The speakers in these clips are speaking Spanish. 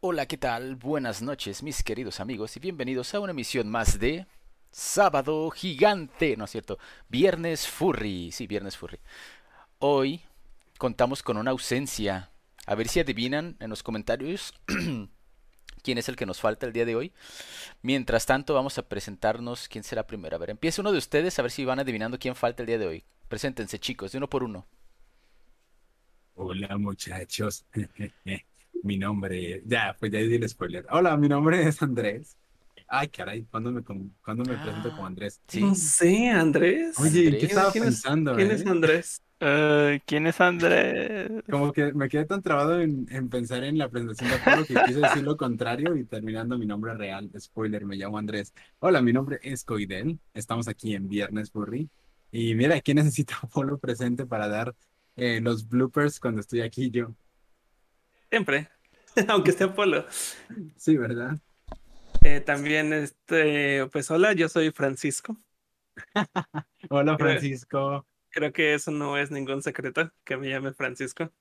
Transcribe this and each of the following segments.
Hola, ¿qué tal? Buenas noches, mis queridos amigos, y bienvenidos a una emisión más de Sábado Gigante, ¿no es cierto? Viernes Furry, sí, Viernes Furry. Hoy contamos con una ausencia. A ver si adivinan en los comentarios quién es el que nos falta el día de hoy. Mientras tanto, vamos a presentarnos quién será primero. A ver, empieza uno de ustedes a ver si van adivinando quién falta el día de hoy. Preséntense, chicos, de uno por uno. Hola muchachos, mi nombre, ya, pues ya di el spoiler. Hola, mi nombre es Andrés. Ay, caray, ¿cuándo me, cuándo me presento como Andrés? sí. No sé, Andrés. Oye, Andrés. ¿qué estaba ¿Quién es- pensando, ¿Quién eh? es Andrés? Eh, ¿quién es Andrés? Como que me quedé tan trabado en, en pensar en la presentación de Apolo que quise decir lo contrario y terminando mi nombre real. Spoiler, me llamo Andrés. Hola, mi nombre es Coidel. Estamos aquí en Viernes Furry. Y mira, aquí necesito a Apolo presente para dar eh, los bloopers cuando estoy aquí yo. Siempre, aunque esté Apolo. Sí, ¿verdad? Eh, también, este, pues hola, yo soy Francisco. Hola, Creo- Francisco. Creo que eso no es ningún secreto, que me llame Francisco.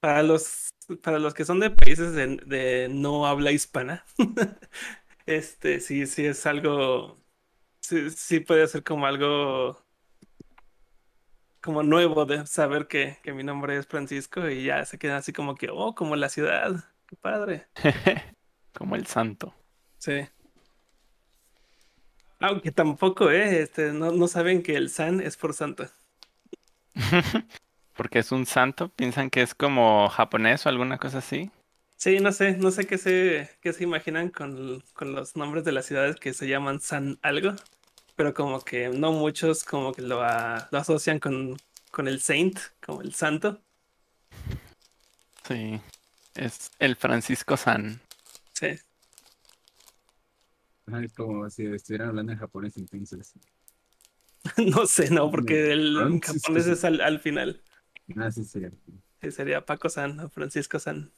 Para los, para los que son de países de, de no habla hispana, este, sí, sí es algo, sí, sí puede ser como algo como nuevo de saber que, que mi nombre es Francisco y ya se quedan así como que, oh, como la ciudad, qué padre. Como el santo. Sí. Aunque tampoco, ¿eh? Este, no, no saben que el San es por santo. Porque es un santo, piensan que es como japonés o alguna cosa así. Sí, no sé, no sé qué se, qué se imaginan con, con los nombres de las ciudades que se llaman San algo, pero como que no muchos como que lo, a- lo asocian con, con el Saint, como el santo. Sí. Es el Francisco San. Sí. Ay, como si estuvieran hablando en japonés entonces. No sé, no, porque el Francisco japonés es al, al final. Ah, sí, sí. Sí, sería Paco San o Francisco San.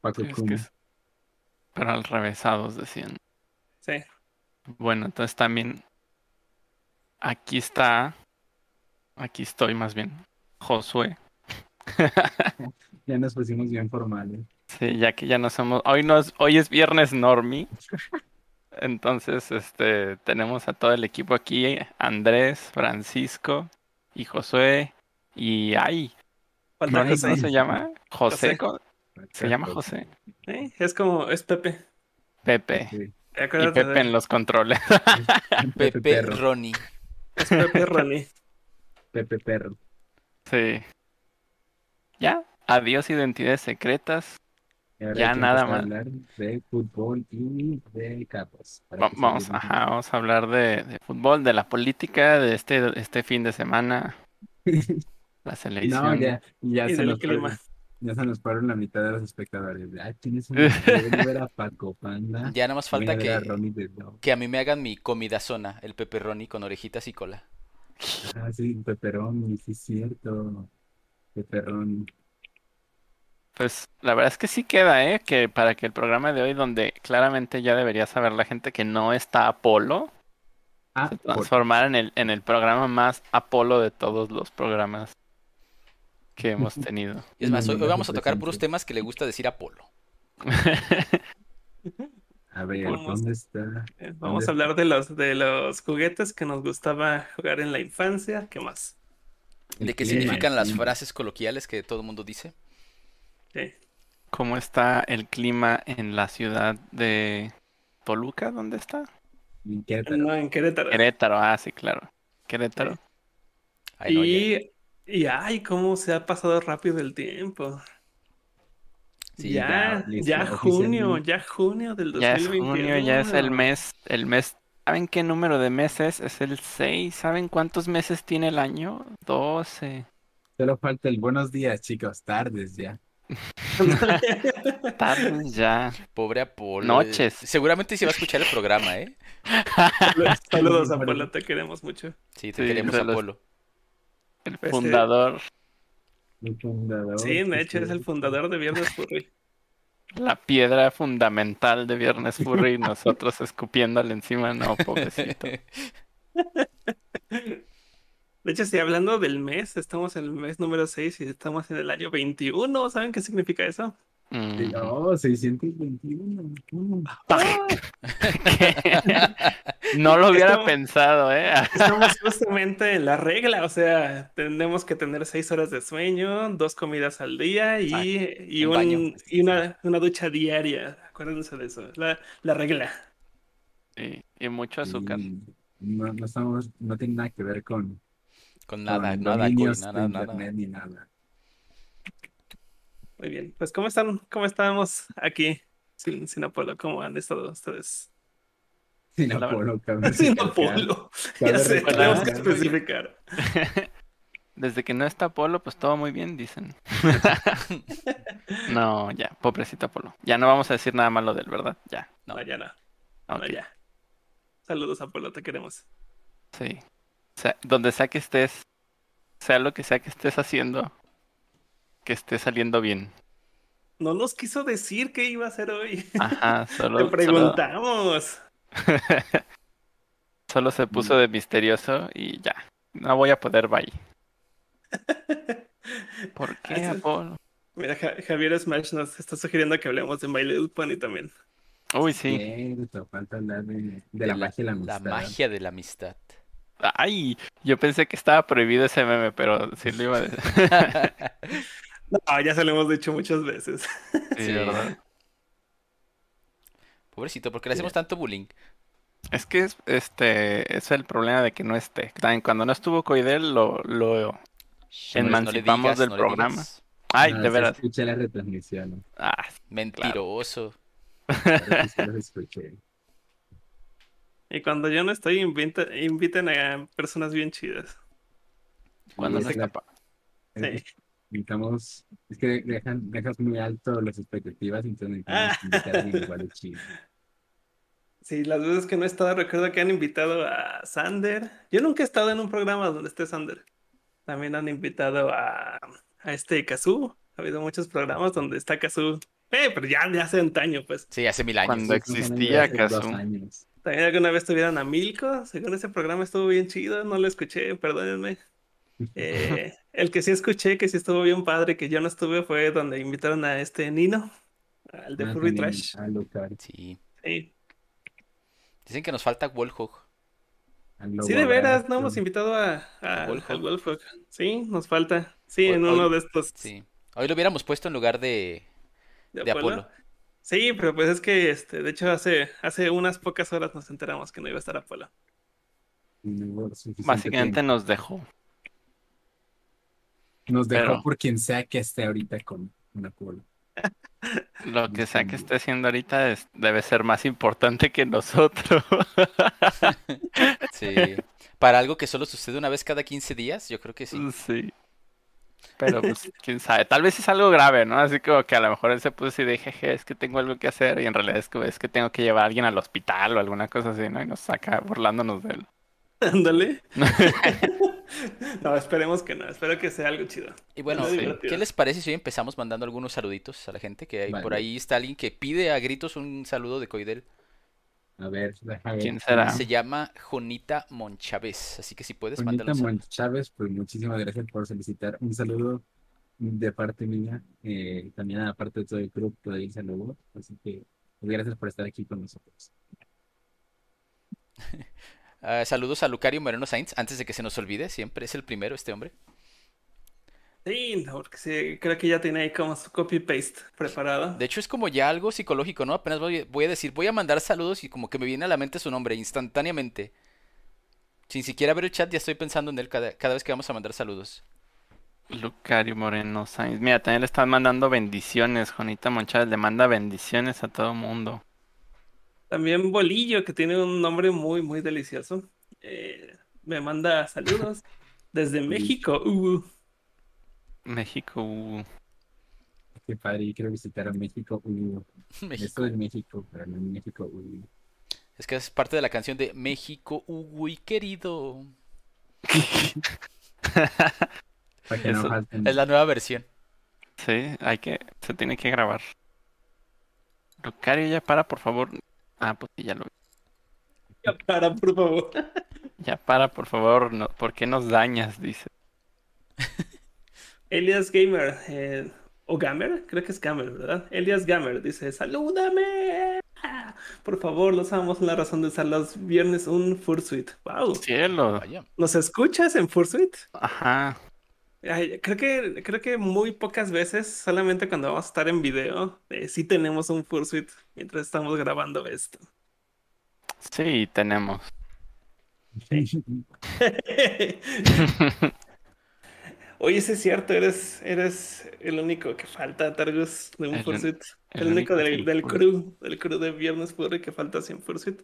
Paco Es que es- Pero al revésados decían. Sí. Bueno, entonces también aquí está. Aquí estoy más bien. Josué. Ya nos pusimos bien formales. Sí, ya que ya no somos. Hoy no es, hoy es viernes Normi. Entonces, este, tenemos a todo el equipo aquí, Andrés, Francisco y Josué. Y ay, Falta Ronnie, José. ¿cómo se llama? José. Se llama José. Sí, Es como, es Pepe. Pepe. Sí. Y Pepe de- en los controles. Pepe Perro. Ronnie. Es Pepe Ronnie. Pepe Perro. Sí. Ya, adiós identidades secretas. Ya nada más. hablar de fútbol y de Va- se Vamos, ajá, vamos a hablar de, de fútbol, de la política, de este, este fin de semana, la No, selección. ya, ya Y se nos clima. Ya se nos fueron la mitad de los espectadores. Ay, tienes una de ver a Paco Panda. Ya nada más voy a falta ver a que, Ronnie de Dog. que a mí me hagan mi comida zona, el Pepe Ronnie con orejitas y cola. Ah, sí, Peperoni, sí es cierto. Peperoni. Pues la verdad es que sí queda, ¿eh? Que para que el programa de hoy, donde claramente ya debería saber la gente que no está Apolo, Ah, se por- transformara en el, en el programa más Apolo de todos los programas que hemos tenido. Y es más, hoy, vamos a tocar puros temas que le gusta decir Apolo. a ver, Vamos. ¿dónde está? Eh, Vamos a hablar de los, de los juguetes que nos gustaba jugar en la infancia. ¿Qué más? ¿De qué significan las frases coloquiales que todo el mundo dice? Sí. ¿Cómo está el clima en la ciudad de Toluca? ¿Dónde está? En Querétaro. No, en Querétaro. Querétaro, ah, sí, claro. Querétaro. Ay, no, Y, y ay, cómo se ha pasado rápido el tiempo. Sí, ya, ya, listo, ya junio, ya junio del Ya es junio, ya es el 2021. mes, el mes. ¿Saben qué número de meses? Es el 6. ¿Saben cuántos meses tiene el año? 12. Solo falta el buenos días, chicos, tardes ya. Tardes ya. Pobre Apolo. Noches. Seguramente se va a escuchar el programa, ¿eh? Saludos, Apolo, te queremos mucho. Sí, te Sí, queremos, Apolo. El fundador, El fundador. Sí, de hecho es el sí. fundador de Viernes Furry. la piedra fundamental de Viernes Furry y nosotros escupiéndole encima. No, pobrecito. De hecho, si hablando del mes, estamos en el mes número 6 y estamos en el año 21. ¿Saben qué significa eso? Mm. Oh, 621. Mm. No lo hubiera Estamos- pensado, ¿eh? Estamos justamente en la regla, o sea, tenemos que tener seis horas de sueño, dos comidas al día y, y, un y una, una ducha diaria. Acuérdense de eso, la, la regla. Sí, y mucho azúcar. Y No, no estamos, no tiene nada que ver con, Con nada, con nada, nada, nada. ni nada. Muy bien, pues ¿cómo están? ¿Cómo estamos aquí sin, sin Apolo? ¿Cómo han estado ustedes? Sin Apolo, cabe Sin. Apolo, ya sé, tenemos que especificar. Desde que no está Apolo, pues todo muy bien, dicen. No, ya, pobrecito Apolo. Ya no vamos a decir nada malo de él, ¿verdad? Ya. No. No, ya no, ok, no, ya. Saludos Apolo, te queremos. Sí. O sea, donde sea que estés, sea lo que sea que estés haciendo, que esté saliendo bien. No nos quiso decir qué iba a hacer hoy. Ajá, Te solo, solo, preguntamos. solo se puso de misterioso y ya. No voy a poder, bye. ¿Por qué, Eso- Apolo? Mira, Ja- Javier Smash nos está sugiriendo que hablemos de My Little Pony también. Uy, sí. Cierto, falta hablar de, de la magia y la La amistad. magia de la amistad. Ay, yo pensé que estaba prohibido ese meme, pero sí lo iba a decir. No, ya se lo hemos dicho muchas veces. Sí, Sí. ¿verdad? Pobrecito, porque le hacemos tanto bullying. Es que es, este es el problema de que no esté. También cuando no estuvo Coidel, lo, lo... No Emancipamos digas, del no programa. Ay, No, de sí veras. Escuché la retransmisión. Ah, Mentiroso. Claro sí. Y cuando yo no estoy, invita- inviten a personas bien chidas. cuando Y no es está la- pa- es- Necesitamos, es que dejan, dejas muy alto las expectativas, entonces necesitamos invitar a alguien igual de chido. Sí, las veces que no he estado, recuerdo que han invitado a Sander. Yo nunca he estado en un programa donde esté Sander. También han invitado a, a este Kazoo. Ha habido muchos programas donde está Kazoo. Eh, pero ya de hace antaño, pues. Sí, hace mil años. Cuando existía años. También alguna vez tuvieron a Milko. Según ese programa estuvo bien chido. No lo escuché, perdónenme. Eh, el que sí escuché, que sí estuvo bien padre, que yo no estuve, fue donde invitaron a este Nino, al de Ah, Furry Trash. A Lucar, Sí. Sí, Dicen que nos falta Wolfhog. Sí, de veras, no hemos invitado a, a, Wolfhog. Sí, nos falta. Sí, Hoy- en hoy- uno de estos Sí. Hoy lo hubiéramos puesto en lugar de, de de Apolo. Apolo. Sí, pero pues es que, este, de hecho, hace, hace unas pocas horas nos enteramos que no iba a estar Apolo. No Básicamente tiempo. nos dejó. Nos dejó pero- por quien sea que esté ahorita con una cola. Lo que sea que esté haciendo ahorita es- debe ser más importante que nosotros. Sí. Para algo que solo sucede una vez cada 15 días, yo creo que sí. Sí. Pero pues, quién sabe. Tal vez es algo grave, ¿no? Así como que a lo mejor él se puso así de jeje, es que tengo algo que hacer y en realidad es que, es que tengo que llevar a alguien al hospital o alguna cosa así, ¿no? Y nos saca burlándonos de él. Ándale. No, esperemos que no. Espero que sea algo chido. Y bueno, Está ¿qué les parece si hoy empezamos mandando algunos saluditos a la gente? Que hay por ahí está alguien que pide a gritos un saludo de Coidel. A ver, deja ver. ¿Quién será? Se llama Jonita Monchávez. Así que si puedes, Bonita mándale un saludo. Mon Chávez, pues muchísimas gracias por solicitar un saludo de parte mía, eh, también a parte de todo el club, que ahí saludo. Así que pues, gracias por estar aquí con nosotros. Ah, saludos a Lucario Moreno Sainz, antes de que se nos olvide, siempre es el primero este hombre. Sí, porque sí, creo que ya tiene ahí como su copy-paste preparado. De hecho, es como ya algo psicológico, ¿no? Apenas voy, voy a decir, voy a mandar saludos y como que me viene a la mente su nombre instantáneamente. Sin siquiera ver el chat, ya estoy pensando en él cada, cada vez que vamos a mandar saludos. Lucario Moreno Sainz. Mira, también le están mandando bendiciones. Jonita Monchávez le manda bendiciones a todo mundo. También Bolillo, que tiene un nombre muy, muy delicioso. eh, me manda saludos desde México. Uh, México. uh, Qué padre, y quiero visitar a México. uh, México. Esto es México, pero no en México. uh. Es que es parte de la canción de México, uy, querido. Para que no Eso. falten. Es la nueva versión. Sí, hay que, se tiene que grabar. Lucario, ya para, por favor. Ah, pues sí, ya lo vi. ya para, por favor. Ya para, por favor. No, ¿por qué nos dañas? Dice. Elias Gamer, eh, o Gamer, creo que es Gamer, ¿verdad? Elias Gamer dice, salúdame. Ah, Por favor, los amos la razón de usar los viernes un Fursuit. Wow. Cielo. ¿Nos escuchas en Fursuit? Ajá. Ay, creo que, creo que muy pocas veces, solamente cuando vamos a estar en video, eh, sí tenemos un Fursuit mientras estamos grabando esto. Sí, tenemos. Oye, sí es cierto, eres, eres el único que falta, Targus, de un El Fursuit. el El, único único del, del crew, del crew de Viernes Furry que falta sin Fursuit.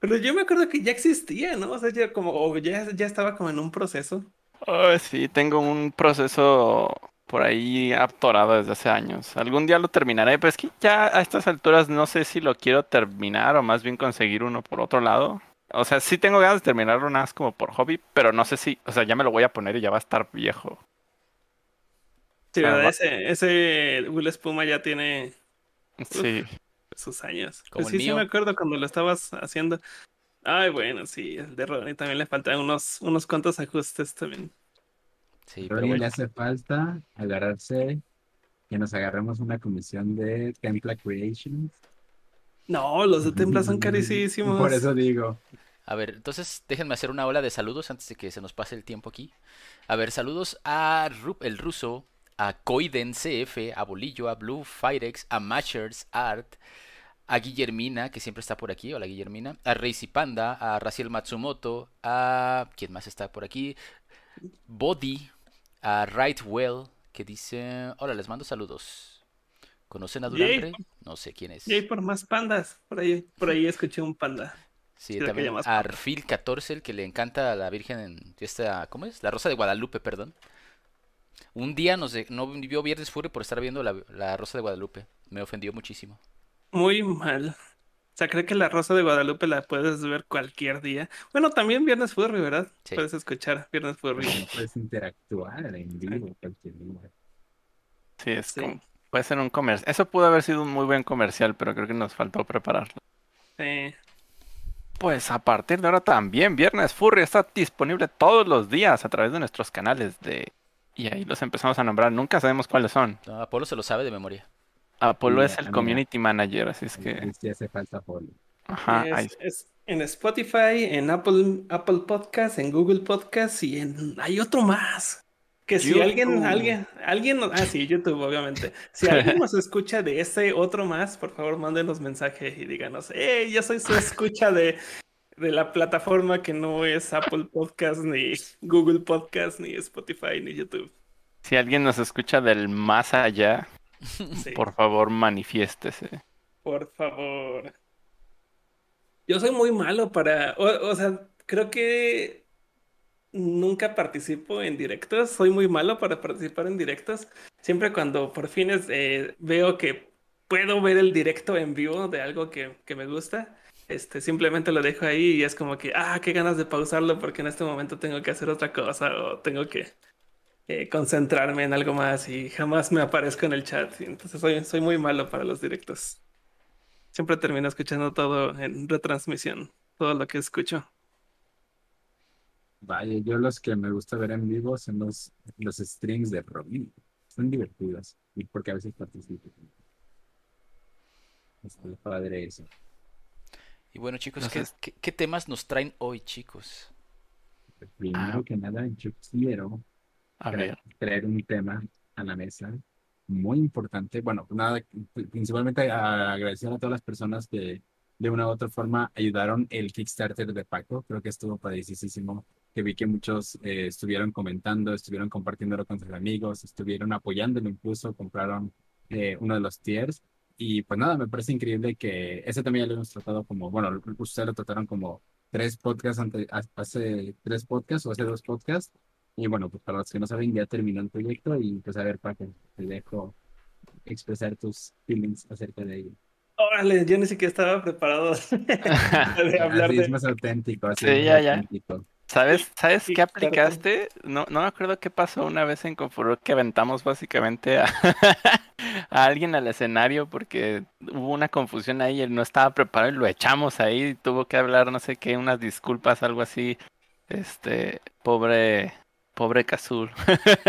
Pero yo me acuerdo que ya existía, ¿no? O sea, ya como, ya, ya estaba como en un proceso. Oh, sí, tengo un proceso por ahí atorado desde hace años. Algún día lo terminaré, pero es que ya a estas alturas no sé si lo quiero terminar o más bien conseguir uno por otro lado. O sea, sí tengo ganas de terminarlo nada más como por hobby, pero no sé si, o sea, ya me lo voy a poner y ya va a estar viejo. Sí, Ah, ¿verdad? Ese, ese Will Espuma ya tiene Sí. sus años. Como Pues el sí, sí me acuerdo cuando lo estabas haciendo. Ay, bueno, sí, el de Ronnie también le faltan unos, unos cuantos ajustes también. Sí, Pero le bueno. hace falta agarrarse, que nos agarremos una comisión de Templa Creations. No, los de Templa son carísimos. Por eso digo, A ver, entonces déjenme hacer una ola de saludos antes de que se nos pase el tiempo aquí. A ver, saludos a Ru- el ruso, a Koiden CF, a Bolillo, a Blue Firex, a Mashers Art, a Guillermina, que siempre está por aquí, hola Guillermina, a Reisi Panda, a Raciel Matsumoto, a... ¿Quién más está por aquí? Body, a Rightwell, que dice... Hola, les mando saludos. ¿Conocen a? No sé quién es. Y hay por más pandas. Por ahí, por ahí escuché un panda. Sí, Creo también a. Arfil 14, el que le encanta a la Virgen en esta, ¿cómo es? La Rosa de Guadalupe, perdón. Un día nos de- no vio Viernes Fury por estar viendo la, la Rosa de Guadalupe. Me ofendió muchísimo. Muy mal. O sea, creo que la Rosa de Guadalupe la puedes ver cualquier día. Bueno, también Viernes Furry, ¿verdad? Sí. Puedes escuchar Viernes Furry. puedes interactuar en vivo cualquier día. Sí, es Sí. como, puede ser un comercial. Eso pudo haber sido un muy buen comercial, pero creo que nos faltó prepararlo. Sí. Pues a partir de ahora también, Viernes Furry está disponible todos los días a través de nuestros canales de... Y ahí los empezamos a nombrar, nunca sabemos cuáles son. No, Apolo se lo sabe de memoria. Apolo Mira, es el mira. community manager, así es que... Sí hace falta follow. Ajá, Es, ahí- es en Spotify, en Apple, Apple Podcast, en Google Podcast y en hay otro más. Que si alguien, YouTube. alguien, alguien, ah, sí, YouTube, obviamente. Si alguien nos escucha de ese otro más, por favor, mándenos mensaje y díganos, hey, yo soy su escucha de, de la plataforma que no es Apple Podcast, ni Google Podcast, ni Spotify, ni YouTube. Si alguien nos escucha del más allá, Sí. por favor manifiéstese. Por favor. Yo soy muy malo para, o, o sea, creo que nunca participo en directos. Soy muy malo para participar en directos. Siempre cuando por fines eh, veo que puedo ver el directo en vivo de algo que, que me gusta, este, simplemente lo dejo ahí y es como que, ah, qué ganas de pausarlo porque en este momento tengo que hacer otra cosa o tengo que eh, concentrarme en algo más y jamás me aparezco en el chat. Y Entonces soy, soy muy malo para los directos. Siempre termino escuchando todo en retransmisión, todo lo que escucho. Vaya, yo los que me gusta ver en vivo son los, los streams de Robin. Son divertidos. Y porque a veces participo. Está padre eso. Y bueno, chicos, No ¿qué, sé. qué- qué temas nos traen hoy, chicos? Primero Ah. que nada, yo quiero A traer, ver, traer un tema a la mesa muy importante. Bueno, pues nada, principalmente a- agradecer a todas las personas que de una u otra forma ayudaron el Kickstarter de Paco. Creo que estuvo padricísimo. Que vi que muchos eh, estuvieron comentando, estuvieron compartiéndolo con sus amigos, estuvieron apoyándolo incluso, compraron eh, uno de los tiers. Y pues nada, me parece increíble que ese también lo hemos tratado como, bueno, ustedes lo trataron como tres podcasts, ante- hace tres podcasts o hace dos podcasts. Y bueno, pues para los que no saben, ya terminó el proyecto y pues a ver, Paco, te dejo expresar tus feelings acerca de ello. Órale, yo ni siquiera estaba preparado de hablar Así es de... más auténtico, así Sí, es más ya, ya. auténtico. ¿sabes, ¿sabes qué aplicaste? No, no me acuerdo qué pasó una vez en Confuror que aventamos básicamente a, a alguien al escenario porque hubo una confusión ahí, él no estaba preparado y lo echamos ahí, y tuvo que hablar no sé qué, unas disculpas, algo así. Este, pobre, Pobre Cazul.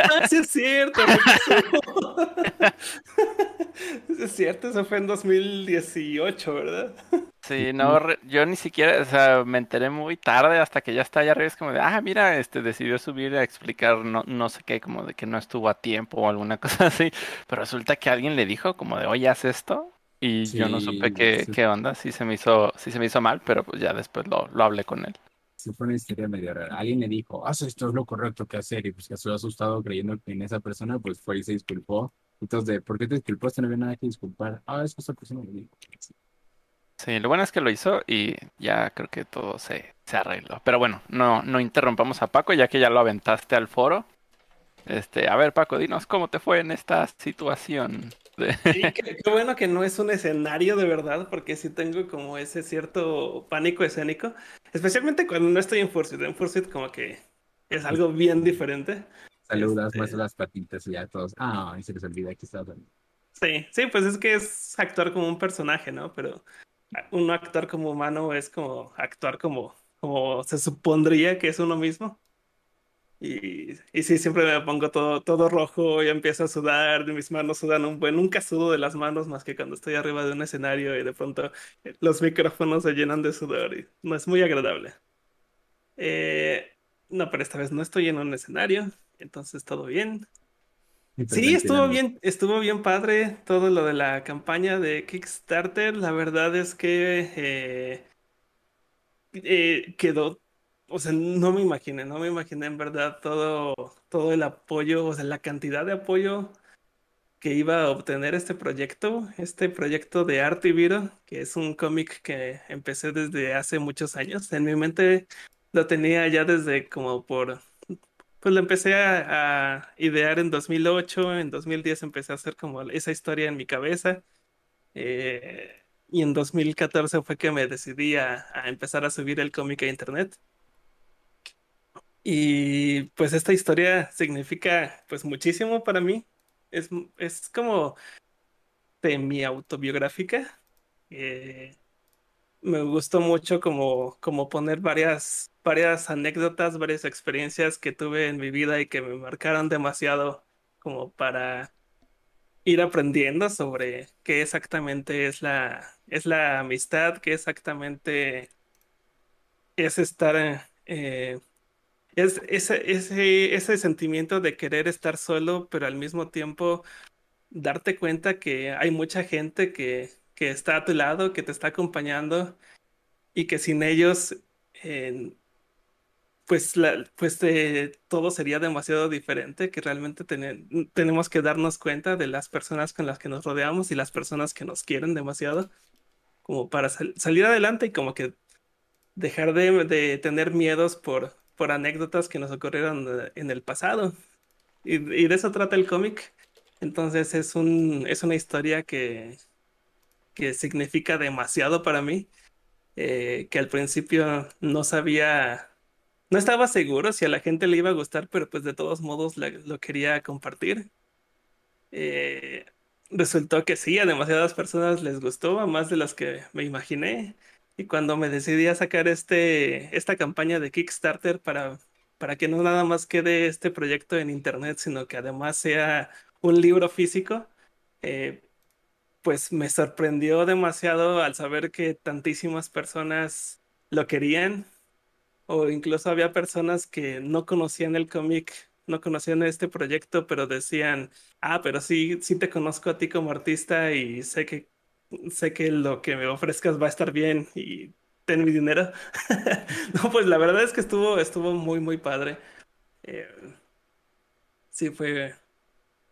Ah, sí es cierto. Sí es cierto, eso fue en 2018, ¿verdad? Sí, no, re- yo ni siquiera, o sea, me enteré muy tarde hasta que ya está allá arriba. Es como de, ah, mira, este decidió subir a explicar no, no sé qué, como de que no estuvo a tiempo o alguna cosa así. Pero resulta que alguien le dijo como de, oye, haz esto. Y yo no supe qué, sí. qué onda, sí se me hizo, sí se me hizo mal, pero pues ya después lo, lo hablé con él. Sí, fue una historia medio rara. Alguien le dijo, haz esto es lo correcto que hacer. Y pues que estoy asustado creyendo que en esa persona, pues fue y se disculpó. Entonces, ¿por qué te disculpaste? No había nada que disculpar. Ah, es que esa persona me dijo. Sí, lo bueno es que lo hizo y ya creo que todo se, se arregló. Pero bueno, no, no interrumpamos a Paco, ya que ya lo aventaste al foro. Este, a ver, Paco, dinos cómo te fue en esta situación. de- Sí, qué, qué bueno que no es un escenario de verdad, porque sí tengo como ese cierto pánico escénico, especialmente cuando no estoy en Fursuit. En Fursuit como que es algo bien diferente. Saludas, Este- muestras las patitas y ya todos. Ah, y se les olvida que estaba también. Sí, sí, pues es que es actuar como un personaje, ¿no? Pero uno actuar como humano es como actuar como, como se supondría que es uno mismo. Y, y sí, siempre me pongo todo, todo rojo y empiezo a sudar, mis manos sudan un buen, nunca sudo de las manos más que cuando estoy arriba de un escenario y de pronto eh, los micrófonos se llenan de sudor y no es muy agradable. Eh, no, pero esta vez no estoy en un escenario, entonces todo bien. Sí, estuvo bien, estuvo bien padre todo lo de la campaña de Kickstarter. La verdad es que eh, eh, quedó, o sea, no me imaginé, no me imaginé en verdad todo, todo el apoyo, o sea, la cantidad de apoyo que iba a obtener este proyecto, este proyecto de Arte y Viro, que es un cómic que empecé desde hace muchos años. En mi mente lo tenía ya desde como por pues lo empecé a, idear en 2008, en 2010 empecé a hacer como esa historia en mi cabeza. eh, y en 2014 fue que me decidí a empezar a subir el cómic a internet. Y pues esta historia significa pues muchísimo para mí. Es, es como semi-autobiográfica. Eh, me gustó mucho como, como poner varias, varias anécdotas, varias experiencias que tuve en mi vida y que me marcaron demasiado como para ir aprendiendo sobre qué exactamente es la, es la amistad, qué exactamente es estar, eh, es ese, ese, ese sentimiento de querer estar solo, pero al mismo tiempo darte cuenta que hay mucha gente que, que está a tu lado, que te está acompañando y que sin ellos, eh, pues, pues eh, todo sería demasiado diferente, que realmente tene- tenemos que darnos cuenta de las personas con las que nos rodeamos y las personas que nos quieren demasiado, como para sal- salir adelante y como que dejar de, de tener miedos por, por anécdotas que nos ocurrieron eh, en el pasado. Y, de eso trata el cómic. Entonces es un, es una historia que, que significa demasiado para mí eh, que al principio no sabía, no estaba seguro si a la gente le iba a gustar, pero pues de todos modos lo quería compartir. Eh, resultó que sí, a demasiadas personas les gustó, a más de las que me imaginé. Y cuando me decidí a sacar este, esta campaña de Kickstarter para, para que no nada más quede este proyecto en internet, sino que además sea un libro físico, eh, pues me sorprendió demasiado al saber que tantísimas personas lo querían, o incluso había personas que no conocían el cómic, no conocían este proyecto, pero decían, ah, pero sí, sí te conozco a ti como artista y sé que, sé que lo que me ofrezcas va a estar bien y ten mi dinero. No, pues la verdad es que estuvo, estuvo muy, muy padre. Eh, sí, fue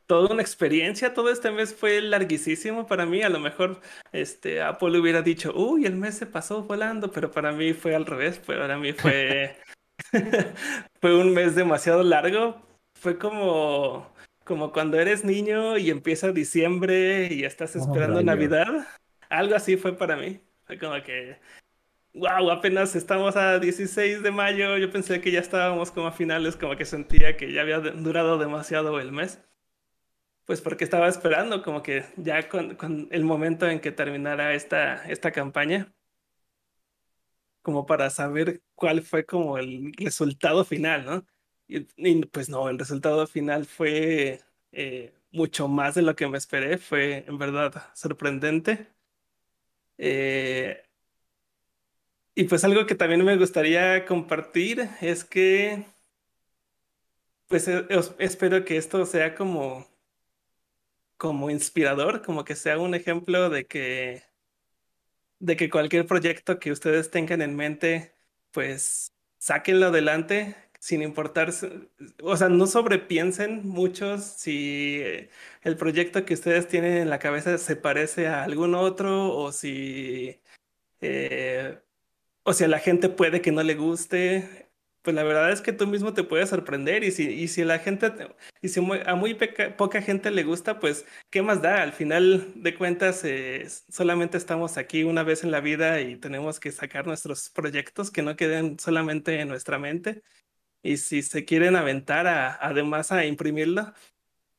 toda una experiencia. Todo este mes fue larguísimo para mí. A lo mejor este, Apple hubiera dicho, uy, el mes se pasó volando, pero para mí fue al revés. Para mí fue, fue un mes demasiado largo. Fue como, como cuando eres niño y empieza diciembre y estás Oh, esperando. Navidad. Algo así fue para mí. Fue como que, wow, apenas estamos a 16 de mayo. Yo pensé que ya estábamos como a finales, como que sentía que ya había durado demasiado el mes. Pues porque estaba esperando como que ya con, con el momento en que terminara esta, esta campaña, como para saber cuál fue como el resultado final, ¿no? Y, pues no, el resultado final fue eh, mucho más de lo que me esperé, fue en verdad sorprendente. Eh, y pues algo que también me gustaría compartir es que pues eh, espero que esto sea como, como inspirador, como que sea un ejemplo de que de que cualquier proyecto que ustedes tengan en mente, pues sáquenlo adelante sin importar, o sea, no sobrepiensen muchos si eh, el proyecto que ustedes tienen en la cabeza se parece a algún otro o si, eh, o a la gente puede que no le guste. Pues la verdad es que tú mismo te puedes sorprender y si, y si la gente, te- y si a muy poca gente le gusta, pues ¿Qué más da? Al final de cuentas, eh, solamente estamos aquí una vez en la vida y tenemos que sacar nuestros proyectos que no queden solamente en nuestra mente. Y si se quieren aventar a, además a imprimirlo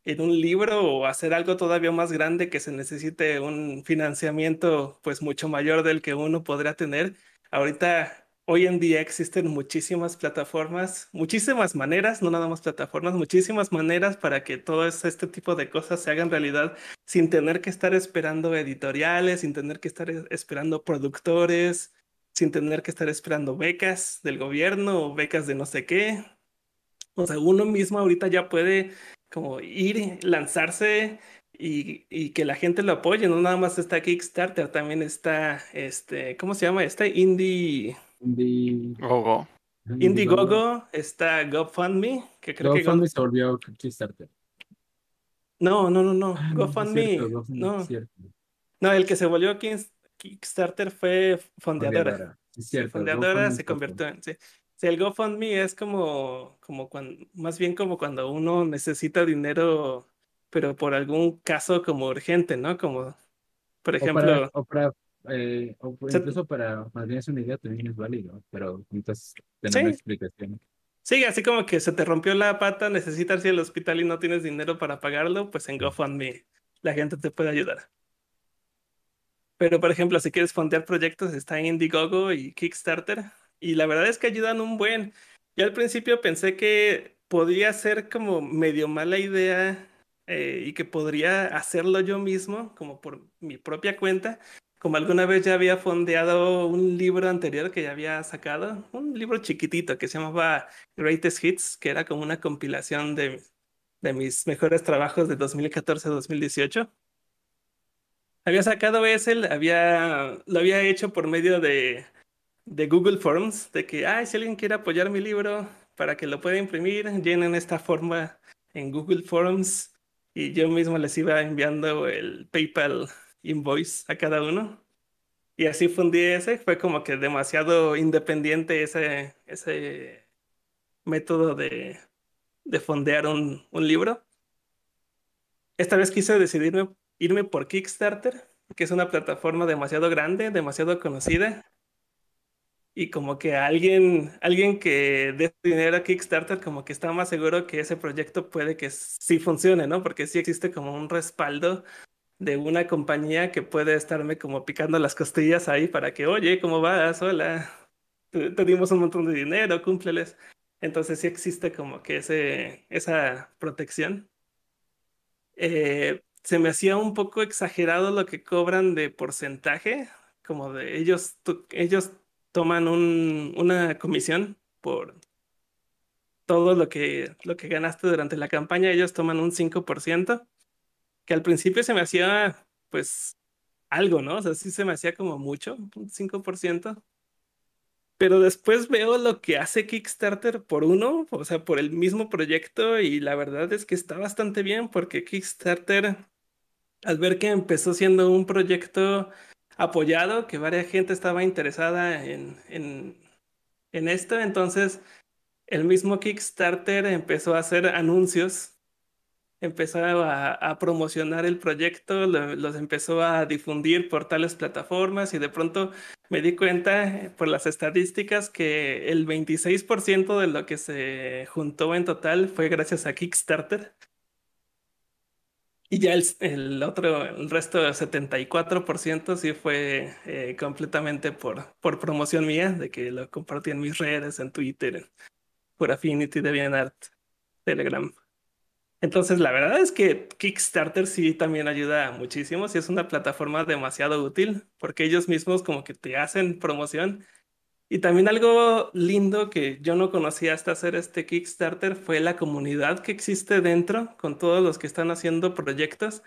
en un libro o hacer algo todavía más grande que se necesite un financiamiento pues mucho mayor del que uno podría tener. Ahorita, hoy en día existen muchísimas plataformas, muchísimas maneras, no nada más plataformas, muchísimas maneras para que todo es- este tipo de cosas se hagan realidad sin tener que estar esperando editoriales, sin tener que estar es- esperando productores, sin tener que estar esperando becas del gobierno o becas de no sé qué. O sea, uno mismo ahorita ya puede como ir, lanzarse y, y que la gente lo apoye. No nada más está Kickstarter, también está este, ¿cómo se llama? Está Indie, Indie- Gogo. Indiegogo, está GoFundMe, que creo que Go- GoFundMe se volvió Kickstarter. no, no, no, no, Ah, GoFundMe, no, no, el que se volvió Kins- Kickstarter fue Fondeadora. Fondeadora, Es Sí, cierto. Fondeadora GoFundMe se convirtió en, sí. Sí, el GoFundMe es como, como cuando, más bien como cuando uno necesita dinero, pero por algún caso como urgente, ¿no? Como, por O ejemplo, para, o para, eh, o incluso para, más bien es una idea también es válido, pero entonces tener una Sí. explicación. sí, así como que se te rompió la pata, necesitas ir al hospital y no tienes dinero para pagarlo, pues en GoFundMe la gente te puede ayudar. Pero, por ejemplo, si quieres fondear proyectos, está Indiegogo y Kickstarter. Y la verdad es que ayudan un buen. Yo al principio pensé que podría ser como medio mala idea eh, y que podría hacerlo yo mismo, como por mi propia cuenta. Como alguna vez ya había fondeado un libro anterior que ya había sacado, un libro chiquitito que se llamaba Greatest Hits, que era como una compilación de, de mis mejores trabajos de 2014-2018. Había sacado lo había, lo había hecho por medio de, de Google Forms, de que, ay, si alguien quiere apoyar mi libro para que lo pueda imprimir, llenen esta forma en Google Forms y yo mismo les iba enviando el PayPal invoice a cada uno. Y así fundí ese, fue como que demasiado independiente ese, ese método de, de fondear un, un libro. Esta vez quise decidirme irme por Kickstarter, que es una plataforma demasiado grande, demasiado conocida. Y como que alguien, alguien que dé dinero a Kickstarter, como que está más seguro que ese proyecto puede que sí funcione, ¿no? Porque sí existe como un respaldo de una compañía que puede estarme como picando las costillas ahí para que, oye, ¿cómo vas? Hola, te, te dimos un montón de dinero, cúmpleles. Entonces sí existe como que ese, esa protección. Eh, se me hacía un poco exagerado lo que cobran de porcentaje, como de ellos, ellos toman un- una comisión por todo lo que, lo que ganaste durante la campaña, ellos toman un 5%, que al principio se me hacía pues algo, ¿no? O sea, sí se me hacía como mucho, un 5%. Pero después veo lo que hace Kickstarter por uno, o sea, por el mismo proyecto, y la verdad es que está bastante bien porque Kickstarter, al ver que empezó siendo un proyecto apoyado, que varias gente estaba interesada en, en, en esto, entonces el mismo Kickstarter empezó a hacer anuncios, empezó a, promocionar el proyecto, lo- los empezó a difundir por tales plataformas y de pronto me di cuenta por las estadísticas que el 26% de lo que se juntó en total fue gracias a Kickstarter. Y ya el, el otro, el resto del 74% sí fue eh, completamente por, por promoción mía, de que lo compartí en mis redes, en Twitter, por Affinity, DeviantArt, Telegram. Entonces, la verdad es que Kickstarter sí también ayuda muchísimo, sí es una plataforma demasiado útil, porque ellos mismos como que te hacen promoción. Y también algo lindo que yo no conocía hasta hacer este Kickstarter fue la comunidad que existe dentro, con todos los que están haciendo proyectos.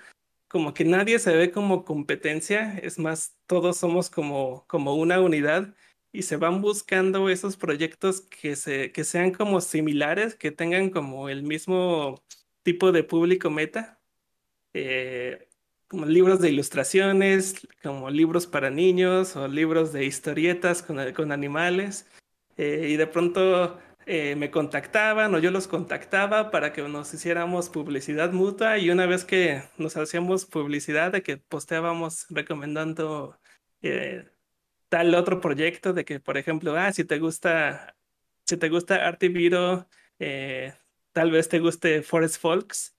Como que nadie se ve como competencia, es más, todos somos como, como una unidad y se van buscando esos proyectos que, se, que sean como similares, que tengan como el mismo tipo de público meta, eh, como libros de ilustraciones, como libros para niños o libros de historietas con, con animales. Eh, y de pronto eh, me contactaban o yo los contactaba para que nos hiciéramos publicidad mutua y una vez que nos hacíamos publicidad de que posteábamos recomendando tal otro proyecto de que, por ejemplo, ah, si te gusta, si te gusta Artiviro, eh, tal vez te guste Forest Folks.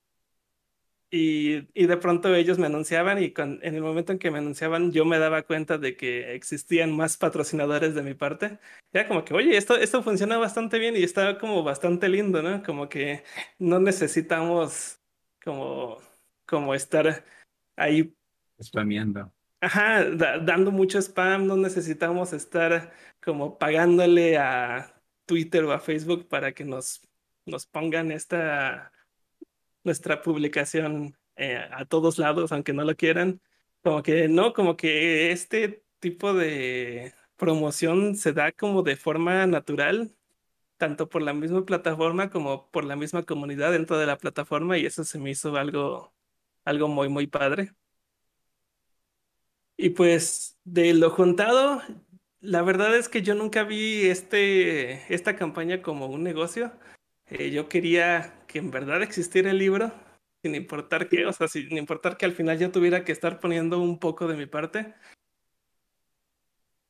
Y, y, de pronto ellos me anunciaban y en el momento en que me anunciaban yo me daba cuenta de que existían más patrocinadores de mi parte. Era como que, oye, esto, esto funciona bastante bien y está como bastante lindo, ¿no? Como que no necesitamos como, como estar ahí. Spameando. Ajá, dando mucho spam, no necesitamos estar como pagándole a Twitter o a Facebook para que nos, nos pongan esta nuestra publicación eh, a todos lados, aunque no lo quieran. Como que no, como que este tipo de promoción se da como de forma natural, tanto por la misma plataforma como por la misma comunidad dentro de la plataforma, y eso se me hizo algo, algo muy, muy padre. Y pues de lo juntado, la verdad es que yo nunca vi este, esta campaña como un negocio. Eh, yo quería que en verdad existiera el libro, sin importar qué, o sea, sin importar que al final yo tuviera que estar poniendo un poco de mi parte.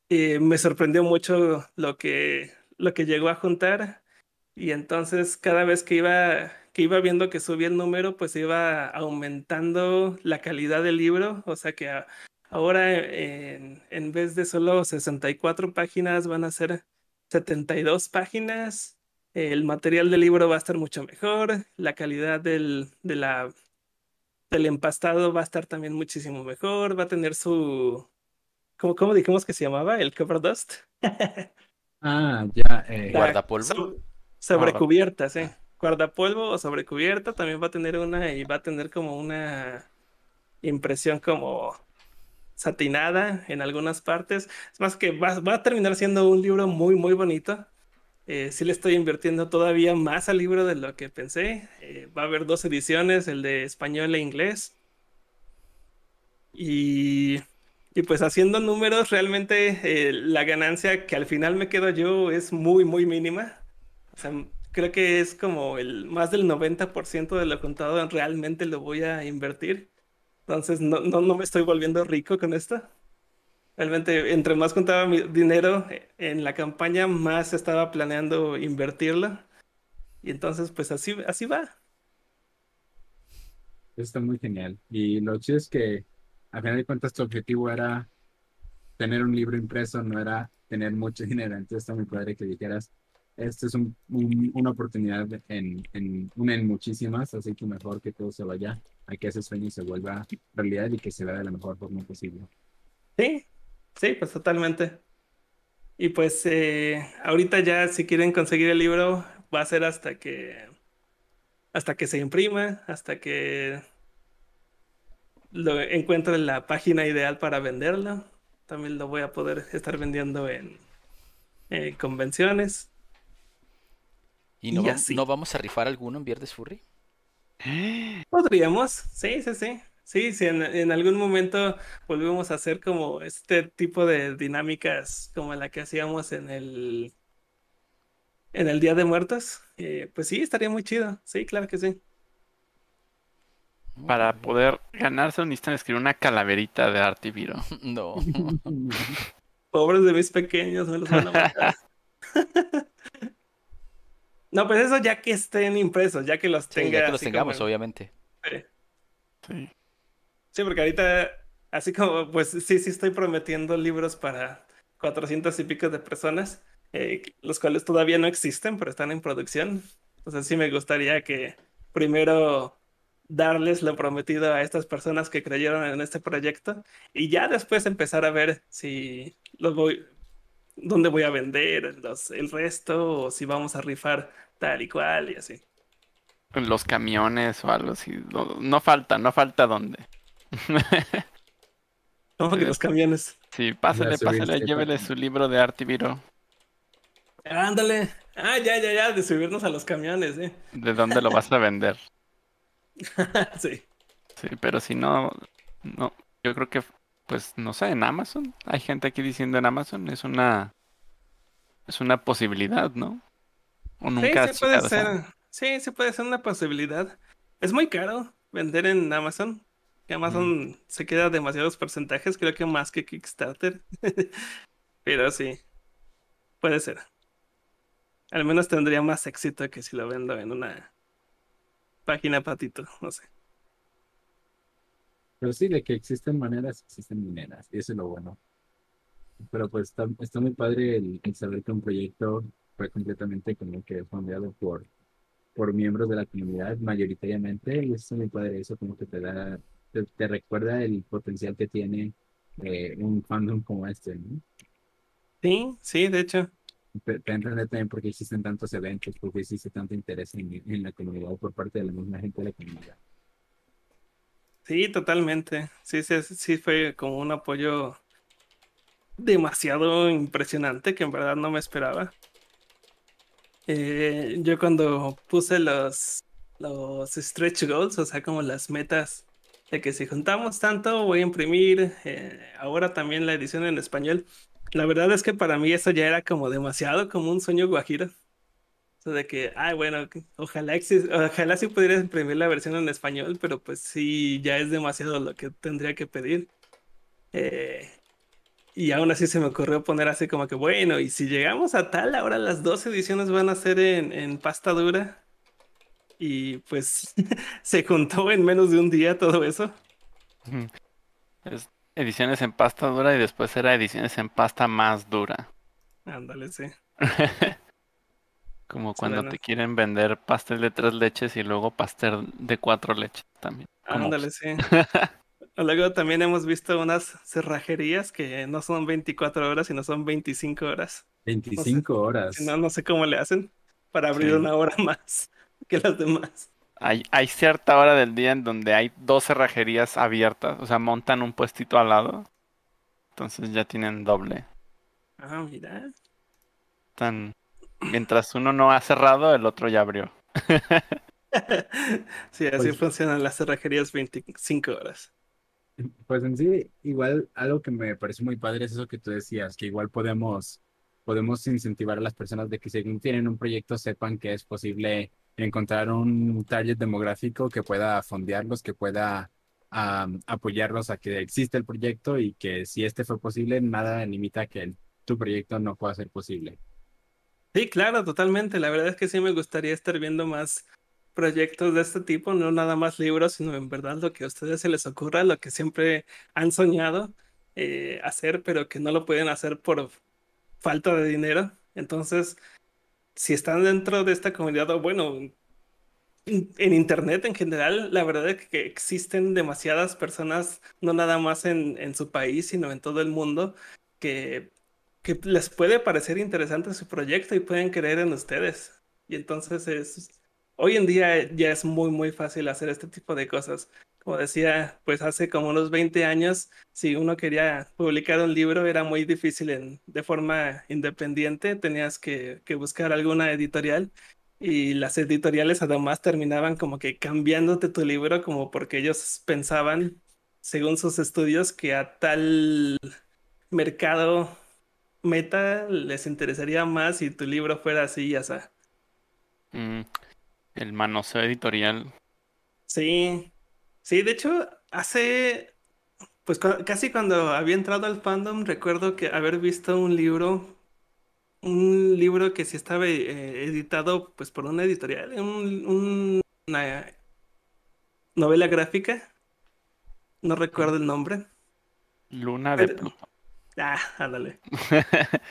Eh, me sorprendió mucho lo que, lo que llegó a juntar y entonces cada vez que iba, que iba viendo que subía el número, pues iba aumentando la calidad del libro, o sea que Ahora, en, en vez de solo 64 páginas, van a ser 72 páginas. El material del libro va a estar mucho mejor. La calidad del, de la, del empastado va a estar también muchísimo mejor. Va a tener su. ¿Cómo, cómo dijimos que se llamaba? El cover dust. ah, ya. Eh. Guardapolvo. sobrecubierta, sí. Guardapolvo o sobrecubierta también va a tener una y va a tener como una impresión como satinada en algunas partes. Es más que va, a terminar siendo un libro muy, muy bonito. Eh, sí le estoy invirtiendo todavía más al libro de lo que pensé. Eh, va a haber dos ediciones, el de español e inglés. Y, y pues haciendo números, realmente eh, la ganancia que al final me quedo yo es muy, muy mínima. O sea, creo que es como el más del 90% de lo contado realmente lo voy a invertir. Entonces no, no, no me estoy volviendo rico con esto. Realmente, entre más contaba mi dinero en la campaña, más estaba planeando invertirlo. Y entonces, pues así, así va. Está muy genial. Y lo chido es que, a final de cuentas, tu objetivo era tener un libro impreso, no era tener mucho dinero. Entonces está muy padre que dijeras, esto es un, una oportunidad en, en, una en muchísimas, así que mejor que todo se vaya a que ese sueño se vuelva realidad y que se vea de la mejor forma posible. Sí, sí, pues totalmente. Y pues eh, ahorita ya si quieren conseguir el libro va a ser hasta que hasta que se imprima, hasta que lo encuentre la página ideal para venderlo. También lo voy a poder estar vendiendo en eh, convenciones. ¿Y no, no vamos a rifar alguno en Viernes Furry? Podríamos, sí, sí, sí. Sí, si en, algún momento volvemos a hacer como este tipo de dinámicas como la que hacíamos en el en el Día de Muertos, eh, pues sí, estaría muy chido. Sí, claro que sí. Para poder ganarse necesitan escribir una calaverita de Artiviro. No. Pobres de mis pequeños, me los van a matar. No, pues eso ya que estén impresos, ya que los tenga. ya que los tengamos, obviamente. Sí. sí. Porque ahorita, así como, pues sí, sí estoy prometiendo libros para 400 y pico de personas. eh, los cuales todavía no existen, pero están en producción. Entonces sí me gustaría que primero darles lo prometido a estas personas que creyeron en este proyecto y ya después empezar a ver si los voy, dónde voy a vender los, el resto o si vamos a rifar tal y cual y así. Los camiones o algo así. No, no falta, no falta dónde. ¿Cómo que los camiones? Sí, pásale, pásale, llévele página. su libro de arte y viro. Ándale. Ah, ya, ya, ya, de subirnos a los camiones, ¿eh? ¿De dónde lo vas a vender? sí. Sí, pero si no, no, yo creo que, pues, no sé, en Amazon. Hay gente aquí diciendo en Amazon, es una, es una posibilidad, ¿no? O Sí, nunca sí puede ser. Sí, sí puede ser una posibilidad. Es muy caro vender en Amazon. Que Amazon se queda demasiados porcentajes, creo que más que Kickstarter. Pero sí, puede ser. Al menos tendría más éxito que si lo vendo en una página patito, no sé. Pero sí, de que existen maneras, existen mineras, y eso es lo bueno. Pero pues está, está muy padre el, el saber que un proyecto fue completamente como que fondeado por, por miembros de la comunidad, mayoritariamente, y eso es muy padre, eso como que te da, te, te recuerda el potencial que tiene eh, un fandom como este, ¿no? Sí, sí, de hecho. Te, también por qué existen tantos eventos, por qué existe tanto interés en, en la comunidad por parte de la misma gente de la comunidad. Sí, totalmente. Sí, sí, sí fue como un apoyo demasiado impresionante que en verdad no me esperaba. Eh, yo cuando puse los, los stretch goals, o sea, como las metas de que si juntamos tanto voy a imprimir eh, ahora también la edición en español. La verdad es que para mí eso ya era como demasiado, como un sueño guajiro. De que, ay, bueno, ojalá, ojalá sí pudiera imprimir la versión en español, pero pues sí, ya es demasiado lo que tendría que pedir. Eh, y aún así se me ocurrió poner así como que, bueno, y si llegamos a tal, ahora las dos ediciones van a ser en pasta dura. Y pues se juntó en menos de un día todo eso. Es ediciones en pasta dura y después era ediciones en pasta más dura. Ándale, sí. Como cuando te quieren vender pastel de tres leches y luego pastel de cuatro leches también. Ándale, sí. Luego también hemos visto unas cerrajerías que no son 24 horas, sino son 25 horas. 25 horas. No, no sé cómo le hacen para abrir Sí. una hora más que las demás. Hay, hay cierta hora del día en donde hay dos cerrajerías abiertas, o sea, montan un puestito al lado. Entonces ya tienen doble. Ah, mira. Tan... Mientras uno no ha cerrado, el otro ya abrió. Sí, así Pues- funcionan las cerrajerías 25 horas. Pues en sí, igual algo que me parece muy padre es eso que tú decías, que igual podemos, podemos incentivar a las personas de que si tienen un proyecto sepan que es posible encontrar un target demográfico que pueda fondearlos, que pueda am, apoyarlos a que existe el proyecto y que si este fue posible, nada limita que el- tu proyecto no pueda ser posible. Sí, claro, totalmente. La verdad es que sí me gustaría estar viendo más proyectos de este tipo, no nada más libros, sino en verdad lo que a ustedes se les ocurra, lo que siempre han soñado eh, hacer, pero que no lo pueden hacer por falta de dinero. Entonces, si están dentro de esta comunidad, o bueno, en internet en general, la verdad es que existen demasiadas personas, no nada más en, en su país, sino en todo el mundo, que, que les puede parecer interesante su proyecto y pueden creer en ustedes. Y entonces es, hoy en día ya es muy, muy fácil hacer este tipo de cosas. Como decía, pues hace como unos 20 años, si uno quería publicar un libro, era muy difícil en, de forma independiente, tenías que, que buscar alguna editorial y las editoriales además terminaban como que cambiándote tu libro como porque ellos pensaban, según sus estudios, que a tal mercado meta les interesaría más si tu libro fuera así y así. Mm, el manoseo editorial. Sí, sí, de hecho, hace, pues cu- casi cuando había entrado al fandom, recuerdo que haber visto un libro, un libro que sí estaba eh, editado pues por una editorial, un- un- una novela gráfica, no recuerdo el nombre. Luna de Pero- Pluto. Ah, ándale.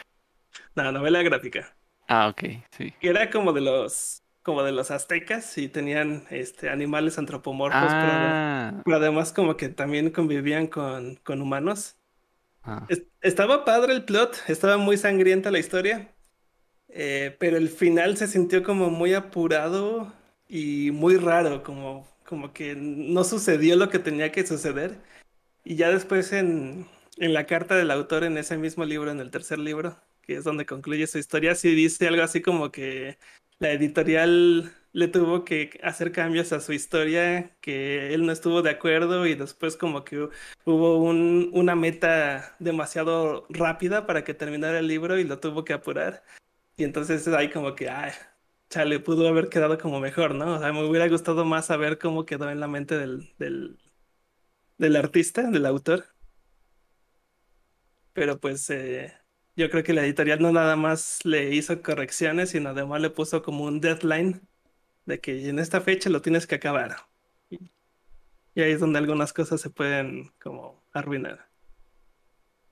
No, novela gráfica. Ah, ok, sí. Que era como de los, como de los aztecas y tenían este, animales antropomorfos, pero, Ah, pero además como que también convivían con, con humanos. ah, Es- Estaba padre el plot, estaba muy sangrienta la historia, eh, pero el final se sintió como muy apurado y muy raro, como, como que no sucedió lo que tenía que suceder. Y ya después en, en la carta del autor en ese mismo libro, en el tercer libro, que es donde concluye su historia, sí dice algo así como que la editorial le tuvo que hacer cambios a su historia, que él no estuvo de acuerdo y después como que hubo un- una meta demasiado rápida para que terminara el libro y lo tuvo que apurar. Y entonces ahí como que, ay, chale, pudo haber quedado como mejor, ¿no? O sea, me hubiera gustado más saber cómo quedó en la mente del, del, del artista, del autor. Pero pues eh, yo creo que la editorial no nada más le hizo correcciones, sino además le puso como un deadline de que en esta fecha lo tienes que acabar. Y, ahí es donde algunas cosas se pueden como arruinar.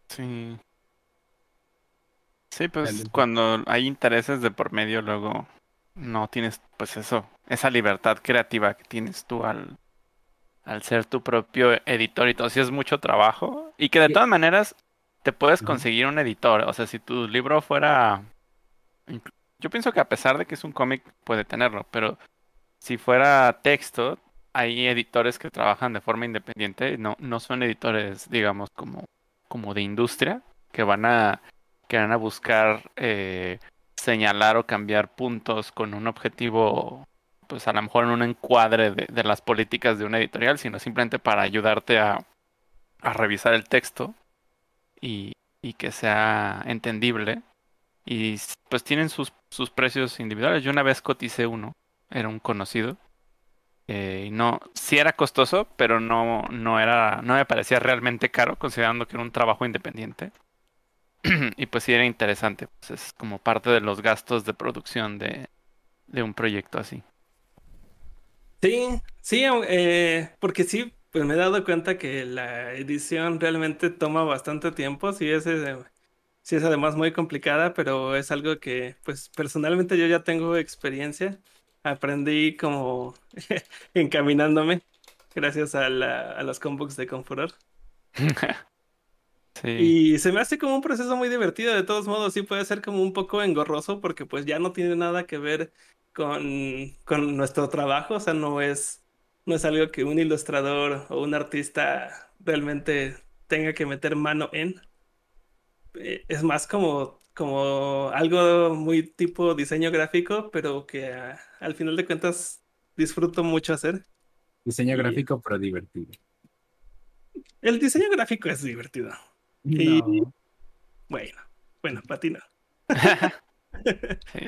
sí. Sí, pues cuando hay intereses de por medio, luego no tienes, pues eso, esa libertad creativa que tienes tú al, al ser tu propio editor y todo. Sí es mucho trabajo. Y que de todas maneras te puedes conseguir un editor. O sea, si tu libro fuera... Yo pienso que a pesar de que es un cómic, puede tenerlo, pero si fuera texto, hay editores que trabajan de forma independiente, no, no son editores, digamos, como, como de industria, que van a, que van a buscar eh, señalar o cambiar puntos con un objetivo, pues a lo mejor en un encuadre de, de las políticas de una editorial, sino simplemente para ayudarte a, a revisar el texto y, que sea entendible. Y pues tienen sus, sus precios individuales. Yo una vez coticé uno, era un conocido. eh, no, sí era costoso, pero no, no era, no me parecía realmente caro, considerando que era un trabajo independiente. Y pues sí era interesante, pues es como parte de los gastos de producción de, de un proyecto así. Sí, sí, eh, porque sí, pues me he dado cuenta que la edición realmente toma bastante tiempo, sí es, eh, sí es además muy complicada, pero es algo que pues personalmente yo ya tengo experiencia, aprendí como encaminándome gracias a, la- a los comebooks de Confuror. Sí, Y se me hace como un proceso muy divertido, de todos modos, sí puede ser como un poco engorroso porque pues ya no tiene nada que ver con, con nuestro trabajo, o sea, no es, no es algo que un ilustrador o un artista realmente tenga que meter mano en. Eh, Es más como, como algo muy tipo diseño gráfico, pero que ah, al final de cuentas disfruto mucho hacer. Diseño Y- gráfico, pero divertido. El diseño gráfico es divertido. Y- No. Bueno, bueno, para ti no. sí.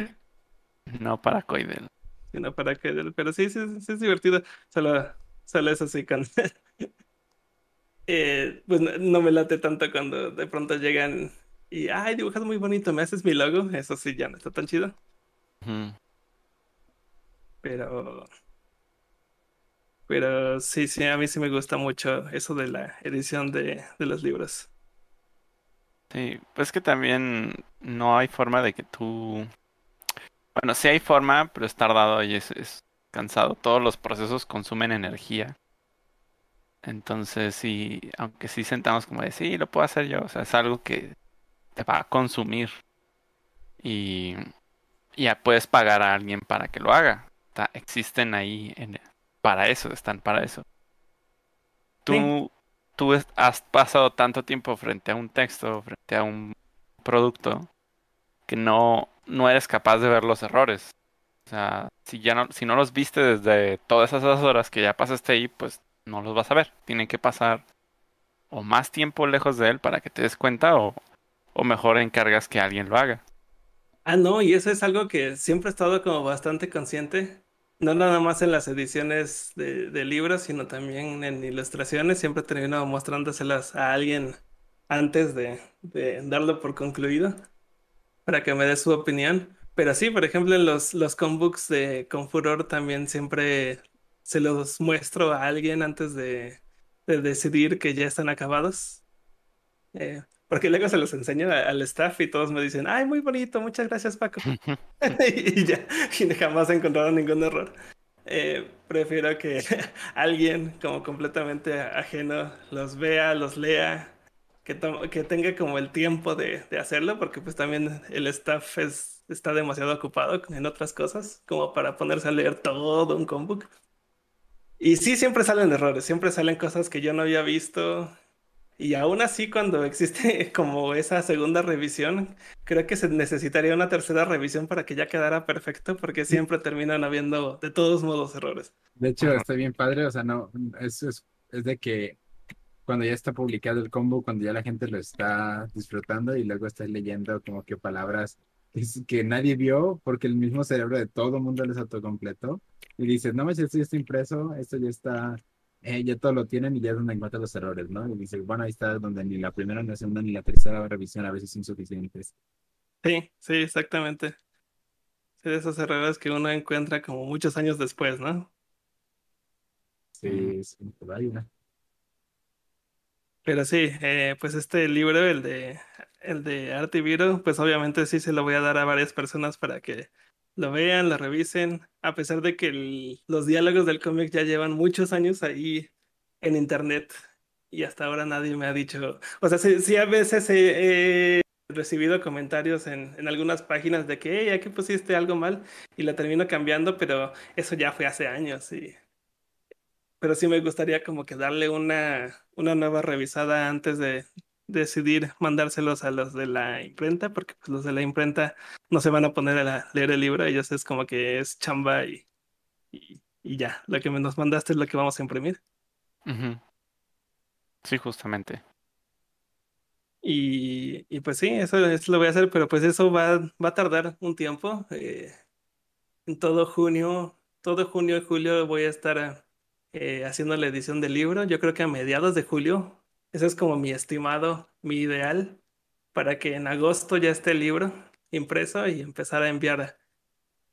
No para Coidel. Sino para que, pero sí, sí, sí es divertido. Solo, solo eso sí, con, eh, pues no, no me late tanto cuando de pronto llegan y, ay, dibujas muy bonito, me haces mi logo. Eso sí, ya no está tan chido, pero, pero sí, sí, a mí sí me gusta mucho eso de la edición de, de los libros. Sí, pues que también no hay forma de que tú... Bueno, sí hay forma, pero es tardado y es, es cansado. Todos los procesos consumen energía. Entonces, sí, aunque sí sentamos como de, sí, lo puedo hacer yo. O sea, es algo que te va a consumir. Y ya puedes pagar a alguien para que lo haga. Está- existen ahí en- para eso, están para eso. Tú, Sí. tú has pasado tanto tiempo frente a un texto, frente a un producto, que no, no eres capaz de ver los errores. O sea, si ya no, si no los viste desde todas esas horas que ya pasaste ahí, pues no los vas a ver. Tienen que pasar o más tiempo lejos de él para que te des cuenta o, o mejor encargas que alguien lo haga. Ah, no, y eso es algo que siempre he estado como bastante consciente, no nada más en las ediciones de, libros, sino también en ilustraciones, siempre termino mostrándoselas a alguien antes de darlo por concluido, para que me dé su opinión. Pero sí, por ejemplo, en los, los combooks de Confuror también siempre se los muestro a alguien antes de, de decidir que ya están acabados. Eh, Porque luego se los enseño a- al staff y todos me dicen, ay, muy bonito, muchas gracias, Paco. Y ya, y jamás encontraron ningún error. Eh, prefiero que alguien como completamente ajeno los vea, los lea, que, to- que tenga como el tiempo de, de hacerlo, porque pues también el staff es, está demasiado ocupado en otras cosas, como para ponerse a leer todo un combook. Y sí, siempre salen errores, siempre salen cosas que yo no había visto. Y aún así, cuando existe como esa segunda revisión, creo que se necesitaría una tercera revisión para que ya quedara perfecto, porque siempre terminan habiendo de todos modos errores. De hecho, está bien padre, o sea, no, es, es, es de que cuando ya está publicado el combo, cuando ya la gente lo está disfrutando y luego estás leyendo como que palabras que, nadie vio porque el mismo cerebro de todo mundo les autocompletó y dices, no manches, esto ya está impreso, esto ya está, eh, ya todo lo tienen y ya es donde encuentran los errores, ¿no? Y dices, bueno, ahí está donde ni la primera, ni la segunda, ni la tercera revisión a veces insuficientes. Sí, sí, exactamente. Sí, de esos errores que uno encuentra como muchos años después, ¿no? Sí, sí, hay una. Pero sí, eh, pues este libro, el de, el de Arte y Viro, pues obviamente sí se lo voy a dar a varias personas para que lo vean, lo revisen, a pesar de que los diálogos del cómic ya llevan muchos años ahí en internet y hasta ahora nadie me ha dicho, o sea, sí, sí a veces he, he recibido comentarios en, en algunas páginas de que, hey, aquí pusiste algo mal y la termino cambiando, pero eso ya fue hace años y pero sí me gustaría como que darle una, una nueva revisada antes de decidir mandárselos a los de la imprenta, porque pues los de la imprenta no se van a poner a la- leer el libro, ellos es como que es chamba y, y, y ya, lo que nos mandaste es lo que vamos a imprimir. Sí, justamente. Y, y pues sí, eso, eso lo voy a hacer, pero pues eso va, va a tardar un tiempo. eh, en todo junio, todo junio y julio voy a estar eh, haciendo la edición del libro. Yo creo que a mediados de julio, ese es como mi estimado, mi ideal, para que en agosto ya esté el libro impreso y empezar a enviar,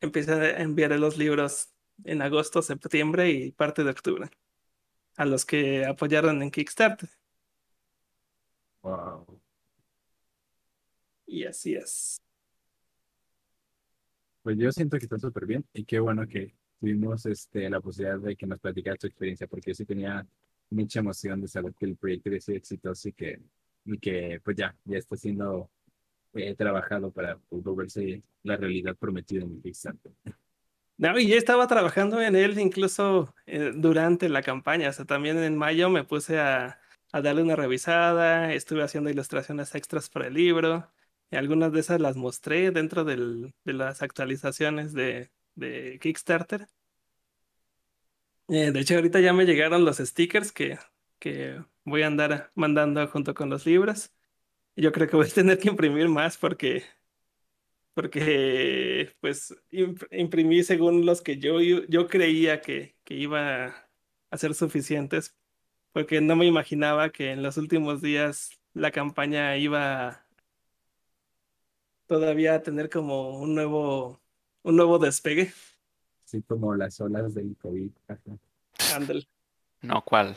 empezar a enviar los libros en agosto, septiembre y parte de octubre a los que apoyaron en Kickstarter. Wow. Y así es. Pues yo siento que está súper bien y qué bueno que tuvimos este, la posibilidad de que nos platicara tu experiencia, porque yo sí tenía mucha emoción de saber que el proyecto había exitoso y que, y que pues ya, ya está siendo eh, trabajado para volverse la realidad prometida en Kickstarter. No, y ya estaba trabajando en él incluso eh, durante la campaña. O sea, también en mayo me puse a, a darle una revisada, estuve haciendo ilustraciones extras para el libro. Y algunas de esas las mostré dentro del- de las actualizaciones de, de Kickstarter. Eh, de hecho, ahorita ya me llegaron los stickers que, que voy a andar mandando junto con los libros. Yo creo que voy a tener que imprimir más porque porque pues imp- imprimí según los que yo, yo creía que, que iba a ser suficientes, porque no me imaginaba que en los últimos días la campaña iba todavía a tener como un nuevo, un nuevo despegue. Así como las olas del COVID. Ándale. No, ¿cuál?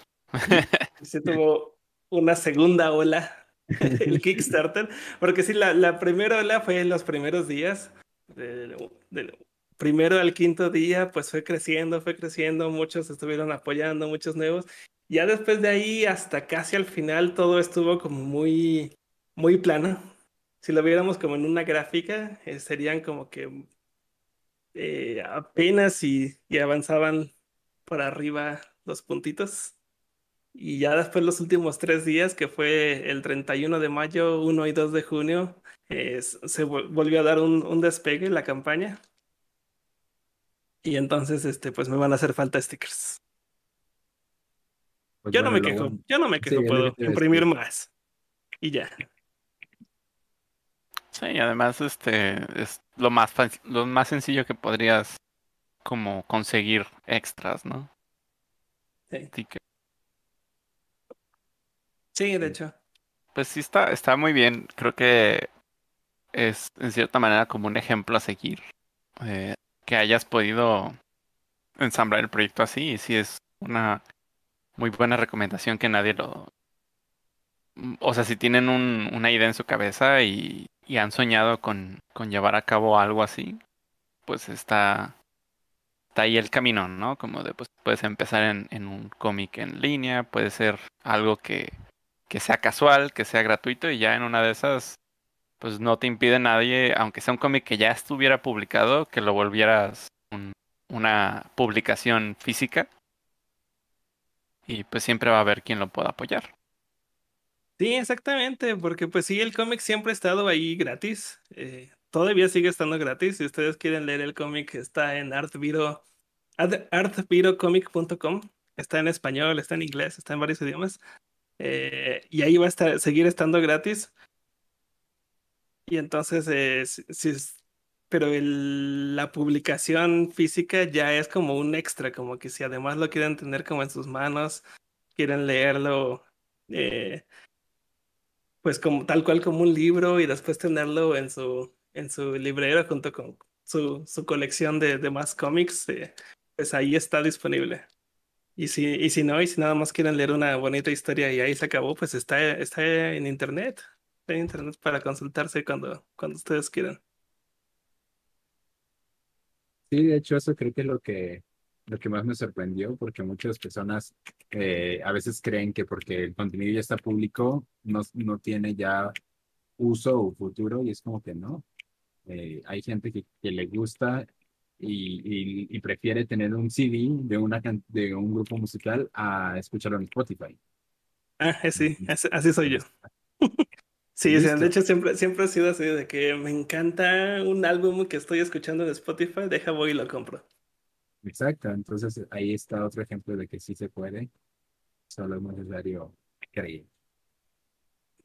Se tuvo una segunda ola el Kickstarter, porque sí, la, la primera ola fue en los primeros días, del, del primero al quinto día, pues fue creciendo, fue creciendo, muchos estuvieron apoyando, muchos nuevos. Ya después de ahí hasta casi al final todo estuvo como muy, muy plano. Si lo viéramos como en una gráfica, eh, serían como que eh, apenas y, y avanzaban por arriba los puntitos. Y ya después los últimos tres días, que fue el 31 de mayo, 1 y 2 de junio, eh, se vol- volvió a dar un, un despegue la campaña. Y entonces, este, pues me van a hacer falta stickers. Pues Yo no me quejo, yo no me quejo, puedo imprimir más. Y ya. Sí, y además este es lo más lo más sencillo que podrías como conseguir extras, ¿no? Sí, que, Sí, de hecho. pues sí está, está muy bien. Creo que es en cierta manera como un ejemplo a seguir. eh, que hayas podido ensamblar el proyecto así, y sí es una muy buena recomendación que nadie lo mm, o sea, si tienen un- una idea en su cabeza y, y han soñado con, con llevar a cabo algo así, pues está, está ahí el camino, ¿no? Como de, pues puedes empezar en, en un cómic en línea, puede ser algo que, que sea casual, que sea gratuito y ya en una de esas, pues no te impide nadie, aunque sea un cómic que ya estuviera publicado, que lo volvieras un- una publicación física y pues siempre va a haber quien lo pueda apoyar. Sí, exactamente, porque pues sí, el cómic siempre ha estado ahí gratis. eh, todavía sigue estando gratis. Si ustedes quieren leer el cómic, está en Artviro, art- artvirocomic.com. Está en español, está en inglés, está en varios idiomas. eh, y ahí va a estar, seguir estando gratis. Y entonces, eh, si- si es- pero la publicación física ya es como un extra, como que si además lo quieren tener como en sus manos, quieren leerlo. eh, pues como tal cual como un libro y después tenerlo en su, en su librero junto con su, su colección de, de más cómics, eh, pues ahí está disponible. Y si, y si no, y si nada más quieren leer una bonita historia y ahí se acabó, pues está, está en internet. Está en internet para consultarse cuando, cuando ustedes quieran. Sí, de hecho, eso creo que es lo que, lo que más me sorprendió, porque muchas personas eh, a veces creen que porque el contenido ya está público, no, no tiene ya uso o futuro, y es como que no. Eh, hay gente que, que le gusta y, y, y prefiere tener un CD de, una, can- de un grupo musical a escucharlo en Spotify. Ah, eh, sí, así, así soy yo. Sí, o sea, de hecho siempre, siempre ha sido así de que me encanta un álbum que estoy escuchando en Spotify, deja voy y lo compro. Exacto, entonces ahí está otro ejemplo de que sí se puede, solo es necesario creer.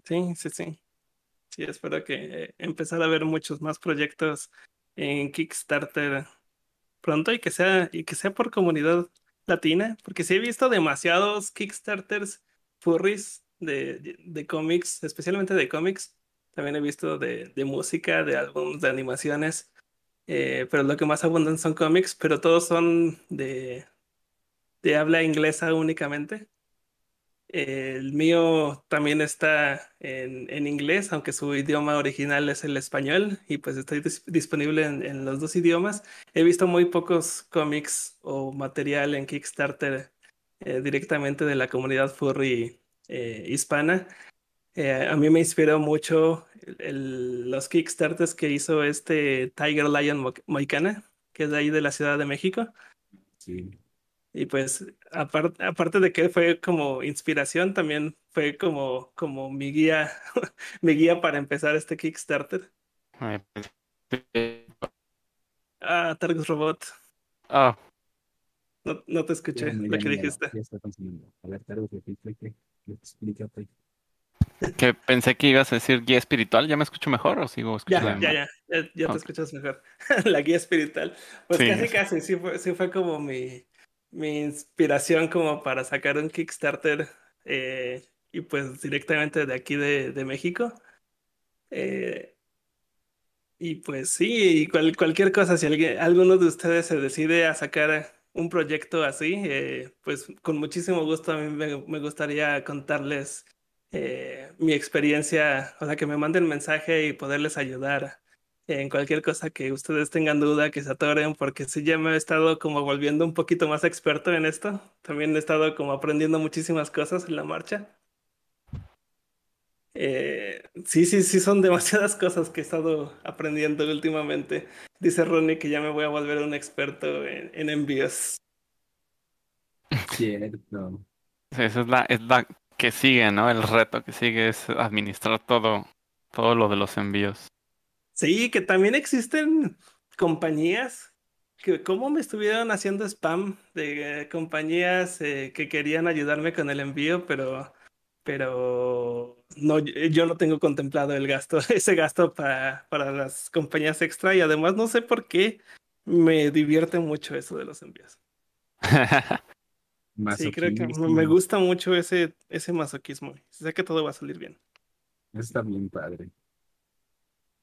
Sí, sí, sí. Sí, espero que empezar a ver muchos más proyectos en Kickstarter pronto y que sea, y que sea por comunidad latina, porque sí he visto demasiados Kickstarters furries de, de, de cómics, especialmente de cómics. También he visto de, de música, de álbumes, de animaciones, eh, pero lo que más abundan son cómics, pero todos son de, de habla inglesa únicamente. El mío también está en, en inglés, aunque su idioma original es el español y pues está dis- disponible en, en los dos idiomas. He visto muy pocos cómics o material en Kickstarter eh, directamente de la comunidad furry eh, hispana. Eh, a mí me inspiró mucho el- el- los Kickstarters que hizo este Tiger Lion Mo- Moicana, que es de ahí de la Ciudad de México. Sí. Y pues, apar- aparte de que fue como inspiración, también fue como, como mi guía, mi guía para empezar este Kickstarter. Pues, Ah, Targus Robot, Ah, no, no te escuché lo que dijiste. ya está. A ver, que te pensé que ibas a decir guía espiritual. ¿Ya me escucho mejor o sigo Ya, escuchando ya, mal? ya, ya, ya te Ok. escuchas mejor. La guía espiritual. Pues Sí. casi, casi, sí fue, sí fue como mi, mi inspiración como para sacar un Kickstarter eh, y pues directamente de aquí de, de México. Eh, y pues sí, y cual- cualquier cosa, si alguien, alguno de ustedes se decide a sacar un proyecto así, eh, pues con muchísimo gusto a mí me, me gustaría contarles eh, mi experiencia, o sea, que me manden mensaje y poderles ayudar en cualquier cosa que ustedes tengan duda, que se atoren, porque sí ya me he estado como volviendo un poquito más experto en esto. También he estado como aprendiendo muchísimas cosas en la marcha. Eh, sí, sí, sí, son demasiadas cosas que he estado aprendiendo últimamente. Dice Ronnie que ya me voy a volver un experto en, en envíos. Cierto. Esa es la, es la que sigue, ¿no? El reto que sigue es administrar todo, todo lo de los envíos. Sí, que también existen compañías que como me estuvieron haciendo spam de eh, compañías eh, que querían ayudarme con el envío, pero, pero no, yo no tengo contemplado el gasto, ese gasto para, para las compañías extra y además no sé por qué me divierte mucho eso de los envíos. Sí, creo que me- gusta mucho ese, ese masoquismo. Sé que todo va a salir bien. Está bien padre.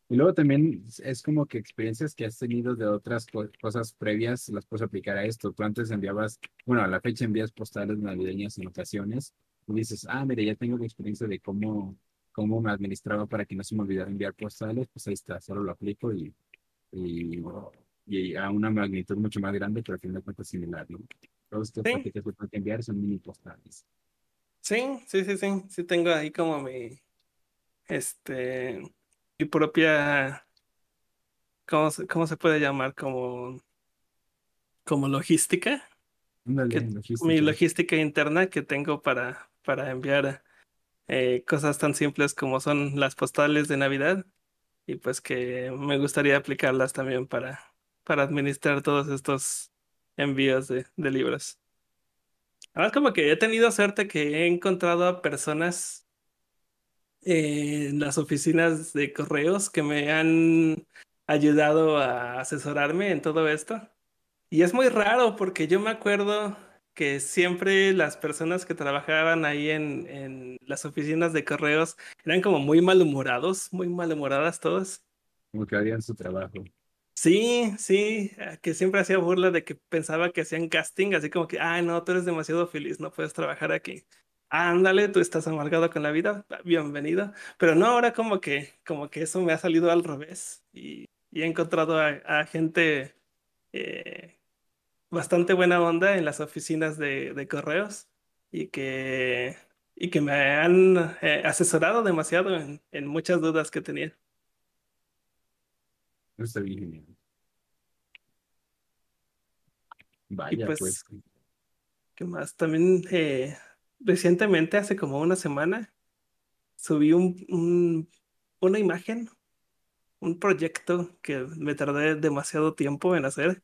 Y luego también es como que experiencias que has tenido de otras co- cosas previas las puedes aplicar a esto. Tú antes enviabas, bueno, a la fecha envías postales navideñas en ocasiones y dices, ah, mire, ya tengo la experiencia de cómo, cómo me administraba para que no se me olvidara enviar postales, pues ahí está, solo lo aplico y, y, y a una magnitud mucho más grande, pero al fin de cuentas similar, ¿no? Todos estos Sí. que que enviar son mini postales. Sí, sí, sí, sí. Sí tengo ahí como mi, este, mi propia, ¿cómo se, cómo se puede llamar? Como, como logística. Que- logística. mi logística interna que tengo para, para enviar eh, cosas tan simples como son las postales de Navidad y pues que me gustaría aplicarlas también para, para administrar todos estos envíos de, de libros. Además, como que he tenido suerte que he encontrado a personas en las oficinas de correos que me han ayudado a asesorarme en todo esto. Y es muy raro porque yo me acuerdo que siempre las personas que trabajaban ahí en, en las oficinas de correos eran como muy malhumorados, muy malhumoradas todas. Como que harían su trabajo. Sí, sí, eh, que siempre hacía burla de que pensaba que hacían casting, así como que, ay, no, tú eres demasiado feliz, no puedes trabajar aquí. Ándale, tú estás amargado con la vida, bienvenido. Pero no, ahora como que, como que eso me ha salido al revés y, he encontrado a, gente eh, bastante buena onda en las oficinas de, de correos y que, y que me han eh, asesorado demasiado en muchas dudas que tenía. Está bien genial. Vaya, pues, pues. ¿Qué más? También eh, recientemente, hace como una semana, subí un, un- una imagen, un proyecto que me tardé demasiado tiempo en hacer.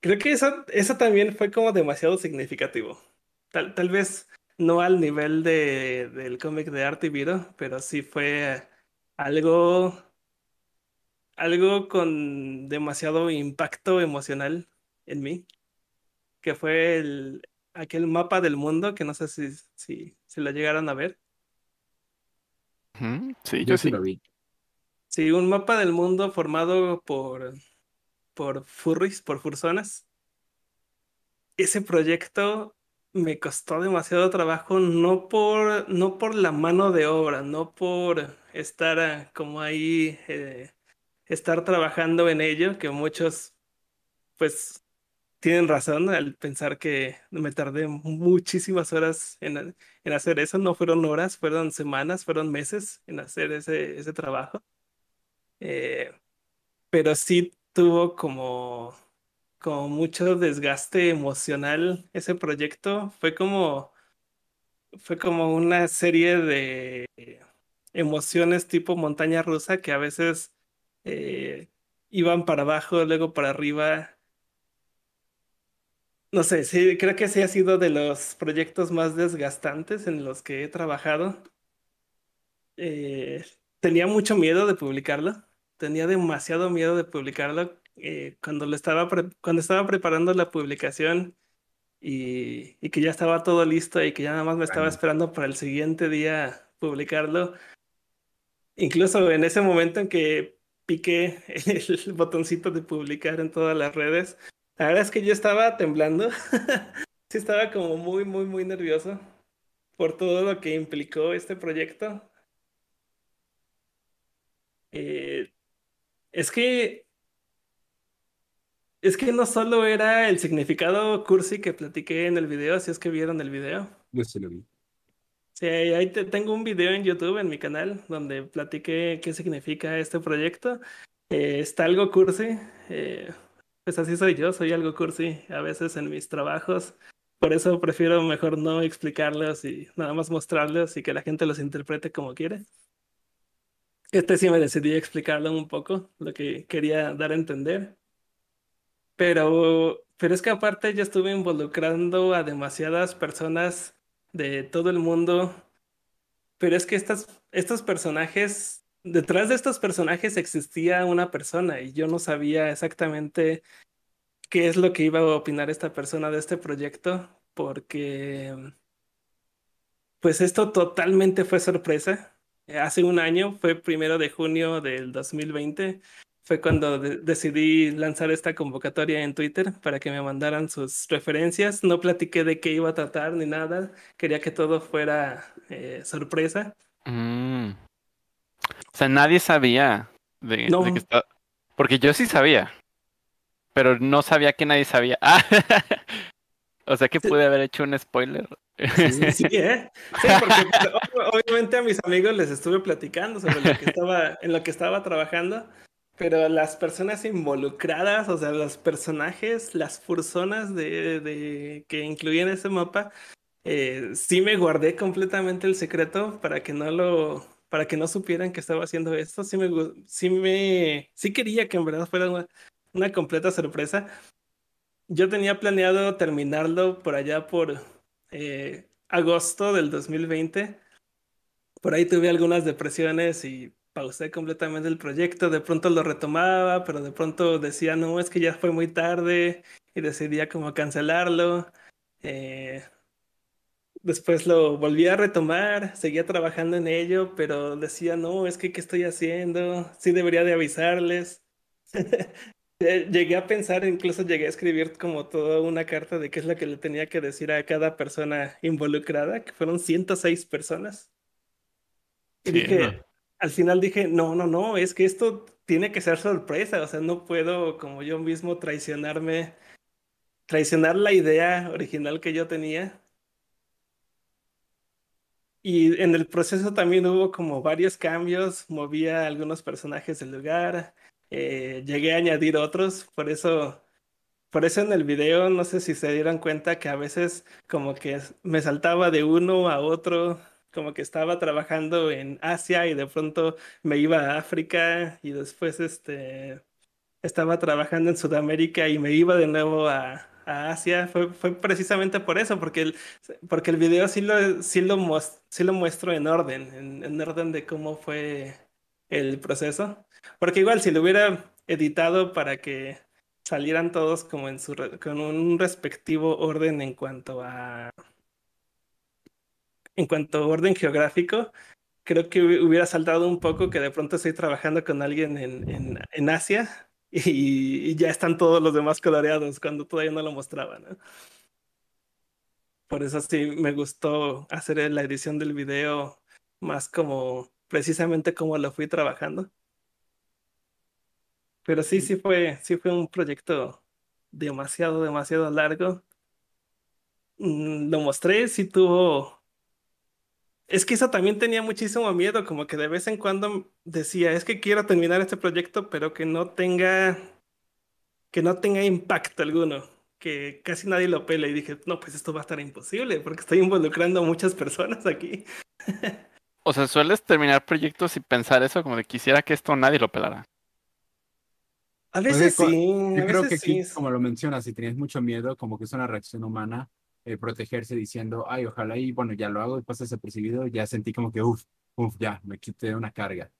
Creo que eso, eso también fue como demasiado significativo. Tal, tal vez no al nivel de, del cómic de Art y Viro, pero sí fue algo, algo con demasiado impacto emocional en mí. que fue el, aquel mapa del mundo, que no sé si, si, si lo llegaron a ver. Sí, Yo yo sí sí. lo vi. Sí, un mapa del mundo formado por, por furries, por furzonas. Ese proyecto me costó demasiado trabajo, no por, no por la mano de obra, no por estar ah, como ahí, eh, estar trabajando en ello, que muchos, pues, tienen razón al pensar que me tardé muchísimas horas en, en hacer eso. No fueron horas, fueron semanas, fueron meses en hacer ese, ese trabajo. Eh, pero sí tuvo como, como mucho desgaste emocional ese proyecto. Fue como, fue como una serie de emociones tipo montaña rusa que a veces eh, iban para abajo, luego para arriba. No sé, sí, creo que sí ha sido de los proyectos más desgastantes en los que he trabajado. Eh, tenía mucho miedo de publicarlo, tenía demasiado miedo de publicarlo eh, cuando lo estaba cuando estaba preparando la publicación y, y que ya estaba todo listo y que ya nada más me estaba esperando para el siguiente día publicarlo. Incluso en ese momento en que piqué el botoncito de publicar en todas las redes, la verdad es que yo estaba temblando. Sí, estaba como muy, muy, muy nervioso por todo lo que implicó este proyecto. Eh, es que, es que no solo era el significado cursi que platiqué en el video, si es que vieron el video. Yo sí lo vi. Sí, ahí te- tengo un video en YouTube, en mi canal, donde platiqué qué significa este proyecto. Eh, está algo cursi, eh, pues así soy yo, soy algo cursi a veces en mis trabajos. Por eso prefiero mejor no explicarlos y nada más mostrarlos y que la gente los interprete como quiere. Este sí me decidí a explicarlo un poco, lo que quería dar a entender. Pero, pero es que aparte yo estuve involucrando a demasiadas personas de todo el mundo. Pero es que estas, estos personajes, detrás de estos personajes existía una persona y yo no sabía exactamente qué es lo que iba a opinar esta persona de este proyecto, porque pues esto totalmente fue sorpresa. Hace un año, fue primero de junio del 2020, fue cuando de- decidí lanzar esta convocatoria en Twitter para que me mandaran sus referencias. No platiqué de qué iba a tratar ni nada. Quería que todo fuera eh, sorpresa. Mm. O sea, nadie sabía de, No. de que está... Porque yo sí sabía, pero no sabía que nadie sabía. Ah, o sea que pude haber hecho un spoiler. Sí, Sí, ¿eh? Sí, porque pues, ob- obviamente a mis amigos les estuve platicando sobre lo que estaba, en lo que estaba trabajando, pero las personas involucradas, o sea, los personajes, las personas de, de- que incluían ese mapa, eh, sí me guardé completamente el secreto para que no lo, para que no supieran que estaba haciendo esto. Sí me, sí me, sí quería que en verdad fuera una, una completa sorpresa. Yo tenía planeado terminarlo por allá por eh, agosto del 2020. Por ahí tuve algunas depresiones y pausé completamente el proyecto. De pronto lo retomaba, pero de pronto decía, no, es que ya fue muy tarde y decidía como cancelarlo. Eh, después lo volví a retomar, seguía trabajando en ello, pero decía, no, es que ¿qué estoy haciendo? Sí debería de avisarles. Eh, Llegué a pensar, incluso llegué a escribir como toda una carta de qué es lo que le tenía que decir a cada persona involucrada, que fueron 106 personas. Y Sí, dije, ¿no? Al final dije, no, no, no, es que esto tiene que ser sorpresa, o sea, no puedo como yo mismo traicionarme, traicionar la idea original que yo tenía. Y en el proceso también hubo como varios cambios, movía algunos personajes del lugar, eh, llegué a añadir otros, por eso, por eso en el video no sé si se dieron cuenta que a veces como que me saltaba de uno a otro, como que estaba trabajando en Asia y de pronto me iba a África y después este estaba trabajando en Sudamérica y me iba de nuevo a, a Asia. Fue, fue precisamente por eso, porque el, porque el video sí lo, sí lo, sí lo muestro en orden, en, en orden de cómo fue el proceso. Porque igual si lo hubiera editado para que salieran todos como en su, con un respectivo orden en cuanto a, en cuanto a orden geográfico, creo que hubi- hubiera saltado un poco que de pronto estoy trabajando con alguien en, en, en Asia y, y ya están todos los demás coloreados cuando todavía no lo mostraban, ¿no? Por eso sí me gustó hacer la edición del video más como precisamente como lo fui trabajando. Pero sí, sí fue, sí fue un proyecto demasiado, demasiado largo. Mm, Lo mostré, sí tuvo Es que eso también tenía muchísimo miedo, como que de vez en cuando decía, es que quiero terminar este proyecto, pero que no tenga, que no tenga impacto alguno, que casi nadie lo pele. Y dije, no, pues esto va a estar imposible, porque estoy involucrando a muchas personas aquí. O sea, sueles terminar proyectos y pensar eso, como de quisiera que esto nadie lo pelara. A Pues, veces sí, Yo a creo que aquí, sí. como lo mencionas, si tenías mucho miedo, como que es una reacción humana, protegerse diciendo, ay, ojalá y bueno, ya lo hago y pasa desapercibido, ya sentí como que, uff, uff, ya, me quité una carga.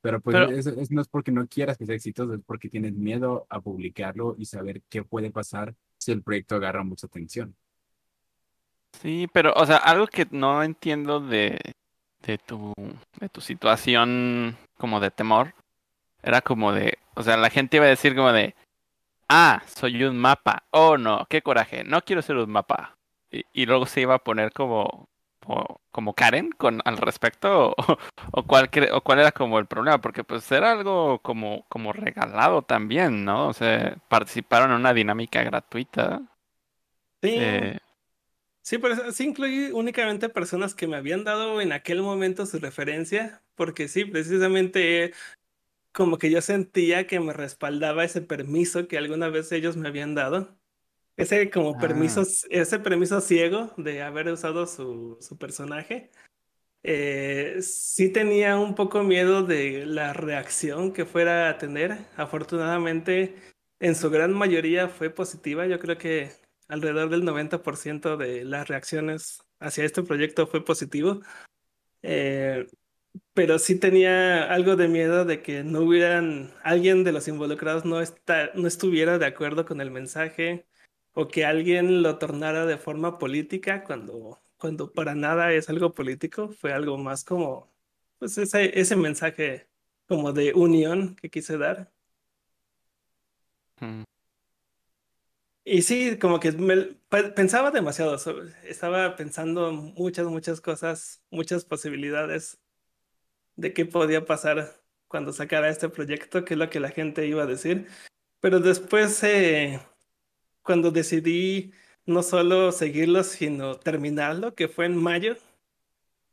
Pero pues Pero- eso, eso no es porque no quieras que sea exitoso, es porque tienes miedo a publicarlo y saber qué puede pasar si el proyecto agarra mucha atención. Sí, pero, o sea, algo que no entiendo de, de tu, de tu situación como de temor, era como de, o sea, la gente iba a decir como de, ah, soy un mapa, oh no, qué coraje, no quiero ser un mapa. Y, y luego se iba a poner como, como, como Karen con al respecto, o, o cuál, cre- o cuál era como el problema, porque pues era algo como, como regalado también, ¿no? O sea, participaron en una dinámica gratuita. Sí, eh, sí, pero sí incluí únicamente personas que me habían dado en aquel momento su referencia, porque sí, precisamente como que yo sentía que me respaldaba ese permiso que alguna vez ellos me habían dado. Ese como permiso, Ah. ese permiso ciego de haber usado su, su personaje. Eh, sí tenía un poco miedo de la reacción que fuera a tener. Afortunadamente, en su gran mayoría fue positiva. Yo creo que alrededor del 90% de las reacciones hacia este proyecto fue positivo. Eh, pero sí tenía algo de miedo de que no hubieran, alguien de los involucrados no, está, no estuviera de acuerdo con el mensaje o que alguien lo tornara de forma política cuando, cuando para nada es algo político, fue algo más como, pues ese, ese mensaje como de unión que quise dar. Mm, Y sí, como que me, pensaba demasiado, sobre- estaba pensando muchas, muchas cosas, muchas posibilidades de qué podía pasar cuando sacara este proyecto, qué es lo que la gente iba a decir. Pero después, eh, cuando decidí no solo seguirlo, sino terminarlo, que fue en mayo,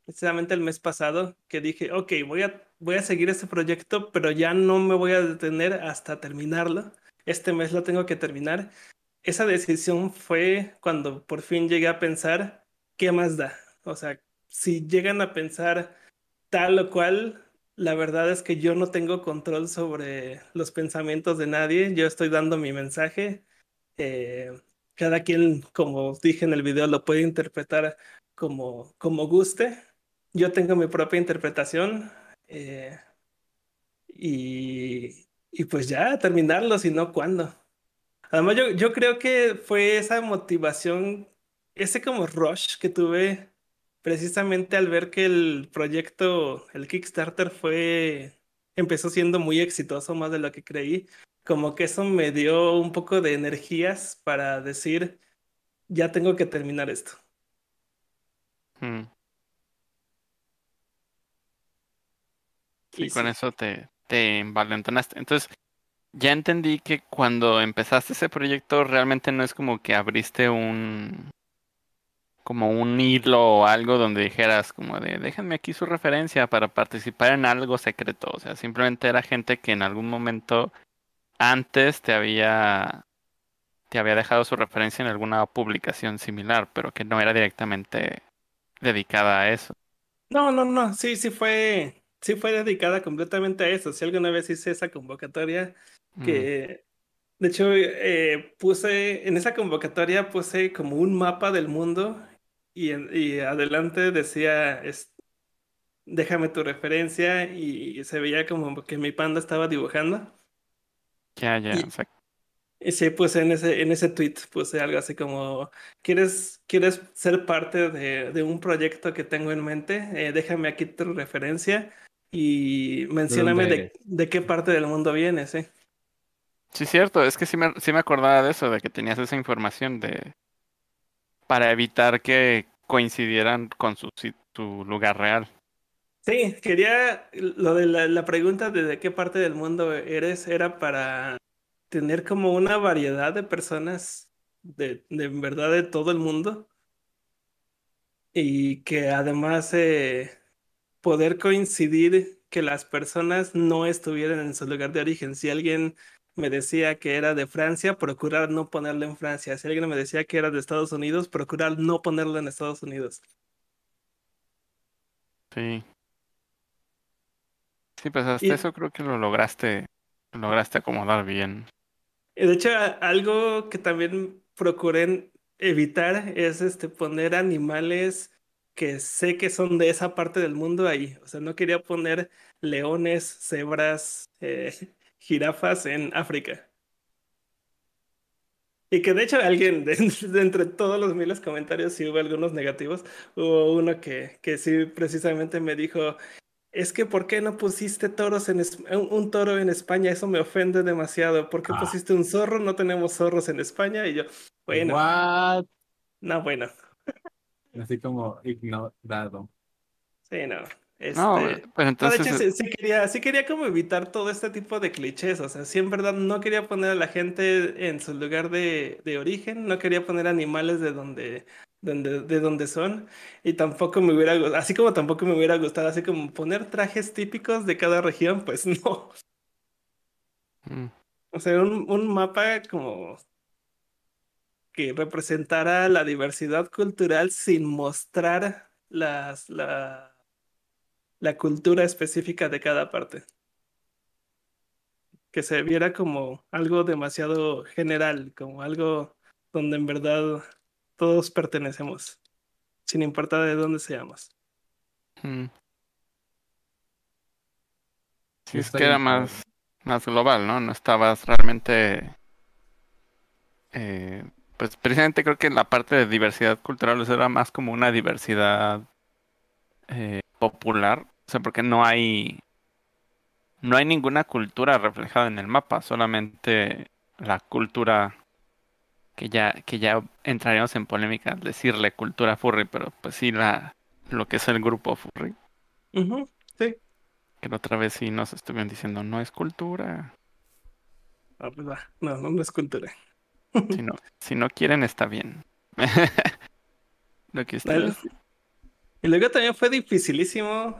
precisamente el mes pasado, que dije, ok, voy a, voy a seguir este proyecto, pero ya no me voy a detener hasta terminarlo. Este mes lo tengo que terminar. Esa decisión fue cuando por fin llegué a pensar, ¿qué más da? O sea, si llegan a pensar tal o cual, la verdad es que yo no tengo control sobre los pensamientos de nadie, yo estoy dando mi mensaje. eh, cada quien, como dije en el video, lo puede interpretar como, como guste. Yo tengo mi propia interpretación eh, y, y pues ya terminarlo, si no, ¿cuándo? Además, yo, yo creo que fue esa motivación, ese como rush que tuve precisamente al ver que el proyecto, el Kickstarter fue, empezó siendo muy exitoso, más de lo que creí. Como que eso me dio un poco de energías para decir, ya tengo que terminar esto. mm. Y con sí. eso te, te envalentonaste. Entonces, ya entendí que cuando empezaste ese proyecto realmente no es como que abriste un como un hilo o algo donde dijeras como de déjenme aquí su referencia para participar en algo secreto. O sea, simplemente era gente que en algún momento antes te había te había dejado su referencia en alguna publicación similar, pero que no era directamente dedicada a eso. No, no, no, sí, sí fue, sí fue dedicada completamente a eso. Si alguna vez hice esa convocatoria, Mm, que de hecho eh, puse, en esa convocatoria puse como un mapa del mundo y, adelante decía, es- déjame tu referencia y, se veía como que mi panda estaba dibujando. ya, ya, o Y, sí puse en ese, en ese tweet, puse algo así como, ¿quieres, quieres ser parte de, de un proyecto que tengo en mente? Eh, déjame aquí tu referencia y ¿De mencióname de qué parte del mundo vienes, ¿eh? Sí, cierto, es que sí me, sí me acordaba de eso, de que tenías esa información de para evitar que coincidieran con su, lugar real. Sí, quería, lo de la, pregunta de, qué parte del mundo eres era para tener como una variedad de personas de, de verdad de todo el mundo y que además eh, poder coincidir que las personas no estuvieran en su lugar de origen. Si alguien me decía que era de Francia, procurar no ponerlo en Francia. Si alguien me decía que era de Estados Unidos, procurar no ponerlo en Estados Unidos. Sí. Sí, pues hasta Y eso creo que lo lograste, lo lograste acomodar bien. De hecho, algo que también procuré evitar es este poner animales que sé que son de esa parte del mundo ahí. O sea, no quería poner leones, cebras, eh, jirafas en África. Y que de hecho alguien, de, de entre todos los miles de comentarios, sí hubo algunos negativos. Hubo uno que, que sí precisamente me dijo, es que ¿por qué no pusiste toros en Es- un, un toro en España? Eso me ofende demasiado. ¿Por qué Ah, pusiste un zorro? No tenemos zorros en España. Y yo, bueno, what? no, bueno, Así como ignorado. sí, no. No, Este, pero no, de hecho entonces, sí, sí quería, sí quería como evitar todo este tipo de clichés. O sea, sí en verdad no quería poner a la gente en su lugar de, de origen, no quería poner animales de donde, donde, de donde son. Y tampoco me hubiera, así como tampoco me hubiera gustado, así como poner trajes típicos de cada región, pues no. mm, O sea, un, un mapa como que representara la diversidad cultural sin mostrar las, la, la cultura específica de cada parte. Que se viera como algo demasiado general, como algo donde en verdad todos pertenecemos, sin importar de dónde seamos. mm, sí es que era en más, más global, ¿no? No estabas realmente, eh, pues precisamente creo que la parte de diversidad cultural o sea, era más como una diversidad eh, popular, o sea, porque no hay, no hay ninguna cultura reflejada en el mapa, solamente la cultura que ya, que ya entraríamos en polémica al decirle cultura furry, pero pues sí la lo que es el grupo furry. Ujú, sí. Que la otra vez sí nos estuvieron diciendo no es cultura. Ah, pues va. No, no, no es cultura. Si no, si no quieren está bien. lo que ustedes Y luego también fue dificilísimo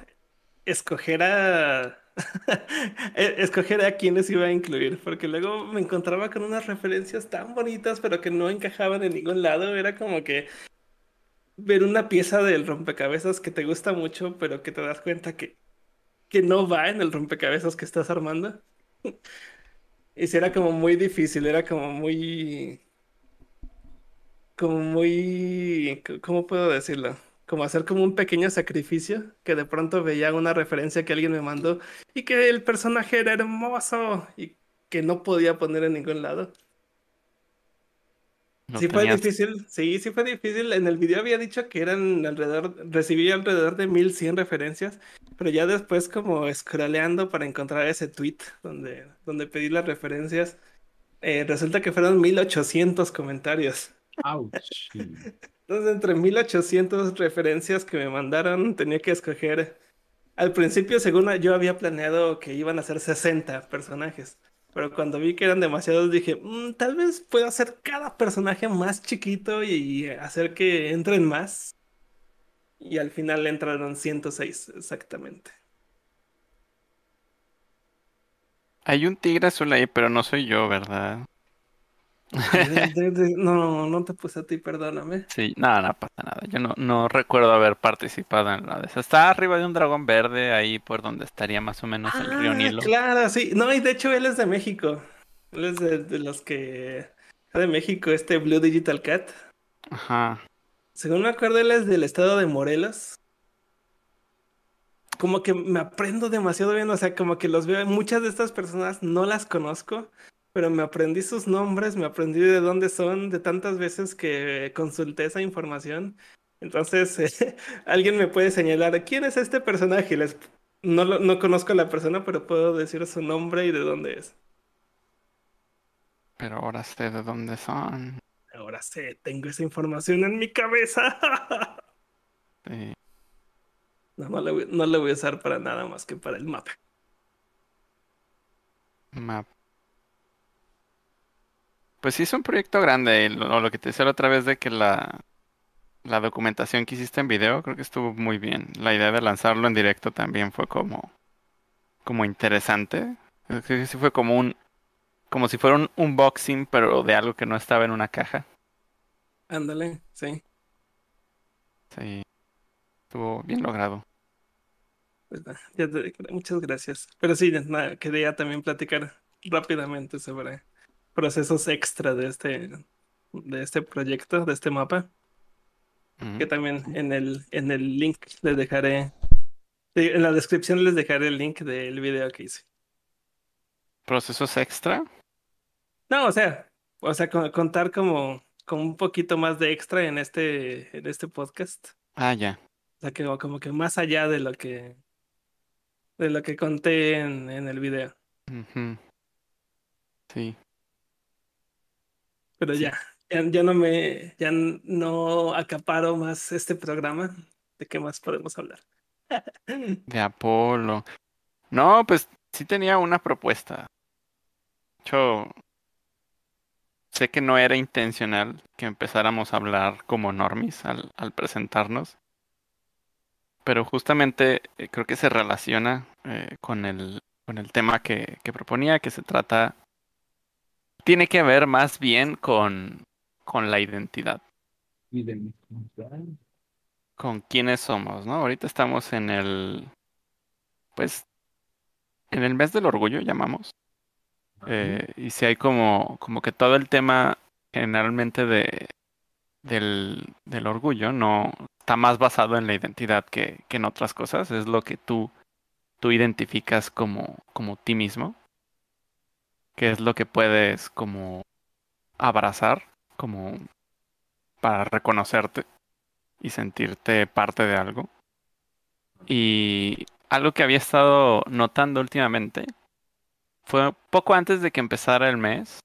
escoger a e- escoger a quienes iba a incluir, porque luego me encontraba con unas referencias tan bonitas, pero que no encajaban en ningún lado. Era como que ver una pieza del rompecabezas que te gusta mucho, pero que te das cuenta que, que no va en el rompecabezas que estás armando. Y sí, era como muy difícil, era como muy, como muy, ¿cómo puedo decirlo? Como hacer como un pequeño sacrificio, que de pronto veía una referencia que alguien me mandó y que el personaje era hermoso y que no podía poner en ningún lado. no Sí fue difícil, sí, sí fue difícil. En el video había dicho que eran alrededor, recibí alrededor de 1100 referencias, pero ya después como scrolleando para encontrar ese tweet donde, donde pedí las referencias, eh, resulta que fueron 1800 comentarios. Ouch. Entonces, entre 1800 referencias que me mandaron, tenía que escoger. Al principio, según yo había planeado que iban a ser 60 personajes, pero cuando vi que eran demasiados, dije, "Mm, tal vez pueda hacer cada personaje más chiquito y hacer que entren más. Y al final entraron 106, exactamente. Hay un tigre azul ahí, pero no soy yo, ¿verdad? No, no te puse a ti, perdóname. Sí, nada, no pasa nada. Yo no, no recuerdo haber participado en la de esa. Está arriba de un dragón verde, ahí por donde estaría más o menos el río Ah, Nilo. claro, sí. No, y de hecho él es de México. Él es de, de los que... De México, este Blue Digital Cat. Ajá. Según me acuerdo, él es del estado de Morelos. Como que me aprendo demasiado bien, o sea, como que los veo. Muchas de estas personas no las conozco, pero me aprendí sus nombres, me aprendí de dónde son, de tantas veces que consulté esa información. Entonces, alguien me puede señalar quién es este personaje. Les... No, no conozco a la persona, pero puedo decir su nombre y de dónde es. Pero ahora sé de dónde son. Ahora sé, tengo esa información en mi cabeza. Sí. No, no le voy, no le voy a usar para nada más que para el mapa. Map. Pues sí es un proyecto grande. y Lo, lo que te decía la otra vez de que la, la documentación que hiciste en video creo que estuvo muy bien. La idea de lanzarlo en directo también fue como, como interesante. Creo que sí fue como un, como si fuera un unboxing, pero de algo que no estaba en una caja. Ándale, sí. Sí. Estuvo bien logrado. Pues, ya te- muchas gracias. Pero sí, nada, quería también platicar rápidamente sobre procesos extra de este, de este proyecto, de este mapa, que también en el, en el link les dejaré, sí, en la descripción les dejaré el link del video que hice. ¿Procesos extra? No, o sea, o sea, con- contar como, como un poquito más de extra en este, en este podcast. Ah, ya. O sea, que como que más allá de lo que de lo que conté en, en el video. Sí. Pero Sí. ya, ya, ya no me, ya no acaparo más este programa. ¿De qué más podemos hablar? De Apolo. No, pues sí tenía una propuesta. De hecho, sé que no era intencional que empezáramos a hablar como normis al, al presentarnos. Pero justamente eh, creo que se relaciona eh, con el, con el tema que, que proponía, que se trata. Tiene que ver más bien con, con la identidad. con quiénes somos, ¿no? Ahorita estamos en el, pues, en el mes del orgullo, llamamos. Eh, y si hay como, como que todo el tema generalmente de, del, del orgullo no está más basado en la identidad que, que en otras cosas. Es lo que tú, tú identificas como, como ti mismo. Que es lo que puedes como abrazar, como para reconocerte y sentirte parte de algo. Y algo que había estado notando últimamente fue poco antes de que empezara el mes.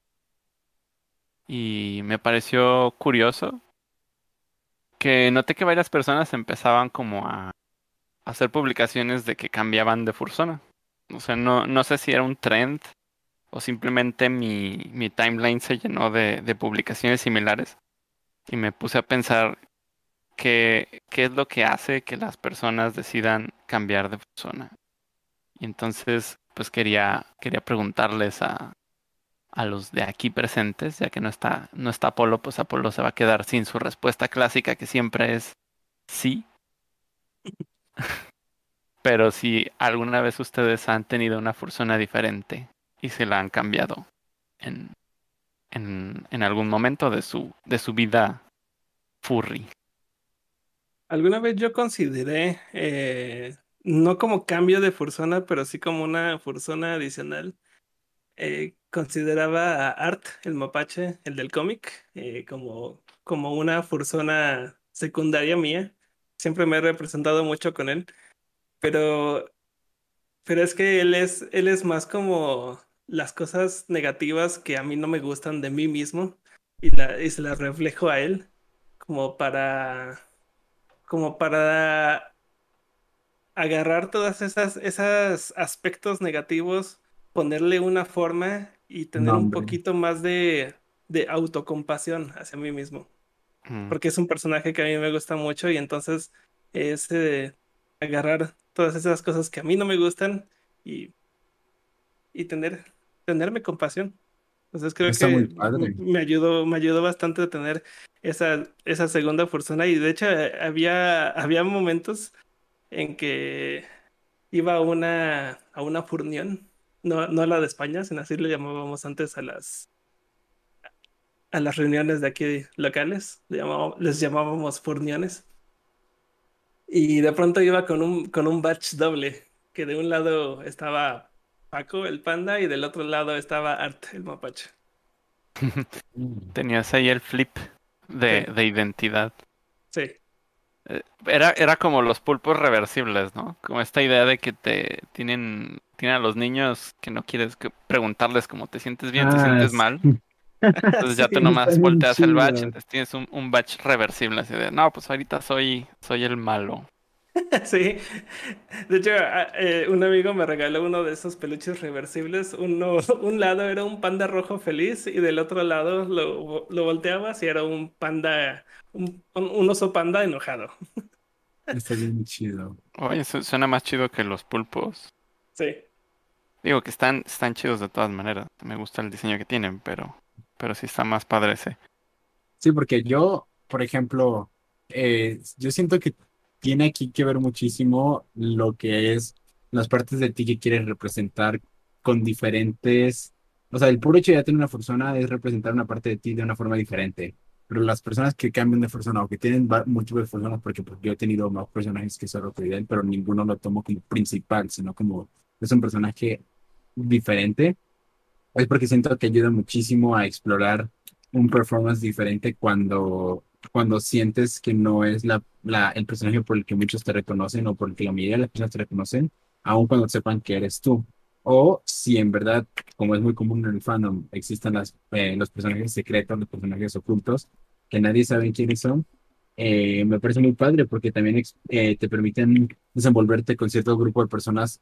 y me pareció curioso que noté que varias personas empezaban como a hacer publicaciones de que cambiaban de Fursona. O sea, no, no sé si era un trend o simplemente mi, mi timeline se llenó de, de publicaciones similares y me puse a pensar qué, es lo que hace que las personas decidan cambiar de persona. Y entonces, pues quería, quería preguntarles a, a los de aquí presentes, ya que no está, no está Apolo, pues Apolo se va a quedar sin su respuesta clásica, que siempre es sí. Pero si alguna vez ustedes han tenido una fursona diferente y se la han cambiado en, en, algún momento de su, de su vida furry. Alguna vez yo consideré, eh, no como cambio de fursona, pero sí como una fursona adicional. eh, consideraba a Art, el mapache, el del cómic, eh, como, como una fursona secundaria mía. Siempre me he representado mucho con él, pero, pero es que él es, él es más como las cosas negativas que a mí no me gustan de mí mismo y, la, y se las reflejo a él, como para, como para agarrar todas esas, esos aspectos negativos, ponerle una forma y tener un poquito más de, de autocompasión hacia mí mismo. Mm. Porque es un personaje que a mí me gusta mucho y entonces es eh, agarrar todas esas cosas que a mí no me gustan y, y tener, tenerme compasión. Entonces creo Está que me ayudó, me ayudó bastante a tener esa, esa segunda persona y de hecho había, había momentos en que iba a una, a una furnión, no, no a la de España, sino así le llamábamos antes a las, a las reuniones de aquí locales, le llamábamos- les llamábamos furniones. Y de pronto iba con un, con un batch doble, que de un lado estaba Paco, el panda, y del otro lado estaba Art, el mapache. Tenías ahí el flip de, Sí. de identidad. Sí, Eh, Era, era como los pulpos reversibles, ¿no? Como esta idea de que te tienen, tienen a los niños que no quieres que preguntarles cómo te sientes bien, te Ah, sientes sí. mal. Entonces ya Sí, tú nomás volteas el batch, entonces tienes un, un batch reversible así de, no, pues ahorita soy, soy el malo. Sí, de hecho, a- eh, un amigo me regaló uno de esos peluches reversibles. Uno, un lado era un panda rojo feliz y del otro lado lo, lo volteabas y era un panda, un, un- un oso panda enojado. Está bien chido. Oye, su- suena más chido que los pulpos. Sí, Digo que están, están chidos de todas maneras. Me gusta el diseño que tienen, pero, pero sí está más padre ese. Sí, porque yo, por ejemplo, eh, yo siento que tiene aquí que ver muchísimo lo que es las partes de ti que quieres representar con diferentes, o sea, el puro hecho de tener una persona es representar una parte de ti de una forma diferente, pero las personas que cambian de persona o que tienen múltiples personas, porque pues, yo he tenido más personajes que solo Fidel, pero ninguno lo tomo como principal, sino como es un personaje diferente, es porque siento que ayuda muchísimo a explorar un performance diferente cuando, cuando sientes que no es la, la, el personaje por el que muchos te reconocen o por el que la mayoría de las personas te reconocen, aun cuando sepan que eres tú. O si en verdad, como es muy común en el fandom, existen las, eh, los personajes secretos, los personajes ocultos, que nadie sabe quiénes son, eh, me parece muy padre porque también eh, te permiten desenvolverte con cierto grupo de personas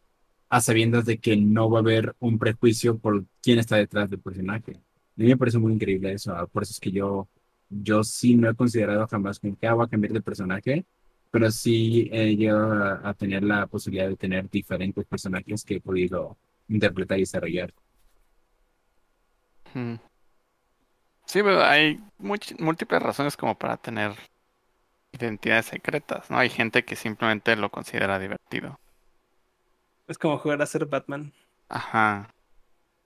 a sabiendas de que no va a haber un prejuicio por quién está detrás del personaje. A mí me parece muy increíble eso, ah, por eso es que yo, yo sí no he considerado jamás que ah, voy a cambiar de personaje, pero sí he llegado a, a tener la posibilidad de tener diferentes personajes que he podido interpretar y desarrollar. Sí, pero hay much- múltiples razones como para tener identidades secretas, ¿no? Hay gente que simplemente lo considera divertido. es como jugar a ser Batman. Ajá.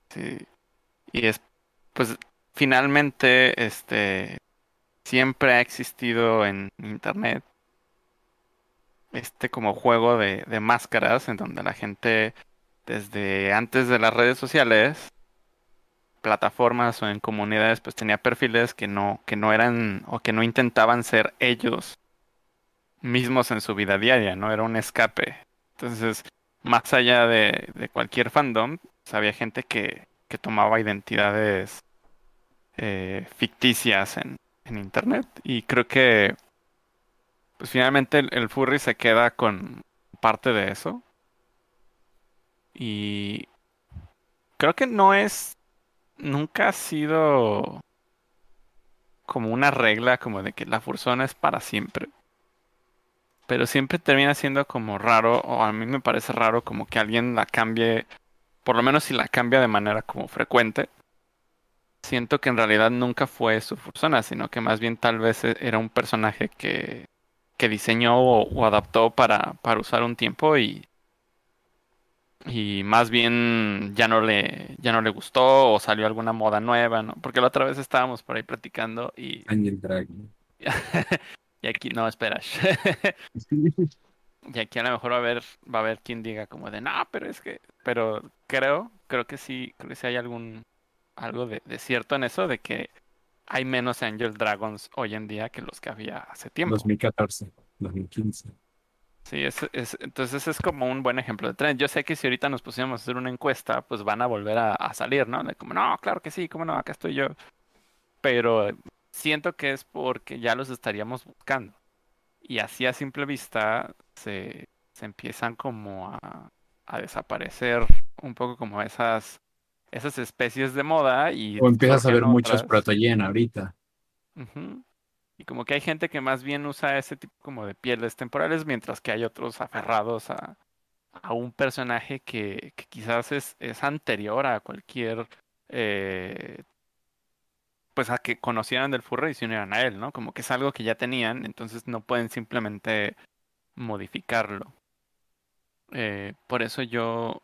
Sí. Y es, pues, finalmente, este, siempre ha existido en internet este como juego de, máscaras en donde la gente, desde antes de las redes sociales, plataformas o en comunidades, pues tenía perfiles que no, que no eran o que no intentaban ser ellos mismos en su vida diaria, ¿no? Era un escape. Entonces, más allá de, de cualquier fandom, pues, había gente que, que tomaba identidades eh, ficticias en, en internet. Y creo que pues finalmente el, furry se queda con parte de eso. Y creo que no es, nunca ha sido como una regla como de que la fursona es para siempre. Pero siempre termina siendo como raro, o a mí me parece raro como que alguien la cambie, por lo menos si la cambia de manera como frecuente. Siento que en realidad nunca fue su fursona, sino que más bien tal vez e- era un personaje que, que diseñó o, o adaptó para, para usar un tiempo y, y más bien ya no le, ya no le gustó o salió alguna moda nueva, ¿no? Porque la otra vez estábamos por ahí platicando y, Angel Dragon. y aquí, no, espera. Y aquí a lo mejor va a haber, va a haber quien diga como de, no, pero es que, pero creo, creo que sí, creo que sí hay algún, algo de, de cierto en eso, de que hay menos Angel Dragons hoy en día que los que había hace tiempo. 2014, 2015. Sí, es, es- entonces es como un buen ejemplo de tren. Yo sé que si ahorita nos pusiéramos a hacer una encuesta, pues van a volver a, a salir, ¿no? De como, no, claro que sí, cómo no, acá estoy yo. Pero siento que es porque ya los estaríamos buscando. Y así a simple vista se, se empiezan como a, a desaparecer un poco como esas, esas especies de moda y O empiezas a ver muchos protoyen ahorita. Y como que hay gente que más bien usa ese tipo como de pieles temporales, mientras que hay otros aferrados a, a un personaje que, que quizás es, es anterior a cualquier, eh, pues a que conocieran del furry y se unieran a él, ¿no? Como que es algo que ya tenían, entonces no pueden simplemente modificarlo. Eh, por eso yo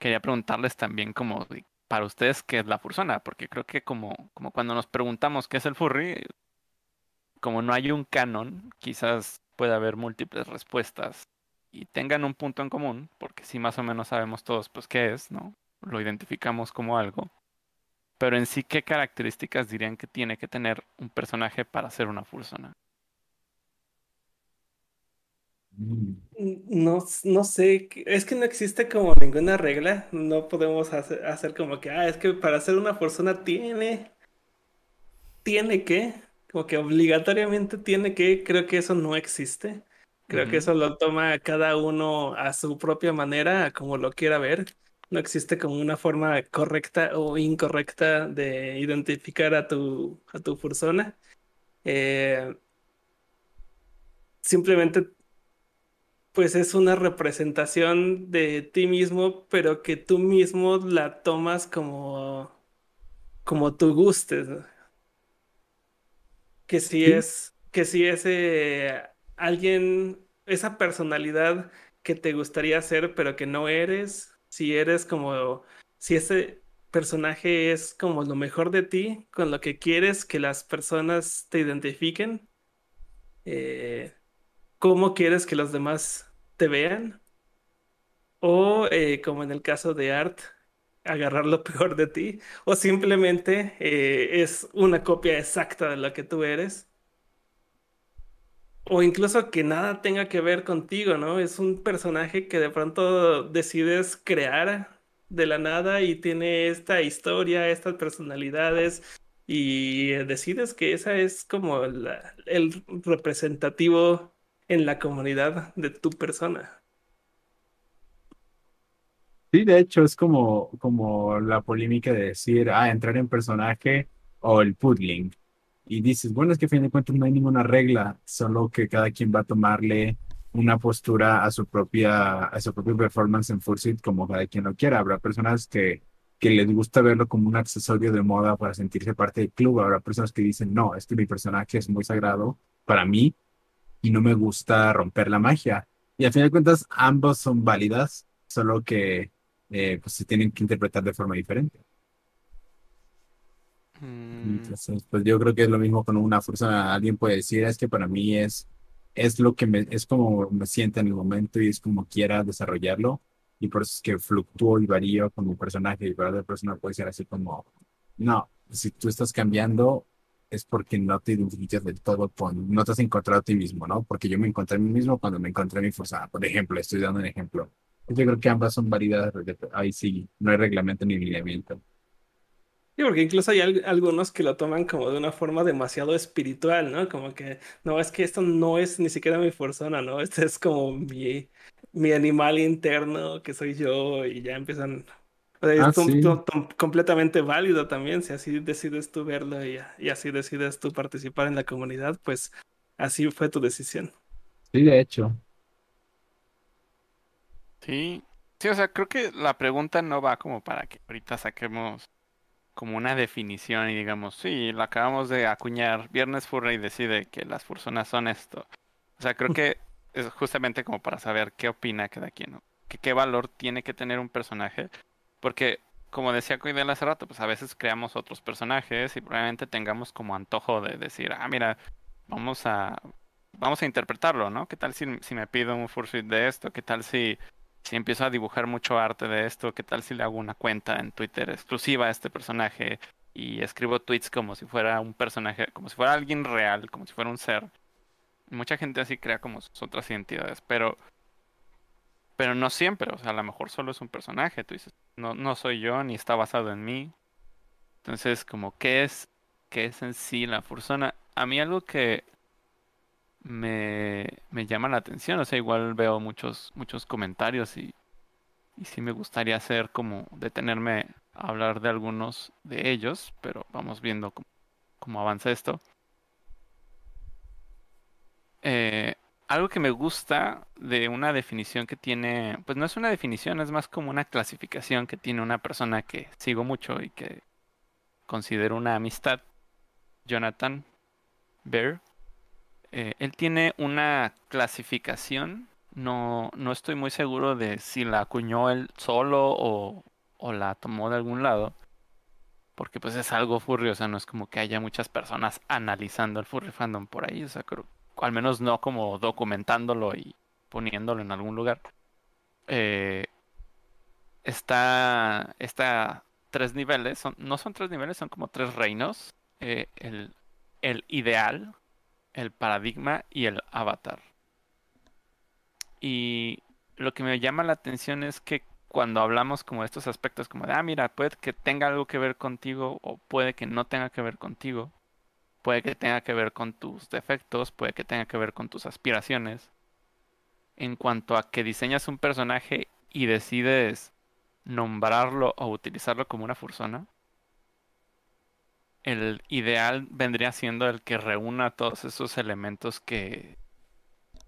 quería preguntarles también como para ustedes qué es la fursona, porque creo que como, como cuando nos preguntamos qué es el furry, como no hay un canon, quizás pueda haber múltiples respuestas y tengan un punto en común, porque sí más o menos sabemos todos pues qué es, ¿no? Lo identificamos como algo. Pero en sí, ¿qué características dirían que tiene que tener un personaje para ser una fursona? Mm. No, no sé, es que no existe como ninguna regla, no podemos hacer, hacer como que, ah, es que para ser una persona tiene, tiene que, como que obligatoriamente tiene que, creo que eso no existe, creo que eso lo toma cada uno a su propia manera, como lo quiera ver, no existe como una forma correcta o incorrecta de identificar a tu, a tu persona, Eh, simplemente pues es una representación de ti mismo, pero que tú mismo la tomas como, como tú gustes, ¿no? Que si Sí. es, que si es eh, alguien, esa personalidad que te gustaría ser, pero que no eres, si eres como, si ese personaje es como lo mejor de ti, con lo que quieres que las personas te identifiquen, eh, cómo quieres que los demás te vean. O eh, como en el caso de Art, agarrar lo peor de ti. O simplemente eh, es una copia exacta de lo que tú eres. O incluso que nada tenga que ver contigo, ¿no? Es un personaje que de pronto decides crear de la nada y tiene esta historia, estas personalidades. Y eh, decides que esa es como el representativo en la comunidad de tu persona. Sí, de hecho, es como, como la polémica de decir, ah, entrar en personaje o el puddling. Y dices, bueno, es que a fin de cuentas no hay ninguna regla, solo que cada quien va a tomarle una postura a su propia, a su propia performance en Fursuit como cada quien lo quiera. Habrá personas que, que les gusta verlo como un accesorio de moda para sentirse parte del club. Habrá personas que dicen, no, es que mi personaje es muy sagrado para mí y no me gusta romper la magia. Y al fin de cuentas, ambos son válidas, solo que eh, pues se tienen que interpretar de forma diferente. Mm, Entonces, pues yo creo que es lo mismo con una fuerza. Alguien puede decir, es que para mí es, es lo que me, es como me sienta en el momento y es como quiera desarrollarlo. Y por eso es que fluctúo y varío con mi personaje. Y para otra persona puede ser así como, no, si tú estás cambiando es porque no te identificas del todo con, no te has encontrado a ti mismo, ¿no? Porque yo me encontré a mí mismo cuando me encontré a mi fuerza. Por ejemplo, estoy dando un ejemplo. Yo creo que ambas son válidas. Ahí sí, no hay reglamento ni lineamiento. Sí, porque incluso hay al- algunos que lo toman como de una forma demasiado espiritual, ¿no? Como que, no, es que esto no es ni siquiera mi persona, ¿no? Este es como mi, mi animal interno, que soy yo, y ya empiezan... O sea, Ah, es sí. tom- completamente válido también, si así decides tú verlo y, y así decides tú participar en la comunidad, pues así fue tu decisión. Sí, de hecho. Sí, sí, o sea, creo que la pregunta no va como para que ahorita saquemos como una definición y digamos, sí, la acabamos de acuñar, Viernes Furry decide que las personas son esto. O sea, creo que es justamente como para saber qué opina cada quien, ¿no? Que qué valor tiene que tener un personaje, porque como decía Coidel hace rato, pues a veces creamos otros personajes y probablemente tengamos como antojo de decir, ah, mira, vamos a vamos a interpretarlo, ¿no? ¿Qué tal si, si me pido un fursuit de esto? ¿Qué tal si si empiezo a dibujar mucho arte de esto, ¿qué tal si le hago una cuenta en Twitter exclusiva a este personaje y escribo tweets como si fuera un personaje, como si fuera alguien real, como si fuera un ser? Mucha gente así crea como sus otras identidades, pero pero no siempre, o sea, a lo mejor solo es un personaje, tú dices, no no soy yo ni está basado en mí. Entonces, como qué es qué es en sí la fursona? A mí algo que me, me llama la atención. O sea, igual veo muchos, muchos comentarios y, y sí me gustaría hacer como detenerme a hablar de algunos de ellos, pero vamos viendo cómo, cómo avanza esto. Eh, algo que me gusta de una definición que tiene, pues no es una definición, es más como una clasificación que tiene una persona que sigo mucho y que considero una amistad, Jonathan Bear. Eh, él tiene una clasificación, no, no estoy muy seguro de si la acuñó él solo o, o la tomó de algún lado, porque pues es algo furry, o sea, no es como que haya muchas personas analizando el furry fandom por ahí, o sea, creo, al menos no como documentándolo y poniéndolo en algún lugar. Eh, está, está tres niveles, son, no son tres niveles, son como tres reinos. Eh, el, el ideal, el paradigma y el avatar. Y lo que me llama la atención es que cuando hablamos como de estos aspectos, como de, ah, mira, puede que tenga algo que ver contigo o puede que no tenga que ver contigo, puede que tenga que ver con tus defectos, puede que tenga que ver con tus aspiraciones. En cuanto a que diseñas un personaje y decides nombrarlo o utilizarlo como una fursona, el ideal vendría siendo el que reúna todos esos elementos que,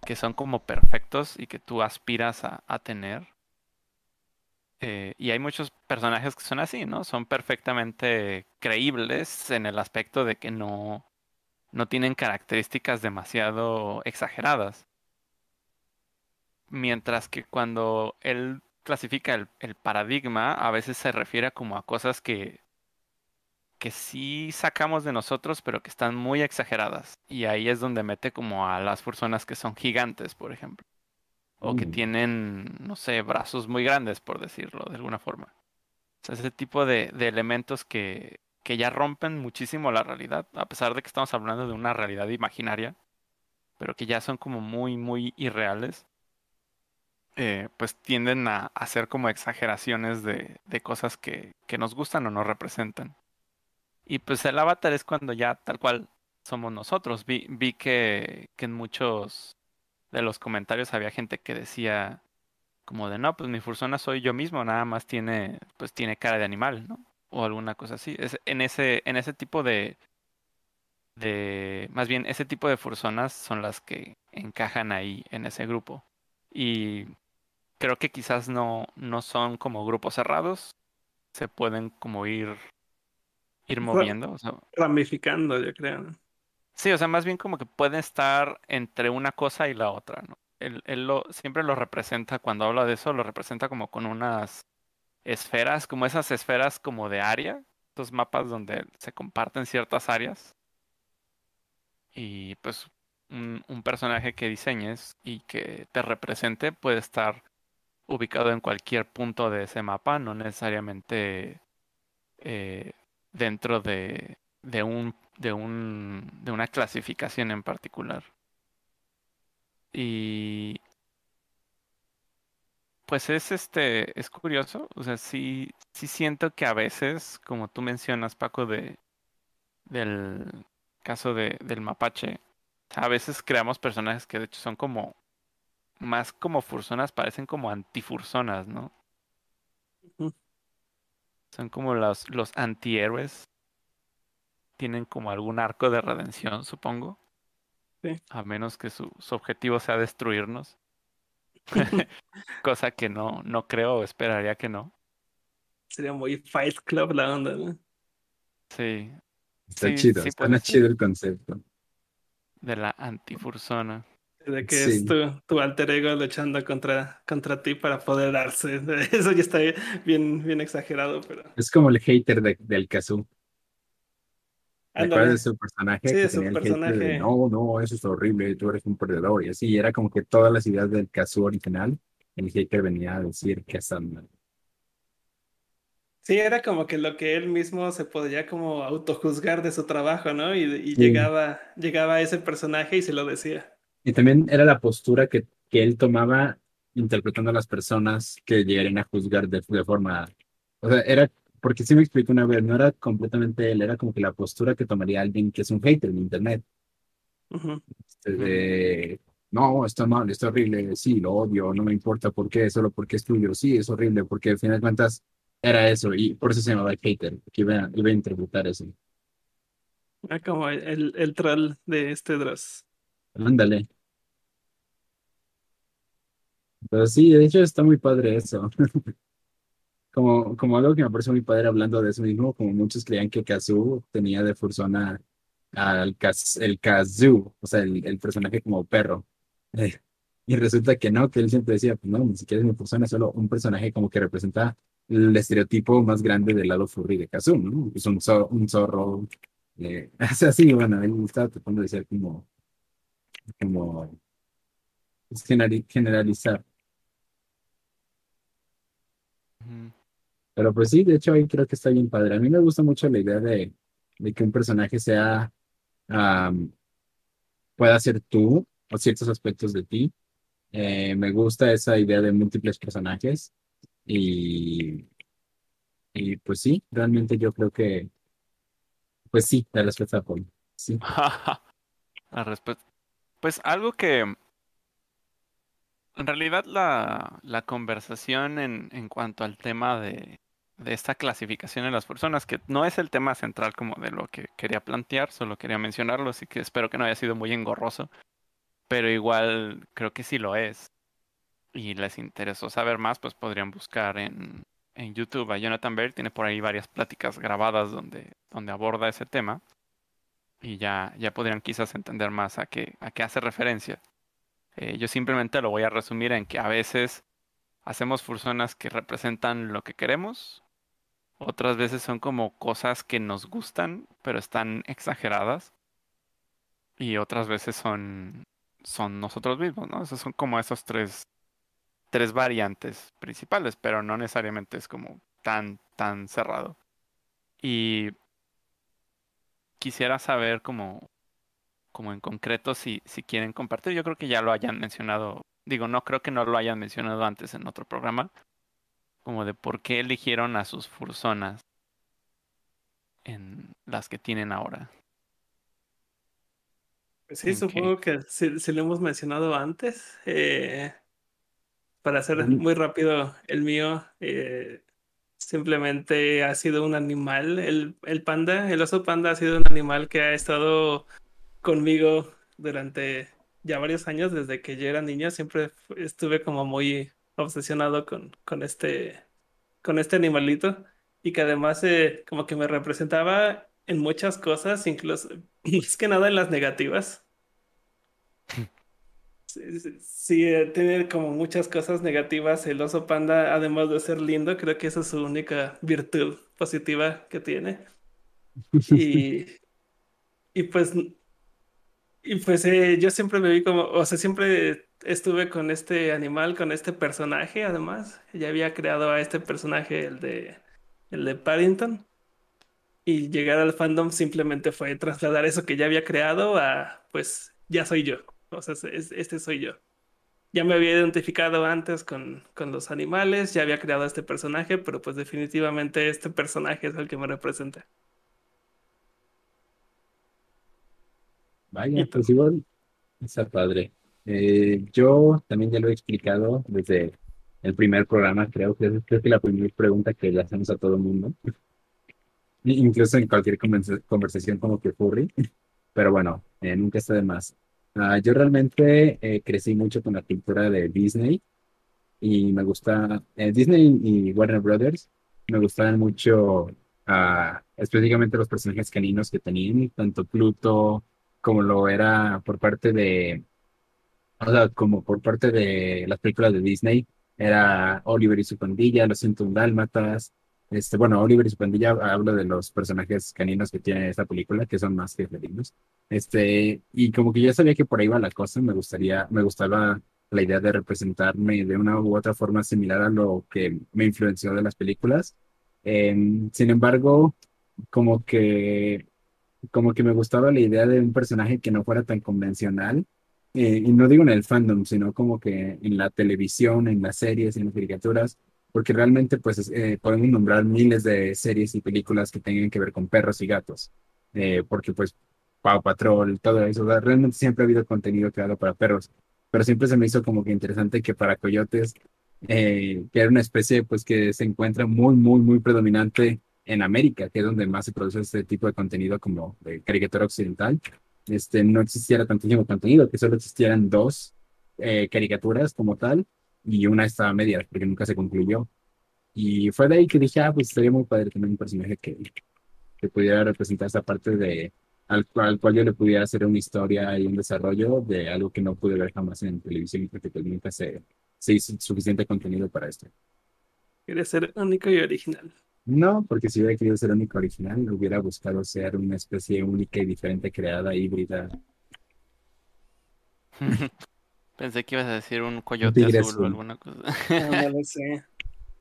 que son como perfectos y que tú aspiras a tener. Eh, y hay muchos personajes que son así, ¿no? Son perfectamente creíbles en el aspecto de que no, no tienen características demasiado exageradas. Mientras que cuando él clasifica el, el paradigma, a veces se refiere como a cosas que, que sí sacamos de nosotros, pero que están muy exageradas. Y ahí es donde mete como a las personas que son gigantes, por ejemplo. O que Mm. tienen, no sé, brazos muy grandes, por decirlo de alguna forma. O sea, ese tipo de, de elementos que, que ya rompen muchísimo la realidad, a pesar de que estamos hablando de una realidad imaginaria, pero que ya son como muy, muy irreales, eh, pues tienden a, ser como exageraciones de, de cosas que, que nos gustan o nos representan. Y pues el avatar es cuando ya tal cual somos nosotros. Vi, vi que, que en muchos de los comentarios había gente que decía como de no, pues mi fursona soy yo mismo, nada más tiene, pues tiene cara de animal, ¿no? O alguna cosa así. Es, en ese, en ese tipo de, de, más bien ese tipo de fursonas son las que encajan ahí en ese grupo. Y creo que quizás no, no son como grupos cerrados, se pueden como ir, ir moviendo. o sea, Ramificando, yo creo. Sí, o sea, más bien como que puede estar entre una cosa y la otra, ¿no? Él, él lo, siempre lo representa, cuando habla de eso, lo representa como con unas esferas, como esas esferas como de área, estos mapas donde se comparten ciertas áreas. Y pues un, personaje que diseñes y que te represente puede estar ubicado en cualquier punto de ese mapa, no necesariamente eh, dentro de, de un, de un, de una clasificación en particular. Y Pues es este, es curioso, o sea, sí, sí siento que a veces, como tú mencionas, Paco, de del caso de, del mapache, a veces creamos personajes que de hecho son como más como fursonas, parecen como antifursonas, ¿no? Son como los, los antihéroes. Tienen como algún arco de redención, supongo. Sí. A menos que su, su objetivo sea destruirnos. Cosa que no, no creo o esperaría que no. Sería muy Fight Club la onda, ¿no? Sí, Está Sí, chido, sí está chido el concepto. de la antifursona. De que Sí. es tu, tu alter ego luchando contra, contra ti para apoderarse. Eso ya está bien, bien exagerado, pero. Es como el hater de- del Kazoo. ¿Te Ándale. acuerdas de su personaje? Sí, su hater de, personaje. no, no, eso es horrible, tú eres un perdedor. Y así, era como que todas las ideas del Kazoo original, el hater venía a decir que están mal. Sí, era como que lo que él mismo se podía como autojuzgar de su trabajo, ¿no? Y, y Sí. llegaba, llegaba ese personaje y se lo decía. Y también era la postura que, que él tomaba interpretando a las personas que llegarían a juzgar de, de forma... O sea, era, porque sí me explico una vez, no era completamente él, era como que la postura que tomaría alguien que es un hater en Internet. Ujú. Este, de, no, está mal, está horrible, sí, lo odio, no me importa por qué, solo porque es tuyo, sí, es horrible, porque al final de cuentas era eso, y por eso se llamaba el hater, que iba, iba a interpretar eso. Era como el, el troll de este Dross. Ándale. Pero sí, de hecho está muy padre eso. Como, como algo que me parece muy padre hablando de eso mismo, como muchos creían que Kazoo tenía de fursona al Kaz, el Kazoo, o sea, el, el personaje como perro. Eh, y resulta que no, que él siempre decía, pues no, ni siquiera es mi persona, es solo un personaje como que representa el estereotipo más grande del lado furry de Kazoo, ¿no? Es un, zo- un zorro. Eh, o sea, sí, bueno, él estaba tratando de ser como, como pues, generali- generalizar. Pero pues sí, de hecho ahí creo que está bien padre. A mí me gusta mucho la idea de, de que un personaje sea, am, pueda ser tú o ciertos aspectos de ti. Eh, me gusta esa idea de múltiples personajes y, y pues sí, realmente yo creo que, pues sí, la respuesta a Paul. Sí. La respuesta. Pues algo que en realidad la, la conversación en, en cuanto al tema de, de esta clasificación en las personas, que no es el tema central como de lo que quería plantear, solo quería mencionarlo, así que espero que no haya sido muy engorroso, pero igual creo que sí lo es. Y les interesó saber más, pues podrían buscar en, en YouTube a Jonathan Baird, tiene por ahí varias pláticas grabadas donde, donde aborda ese tema y ya, ya podrían quizás entender más a qué, a qué hace referencia. Eh, yo simplemente lo voy a resumir en que a veces hacemos fursonas que representan lo que queremos, otras veces son como cosas que nos gustan, pero están exageradas, y otras veces son, son nosotros mismos, ¿no? Esos son como esos tres, tres variantes principales, pero no necesariamente es como tan, tan cerrado. Y quisiera saber como, como en concreto si, si quieren compartir. Yo creo que ya lo hayan mencionado. Digo, no creo que no lo hayan mencionado antes en otro programa. Como de por qué eligieron a sus fursonas en las que tienen ahora. Pues sí, supongo que sí, sí lo hemos mencionado antes. Eh, para hacer muy rápido el mío, eh, simplemente ha sido un animal. El, el panda, el oso panda ha sido un animal que ha estado conmigo durante ya varios años, desde que yo era niño. Siempre estuve como muy obsesionado con, con este, con este animalito y que además eh, como que me representaba en muchas cosas, incluso más que nada en las negativas. Sí, sí, sí, eh, tiene como muchas cosas negativas el oso panda, además de ser lindo, creo que esa es su única virtud positiva que tiene. Y, y pues, y pues eh, yo siempre me vi como, o sea, siempre estuve con este animal, con este personaje, además. Ya había creado a este personaje, el de, el de Paddington. Y llegar al fandom simplemente fue trasladar eso que ya había creado a, pues, ya soy yo. O sea, es- este soy yo. ya me había identificado antes con, con los animales, ya había creado este personaje, pero pues definitivamente este personaje es el que me representa. Vaya, pues igual, está padre. Eh, yo también ya lo he explicado desde el primer programa, creo que es creo que la primera pregunta que le hacemos a todo el mundo, incluso en cualquier conversa- conversación como que furry, pero bueno, eh, nunca está de más. Ah, yo realmente eh, crecí mucho con la cultura de Disney y me gusta eh, Disney y Warner Brothers, me gustaban mucho ah, específicamente los personajes caninos que tenían, tanto Pluto como lo era por parte de o sea, como por parte de las películas de Disney, era Oliver y su pandilla, Los 101 Dálmatas. Este, bueno, Oliver y su pandilla hablo de los personajes caninos que tiene esta película, que son más que felinos. Este, y como que ya sabía que por ahí va la cosa, me gustaría, me gustaba la idea de representarme de una u otra forma similar a lo que me influenció de las películas. Em, sin embargo, como que como que me gustaba la idea de un personaje que no fuera tan convencional. eh, y no digo en el fandom, sino como que en la televisión, en las series, en las caricaturas, porque realmente pues es- eh, podemos nombrar miles de series y películas que tengan que ver con perros y gatos, eh, porque pues Paw Patrol, todo eso, realmente siempre ha habido contenido creado para perros, pero siempre se me hizo como que interesante que para coyotes, eh, que era una especie pues que se encuentra muy, muy, muy predominante en América, que es donde más se produce este tipo de contenido como de caricatura occidental, este, no existiera tantísimo contenido, que solo existieran dos eh, caricaturas como tal y una estaba a medias porque nunca se concluyó. Y fue de ahí que dije, ah, pues estaría muy padre tener un personaje que, que pudiera representar esa parte de, al, al cual yo le pudiera hacer una historia y un desarrollo de algo que no pude ver jamás en televisión porque pues nunca se, se hizo suficiente contenido para esto. Quiere ser único y original. No, porque si hubiera querido ser único original, hubiera buscado ser una especie única y diferente, creada, híbrida. Pensé que ibas a decir un coyote tigre azul o azul. alguna cosa. No, no lo sé.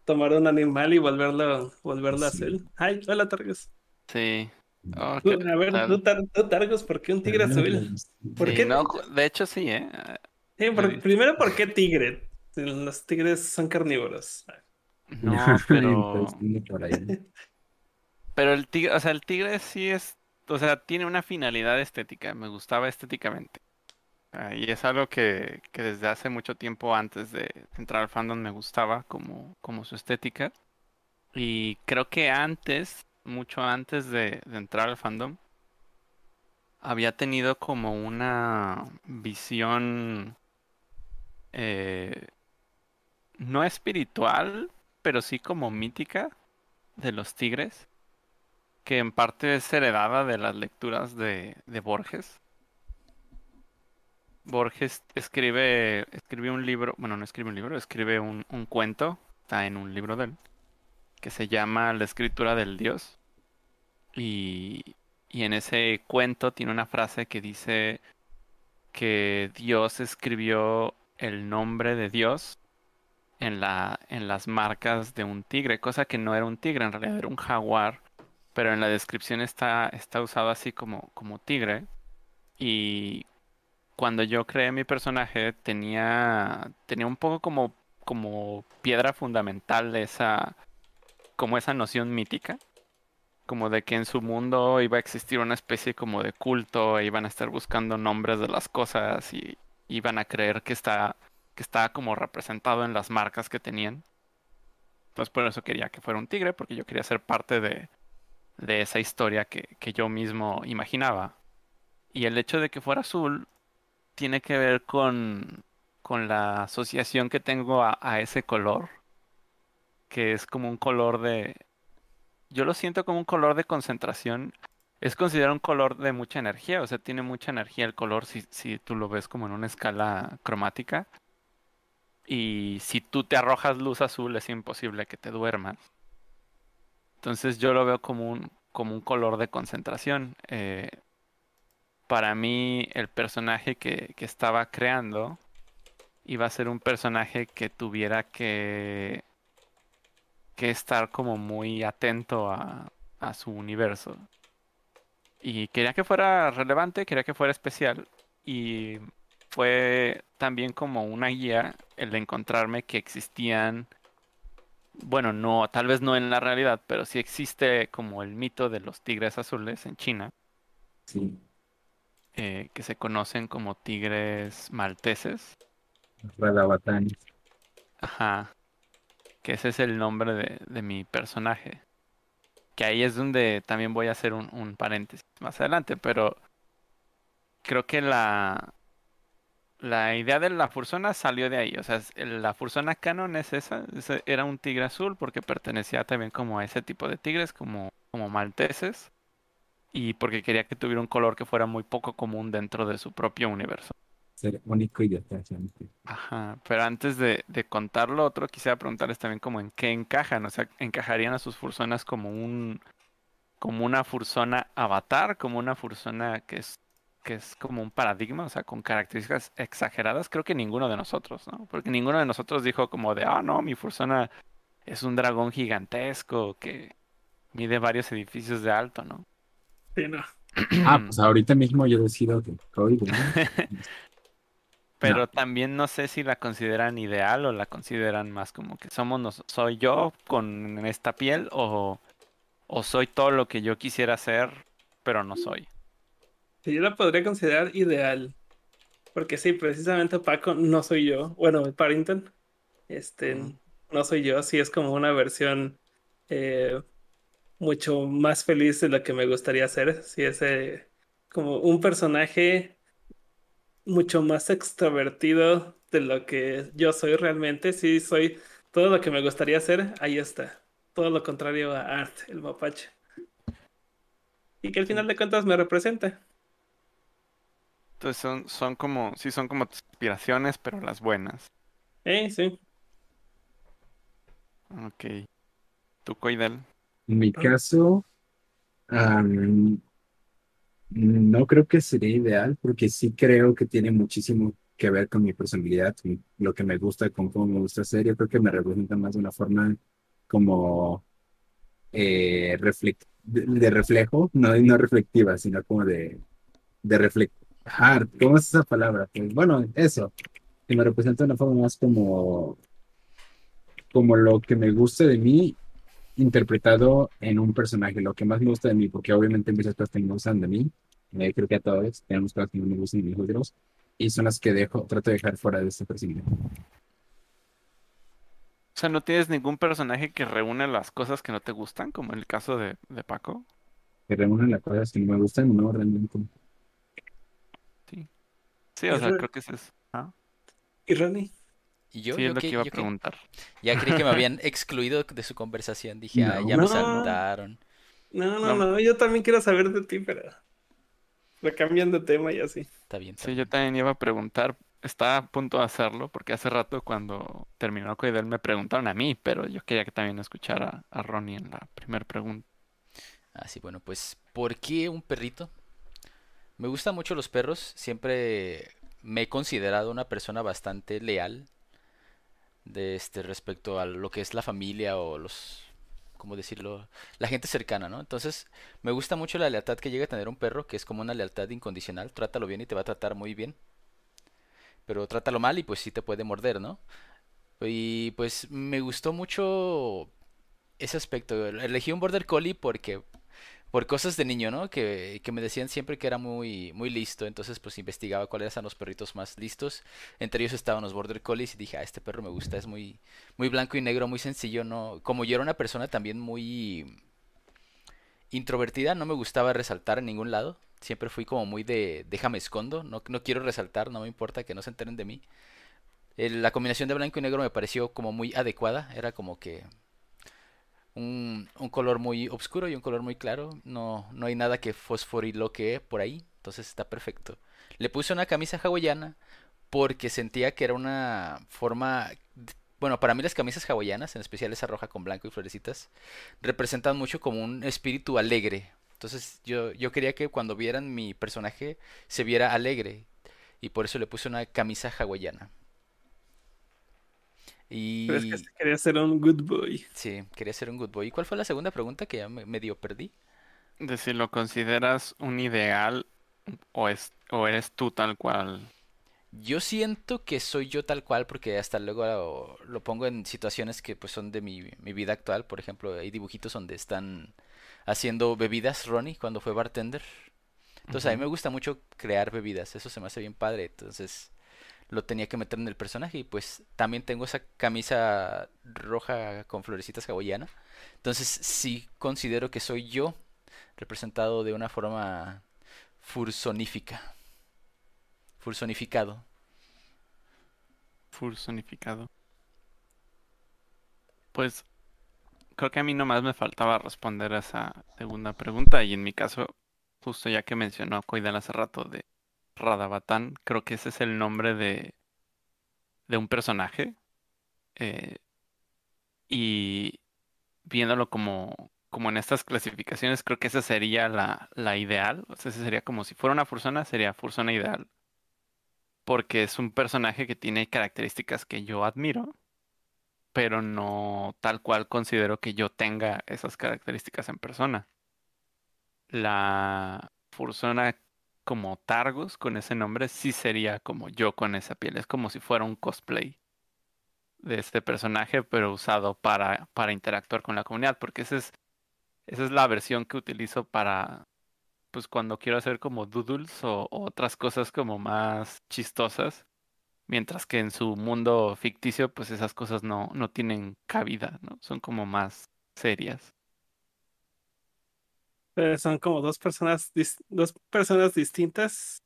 Tomar un animal y volverlo, volverlo Sí. azul. Ay, hola, Targus. Sí. Oh, Tú- qué a ver, tal. tú, Tar- tú, Targus, ¿por qué un tigre azul? ¿Por Sí, qué? no, ju- de hecho sí, ¿eh? Sí, por- Sí. primero, ¿por qué tigre? Los tigres son carnívoros. No, pero... Pero el tigre, o sea, el tigre sí es, o sea, tiene una finalidad estética, me gustaba estéticamente. Ah, y es algo que, que desde hace mucho tiempo antes de entrar al fandom me gustaba como, como su estética. Y creo que antes, mucho antes de, de entrar al fandom, había tenido como una visión eh, no espiritual, pero sí como mítica de los tigres que en parte es heredada de las lecturas de, de Borges. Borges escribe, escribe un libro, bueno, no escribe un libro, escribe un, un cuento, está en un libro de él, que se llama La escritura del Dios. Y, y en ese cuento tiene una frase que dice que Dios escribió el nombre de Dios en la, en las marcas de un tigre, cosa que no era un tigre, en realidad era un jaguar pero en la descripción está, está usado así como, como tigre. Y cuando yo creé mi personaje tenía, tenía un poco como, como piedra fundamental de esa, como esa noción mítica. Como de que en su mundo iba a existir una especie como de culto, e iban a estar buscando nombres de las cosas y iban a creer que está, que estaba como representado en las marcas que tenían. Entonces por eso quería que fuera un tigre, porque yo quería ser parte de, de esa historia que, que yo mismo imaginaba. Y el hecho de que fuera azul tiene que ver con, con la asociación que tengo a, ese color, que es como un color de... Yo lo siento como un color de concentración. Es considerado un color de mucha energía, o sea, tiene mucha energía el color si, si tú lo ves como en una escala cromática. Y si tú te arrojas luz azul es imposible que te duermas. Entonces yo lo veo como un, como un color de concentración. Eh, para mí el personaje que, que estaba creando iba a ser un personaje que tuviera que, que estar como muy atento a, a su universo. Y quería que fuera relevante, quería que fuera especial. Y fue también como una guía el de encontrarme que existían, bueno, no, tal vez no en la realidad, pero sí existe como el mito de los tigres azules en China, Sí, eh, que se conocen como tigres malteses. Ajá. Que ese es el nombre de, de mi personaje. Que ahí es donde también voy a hacer un, un paréntesis más adelante, pero creo que la, la idea de la fursona salió de ahí. O sea, la fursona canon es esa. era un tigre azul porque pertenecía también como a ese tipo de tigres, como, como malteses. Y porque quería que tuviera un color que fuera muy poco común dentro de su propio universo. Ser único y detergente. Ajá, pero antes de, de contar lo otro, quisiera preguntarles también como en qué encajan, o sea, ¿encajarían a sus fursonas como un, como una fursona avatar, como una fursona que es, que es como un paradigma, o sea, con características exageradas? Creo que ninguno de nosotros, ¿no? Porque ninguno de nosotros dijo como de, ah, no, mi fursona es un dragón gigantesco que mide varios edificios de alto, ¿no? Sí, no. Ah, pues ahorita mismo yo decido que. Pero también no sé si la consideran ideal o la consideran más como que somos nos soy yo con esta piel o, o soy todo lo que yo quisiera ser, pero no soy. Sí, yo la podría considerar ideal. Porque sí, precisamente Paco no soy yo. Bueno, Parrington. Este, no soy yo. Sí, es como una versión eh, mucho más feliz de lo que me gustaría ser. Sí, es eh, como un personaje mucho más extrovertido de lo que yo soy realmente. Sí, soy todo lo que me gustaría ser. Ahí está. Todo lo contrario a Art, el mapache. Y que al final de cuentas me representa. Entonces son, son como, sí son como tus aspiraciones, pero las buenas. Eh, sí. Ok. ¿Tú, Coidel? En mi caso, no creo que sería ideal porque sí creo que tiene muchísimo que ver con mi personalidad, con lo que me gusta, con cómo me gusta ser. Yo creo que me representa más de una forma como eh, de reflejo, no, no reflectiva, sino como de, de reflejar. ¿Cómo es esa palabra? Pues, bueno, eso, que me representa de una forma más como, como lo que me gusta de mí interpretado en un personaje, lo que más me gusta de mí, porque obviamente muchas cosas que me gustan de mí, eh, creo que a todos tenemos cosas que no me gustan de nosotros, y son las que dejo, trato de dejar fuera de este personaje. O sea, ¿no tienes ningún personaje que reúne las cosas que no te gustan, como en el caso de, de Paco? Que reúnen las cosas que no me gustan, no realmente. Sí, o sea, Eso- creo que es... ¿ah? ¿Y Ronnie? Y yo, Sí, es yo lo que- que iba a que- preguntar. ya creí que me habían excluido de su conversación. Dije, No. ah, ya me No. saltaron. No, no, No. no, yo también quiero saber de ti, pero lo cambian de tema y así. Está bien. está Sí, bien. yo también iba a preguntar, estaba a punto de hacerlo, porque hace rato cuando terminó Coidel me preguntaron a mí, pero yo quería que también escuchara a Ronnie en la primera pregunta. Ah, sí, bueno, pues, ¿por qué un perrito? Me gustan mucho los perros. Siempre me he considerado una persona bastante leal de este respecto a lo que es la familia o los, ¿cómo decirlo? La gente cercana, ¿no? Entonces, me gusta mucho la lealtad que llega a tener un perro, que es como una lealtad incondicional. Trátalo bien y te va a tratar muy bien. Pero trátalo mal y pues sí te puede morder, ¿no? Y pues me gustó mucho ese aspecto. Elegí un Border Collie porque por cosas de niño, ¿no? Que, que me decían siempre que era muy, muy listo, entonces pues investigaba cuáles eran los perritos más listos. Entre ellos estaban los Border Collies y dije, ah, este perro me gusta, es muy, muy blanco y negro, muy sencillo, ¿no? Como yo era una persona también muy introvertida, no me gustaba resaltar en ningún lado. Siempre fui como muy de, déjame escondo, no, no quiero resaltar, no me importa que no se enteren de mí. La combinación de blanco y negro me pareció como muy adecuada, era como que un, color muy oscuro y un color muy claro. No, no hay nada que fosforiloquee por ahí. Entonces está perfecto. Le puse una camisa hawaiana porque sentía que era una forma... Bueno, para mí las camisas hawaianas, en especial esa roja con blanco y florecitas, representan mucho como un espíritu alegre. Entonces yo, yo quería que cuando vieran mi personaje se viera alegre. Y por eso le puse una camisa hawaiana. Y... Pero es que este quería ser un good boy. Sí, quería ser un good boy. ¿Y cuál fue la segunda pregunta que ya me medio perdí? De si lo consideras un ideal o, es, o eres tú tal cual. Yo siento que soy yo tal cual porque hasta luego lo, lo pongo en situaciones que pues son de mi, mi vida actual. Por ejemplo, hay dibujitos donde están haciendo bebidas, Ronnie, cuando fue bartender. Entonces a mí me gusta mucho crear bebidas, eso se me hace bien padre. Entonces lo tenía que meter en el personaje y pues también tengo esa camisa roja con florecitas hawaiana. Entonces sí considero que soy yo representado de una forma fursonífica, fursonificado. Fursonificado. Pues creo que a mí nomás me faltaba responder a esa segunda pregunta y en mi caso, justo ya que mencionó a Koidan hace rato de Radabatán, creo que ese es el nombre de, de un personaje eh, y viéndolo como, como en estas clasificaciones, creo que esa sería la, la ideal, o sea, ese sería como si fuera una fursona, sería fursona ideal, porque es un personaje que tiene características que yo admiro pero no tal cual considero que yo tenga esas características en persona. La Fursona como Targus con ese nombre sí sería como yo con esa piel. Es como si fuera un cosplay de este personaje, pero usado para, para interactuar con la comunidad, porque esa es, esa es la versión que utilizo para, pues cuando quiero hacer como doodles o, o otras cosas como más chistosas. Mientras que en su mundo ficticio, pues esas cosas no, no tienen cabida, ¿no? Son como más serias. Pero son como dos personas, dos personas distintas.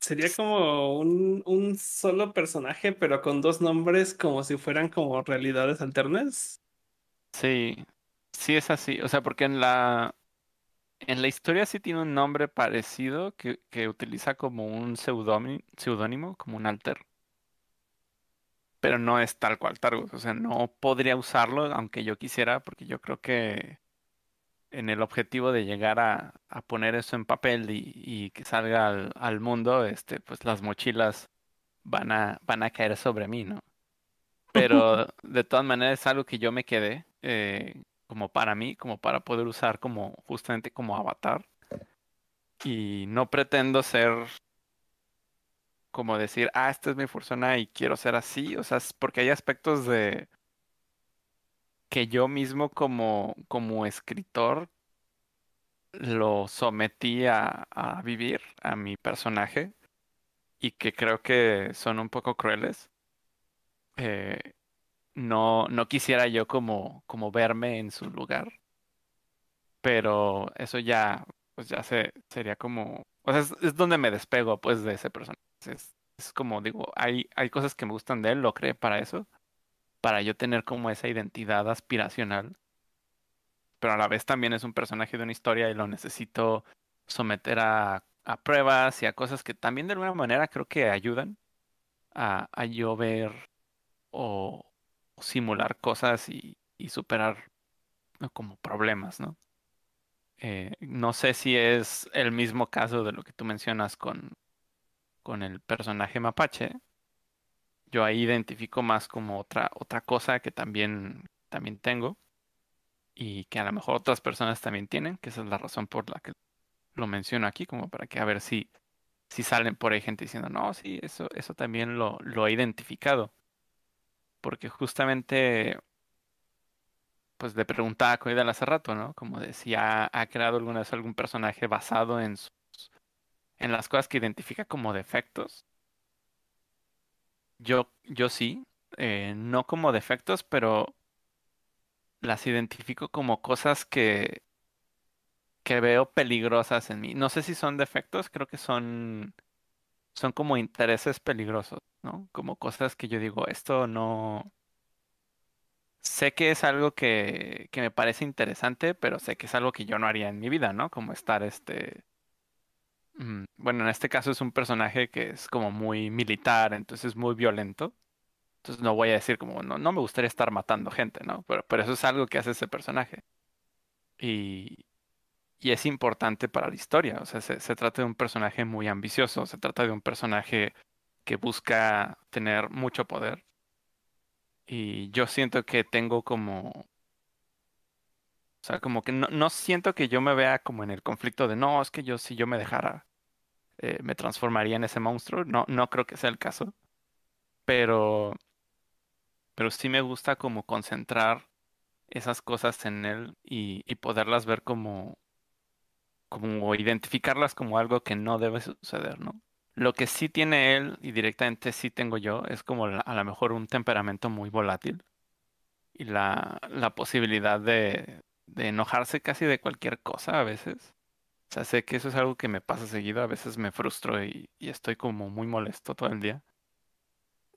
Sería como un, un solo personaje, pero con dos nombres como si fueran como realidades alternas. Sí, sí es así. O sea, porque en la, en la historia sí tiene un nombre parecido que, que utiliza como un pseudónimo, seudónimo, como un alter. Pero no es tal cual Targus. O sea, no podría usarlo aunque yo quisiera, porque yo creo que en el objetivo de llegar a, a poner eso en papel y, y que salga al, al mundo, este, pues las mochilas van a, van a caer sobre mí, ¿no? Pero de todas maneras es algo que yo me quedé eh, como para mí, como para poder usar como justamente como avatar. Y no pretendo ser como decir, ah, esta es mi persona y quiero ser así. O sea, es porque hay aspectos de que yo mismo como, como escritor lo sometí a, vivir a mi personaje y que creo que son un poco crueles. Eh, no, no quisiera yo como, como verme en su lugar, pero eso ya, pues ya se, sería como, o sea, es, es donde me despego pues de ese personaje. Es, es como digo, hay, hay cosas que me gustan de él, lo creé para eso, para yo tener como esa identidad aspiracional, pero a la vez también es un personaje de una historia y lo necesito someter a, a pruebas y a cosas que también de alguna manera creo que ayudan a, a yo ver o, simular cosas y, y superar como problemas, ¿no? Eh, no sé si es el mismo caso de lo que tú mencionas con, con el personaje mapache. Yo ahí identifico más como otra, otra cosa que también, también tengo y que a lo mejor otras personas también tienen, que esa es la razón por la que lo menciono aquí, como para que a ver si, si salen por ahí gente diciendo, no, sí, eso, eso también lo, lo he identificado. Porque justamente, pues le preguntaba a Coidal hace rato, ¿no? Como de si ha, ha creado alguna vez algún personaje basado en sus, en las cosas que identifica como defectos. Yo, yo sí, eh, no como defectos, pero las identifico como cosas que, que veo peligrosas en mí. No sé si son defectos, creo que son, son como intereses peligrosos, ¿no? Como cosas que yo digo, esto no... Sé que es algo que, que me parece interesante, pero sé que es algo que yo no haría en mi vida, ¿no? Como estar este... mm, Bueno, en este caso es un personaje que es como muy militar, entonces es muy violento. Entonces no voy a decir como, no, no me gustaría estar matando gente, ¿no? Pero, pero eso es algo que hace ese personaje. Y, y es importante para la historia. O sea, se, se trata de un personaje muy ambicioso, se trata de un personaje que busca tener mucho poder. Y yo siento que tengo como, o sea, como que no, no siento que yo me vea como en el conflicto de, no, es que yo si yo me dejara eh, me transformaría en ese monstruo. No, no creo que sea el caso. Pero, pero sí me gusta como concentrar esas cosas en él y, y poderlas ver como, como identificarlas como algo que no debe suceder, ¿no? Lo que sí tiene él y directamente sí tengo yo es como a lo mejor un temperamento muy volátil y la, la posibilidad de, de enojarse casi de cualquier cosa a veces. O sea, sé que eso es algo que me pasa seguido, a veces me frustro y, y estoy como muy molesto todo el día.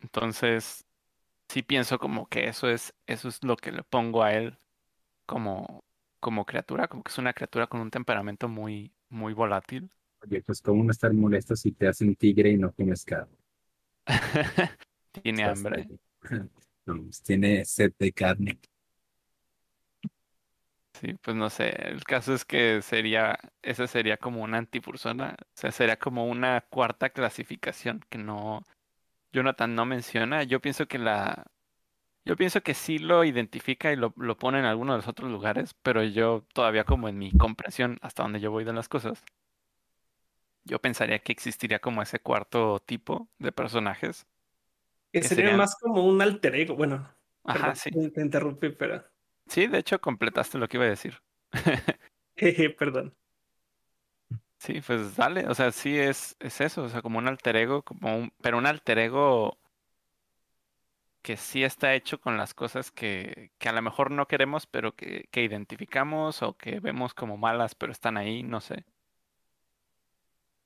Entonces, sí pienso como que eso es, eso es lo que le pongo a él como, como criatura, como que es una criatura con un temperamento muy, muy volátil. Oye, pues cómo no estar molesto si te hacen tigre y no tienes carne. Tiene hambre. No, pues tiene sed de carne. Sí, pues no sé, el caso es que sería, esa sería como una antipersona, o sea, sería como una cuarta clasificación que no, Jonathan no menciona. Yo pienso que la, yo pienso que sí lo identifica y lo, lo pone en alguno de los otros lugares, pero yo todavía como en mi comprensión hasta donde yo voy de las cosas, yo pensaría que existiría como ese cuarto tipo de personajes. Que Que sería serían- más como un alter ego. Bueno, Ajá, perdón, sí. te- te interrumpí, pero. Sí, de hecho completaste lo que iba a decir. Perdón. Sí, pues dale, o sea, sí es, es eso, o sea, como un alter ego, como un, pero un alter ego que sí está hecho con las cosas que, que a lo mejor no queremos, pero que, que identificamos o que vemos como malas, pero están ahí, no sé.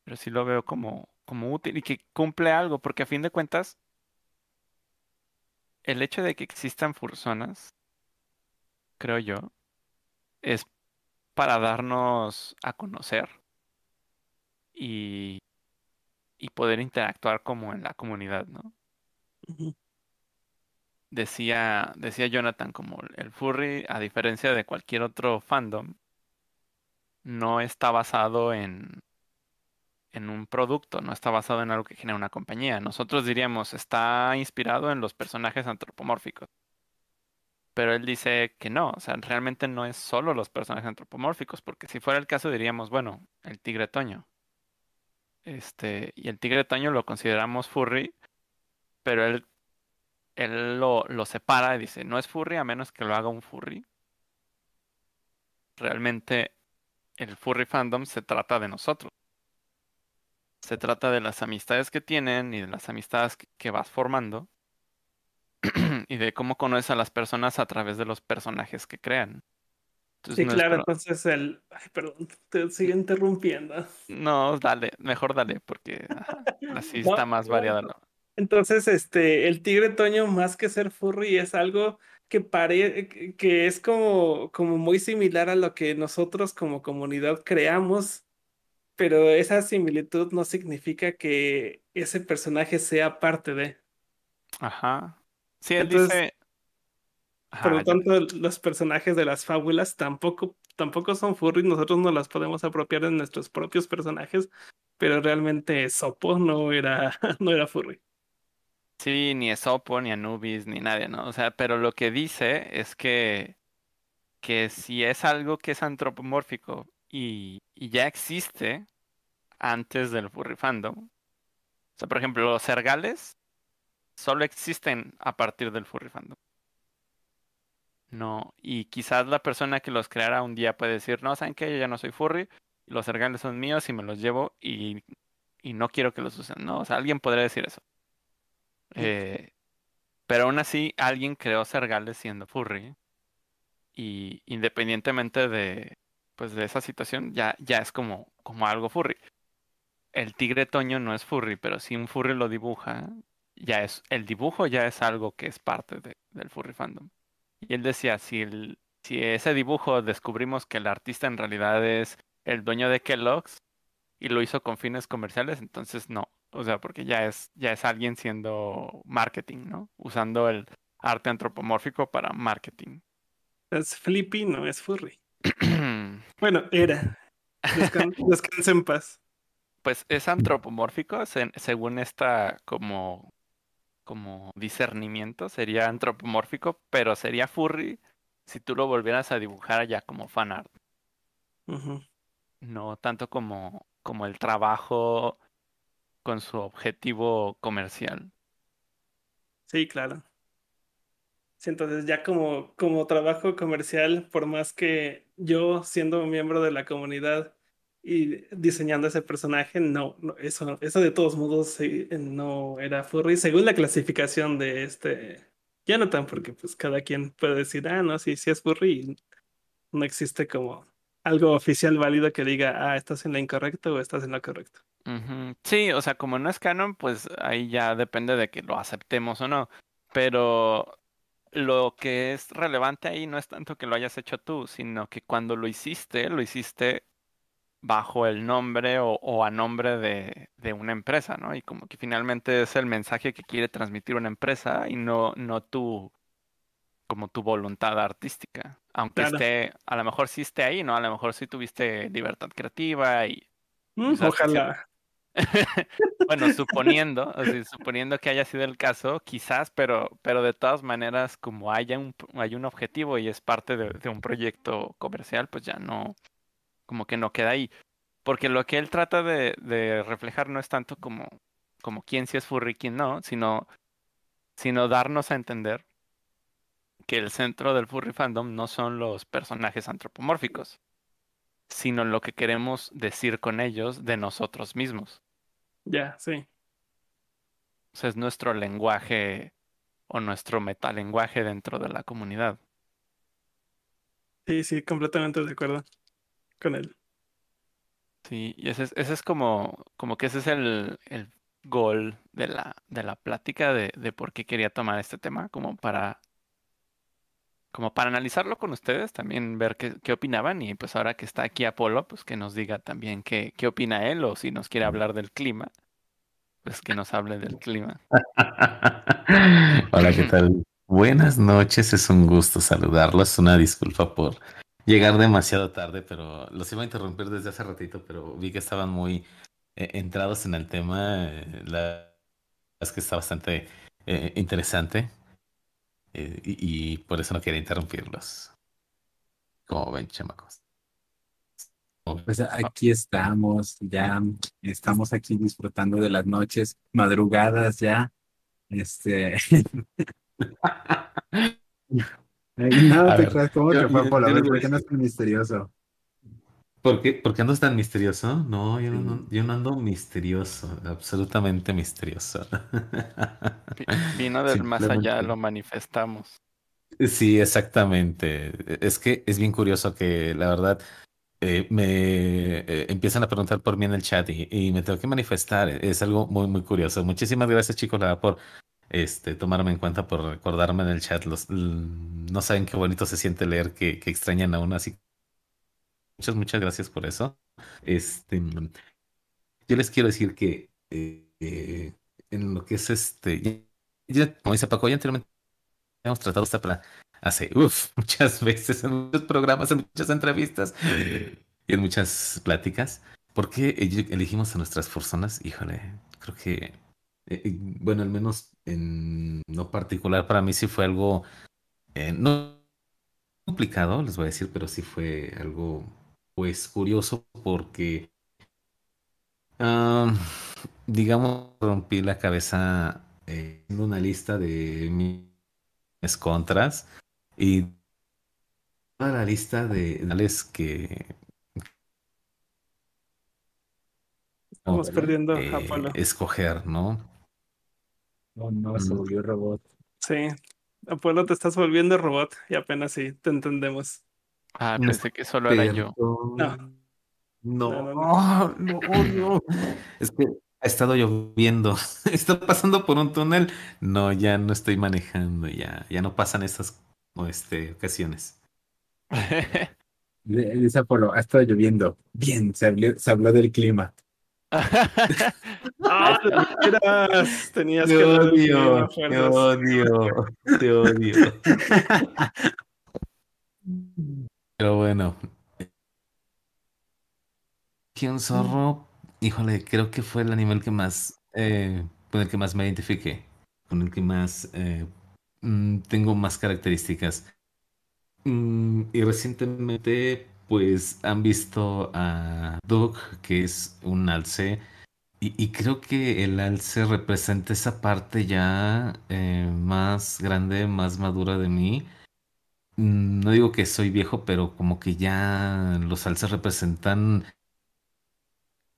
Pero sí lo veo como, como útil y que cumple algo, porque a fin de cuentas, el hecho de que existan personas, creo yo, es para darnos a conocer y, y poder interactuar como en la comunidad, ¿no? Decía, decía Jonathan, como el furry, a diferencia de cualquier otro fandom, no está basado en, en un producto, no está basado en algo que genera una compañía. Nosotros diríamos, está inspirado en los personajes antropomórficos. Pero él dice que no, o sea, realmente no es solo los personajes antropomórficos, porque si fuera el caso diríamos, bueno, el tigre Toño. Este, y el tigre Toño lo consideramos furry, pero él, él lo, lo separa y dice, no es furry a menos que lo haga un furry. Realmente el furry fandom se trata de nosotros. Se trata de las amistades que tienen y de las amistades que, que vas formando y de cómo conoces a las personas a través de los personajes que crean. Entonces, Sí, claro, entonces el. Ay, perdón, te sigo interrumpiendo. No, dale, mejor dale, porque así No, está más variada. no. Entonces, este, el tigre Toño, más que ser furry, es algo que pare, que es como, como muy similar a lo que nosotros como comunidad creamos, pero esa similitud no significa que ese personaje sea parte de. Ajá. Sí, él Entonces, dice. Ajá, Por lo ya. tanto, los personajes de las fábulas tampoco, tampoco son furries, nosotros no las podemos apropiar de nuestros propios personajes, pero realmente Sopo no era, no era furry. Sí, ni Esopo, ni Anubis, ni nadie, ¿no? O sea, pero lo que dice es que, que si es algo que es antropomórfico y, y ya existe antes del furry fandom, o sea, por ejemplo, los sergales solo existen a partir del furry fandom. No, y quizás la persona que los creara un día puede decir, no, ¿saben qué? Yo ya no soy furry, los sergales son míos y me los llevo y, y no quiero que los usen, ¿no? O sea, alguien podría decir eso. Eh, pero aún así, alguien creó sergales siendo furry y independientemente de, pues, de esa situación, ya, ya es como, como algo furry. El tigre Toño no es furry, pero si un furry lo dibuja, ya es, el dibujo ya es algo que es parte de- del furry fandom. Y él decía, si, el, si ese dibujo descubrimos que el artista en realidad es el dueño de Kellogg's y lo hizo con fines comerciales, entonces no. O sea, porque ya es, ya es alguien siendo marketing, ¿no? Usando el arte antropomórfico para marketing. Es Flippy, no es furry. Bueno, era. Descan- descansa en paz. Pues es antropomórfico, se- según esta como, como discernimiento, sería antropomórfico, pero sería furry si tú lo volvieras a dibujar ya como fan art. Ujú. No tanto como, como el trabajo con su objetivo comercial. Sí, claro. Sí, entonces ya como, como trabajo comercial, por más que yo siendo miembro de la comunidad y diseñando ese personaje, no, no, eso, eso de todos modos no era furry, según la clasificación de este Jonathan, porque pues cada quien puede decir, ah, no, sí, sí es furry, no existe como algo oficial válido que diga, ah, estás en lo incorrecto o estás en lo correcto. Sí, o sea, como no es canon, pues ahí ya depende de que lo aceptemos o no. Pero lo que es relevante ahí no es tanto que lo hayas hecho tú, sino que cuando lo hiciste, lo hiciste bajo el nombre o, o a nombre de, de una empresa, ¿no? Y como que finalmente es el mensaje que quiere transmitir una empresa y no, no tu, como tu voluntad artística. Aunque Claro. esté, a lo mejor sí esté ahí, ¿no? A lo mejor sí tuviste libertad creativa y Mm, ojalá. Bueno, suponiendo, o sea, suponiendo que haya sido el caso, quizás, pero, pero de todas maneras, como haya un, hay un objetivo y es parte de, de un proyecto comercial, pues ya no, como que no queda ahí. Porque lo que él trata de, de reflejar no es tanto como, como quién sí es furry, quién no, sino, sino darnos a entender que el centro del furry fandom no son los personajes antropomórficos, sino lo que queremos decir con ellos de nosotros mismos. Ya, sí. O sea, es nuestro lenguaje o nuestro metalenguaje dentro de la comunidad. Sí, sí, completamente de acuerdo con él. Sí, y ese es, ese es como, como que ese es el, el goal de la, de la plática de, de por qué quería tomar este tema, como para, como para analizarlo con ustedes, también ver qué, qué opinaban, y pues ahora que está aquí Apolo, pues que nos diga también qué, qué opina él, o si nos quiere hablar del clima, pues que nos hable del clima. Hola, ¿qué tal? Buenas noches, es un gusto saludarlos. Una disculpa por llegar demasiado tarde, pero los iba a interrumpir desde hace ratito, pero vi que estaban muy eh, entrados en el tema. eh, la verdad es que está bastante eh, interesante eh, y, y por eso no quería interrumpirlos. Como ven, chamacos. Pues aquí estamos, ya estamos aquí disfrutando de las noches, madrugadas ya. Este, Ay, no A te ver, creas, ¿cómo yo- que fue yo- Polo? A yo ver, les voy ¿por qué no es decir- tan misterioso? ¿Por qué, por qué andas tan misterioso? No, yo no, Sí. yo no ando misterioso, absolutamente misterioso. Vi- Vino del más allá, Simplemente- lo manifestamos. Sí, exactamente. Es que es bien curioso que la verdad eh, me eh, empiezan a preguntar por mí en el chat y, y me tengo que manifestar. Es algo muy, muy curioso. Muchísimas gracias, chicos, la verdad, por este, tomarme en cuenta, por recordarme en el chat. Los, no saben qué bonito se siente leer que, que extrañan a uno, así. Muchas, muchas gracias por eso. Este, yo les quiero decir que eh, en lo que es este, ya- como dice Paco, ya anteriormente hemos tratado esta para hace uf, muchas veces en muchos programas, en muchas entrevistas y en muchas pláticas. ¿Por qué elegimos a nuestras personas? Híjole, creo que, eh, eh, bueno, al menos en lo particular para mí sí fue algo eh, no complicado, les voy a decir, pero sí fue algo, pues, curioso porque, digamos, rompí la cabeza eh, en una lista de mis contras y toda la lista de tales que Estamos perdiendo eh, escoger, ¿no? Oh, no, se Mm. volvió robot. Sí. Apolo, te estás volviendo robot y apenas sí te entendemos. Ah, No pensé que solo era yo. Perdón. No, No, no, no, no. Es que ha estado lloviendo. Está pasando por un túnel. No, ya no estoy manejando, ya, ya no pasan esas este, ocasiones. Dice Apolo, ha estado lloviendo. Bien, se habló, se habló del clima. ¡Ah, de veras! Tenías Te que odio, te odio, te odio. Pero bueno. Un zorro, híjole, creo que fue el animal que más, eh, con el que más me identifiqué, con el que más eh, mm, tengo más características. Mm, y recientemente, pues, han visto a Doug, que es un alce, Y, creo que el alce representa esa parte ya eh, más grande, más madura de mí. No digo que soy viejo, pero como que ya los alces representan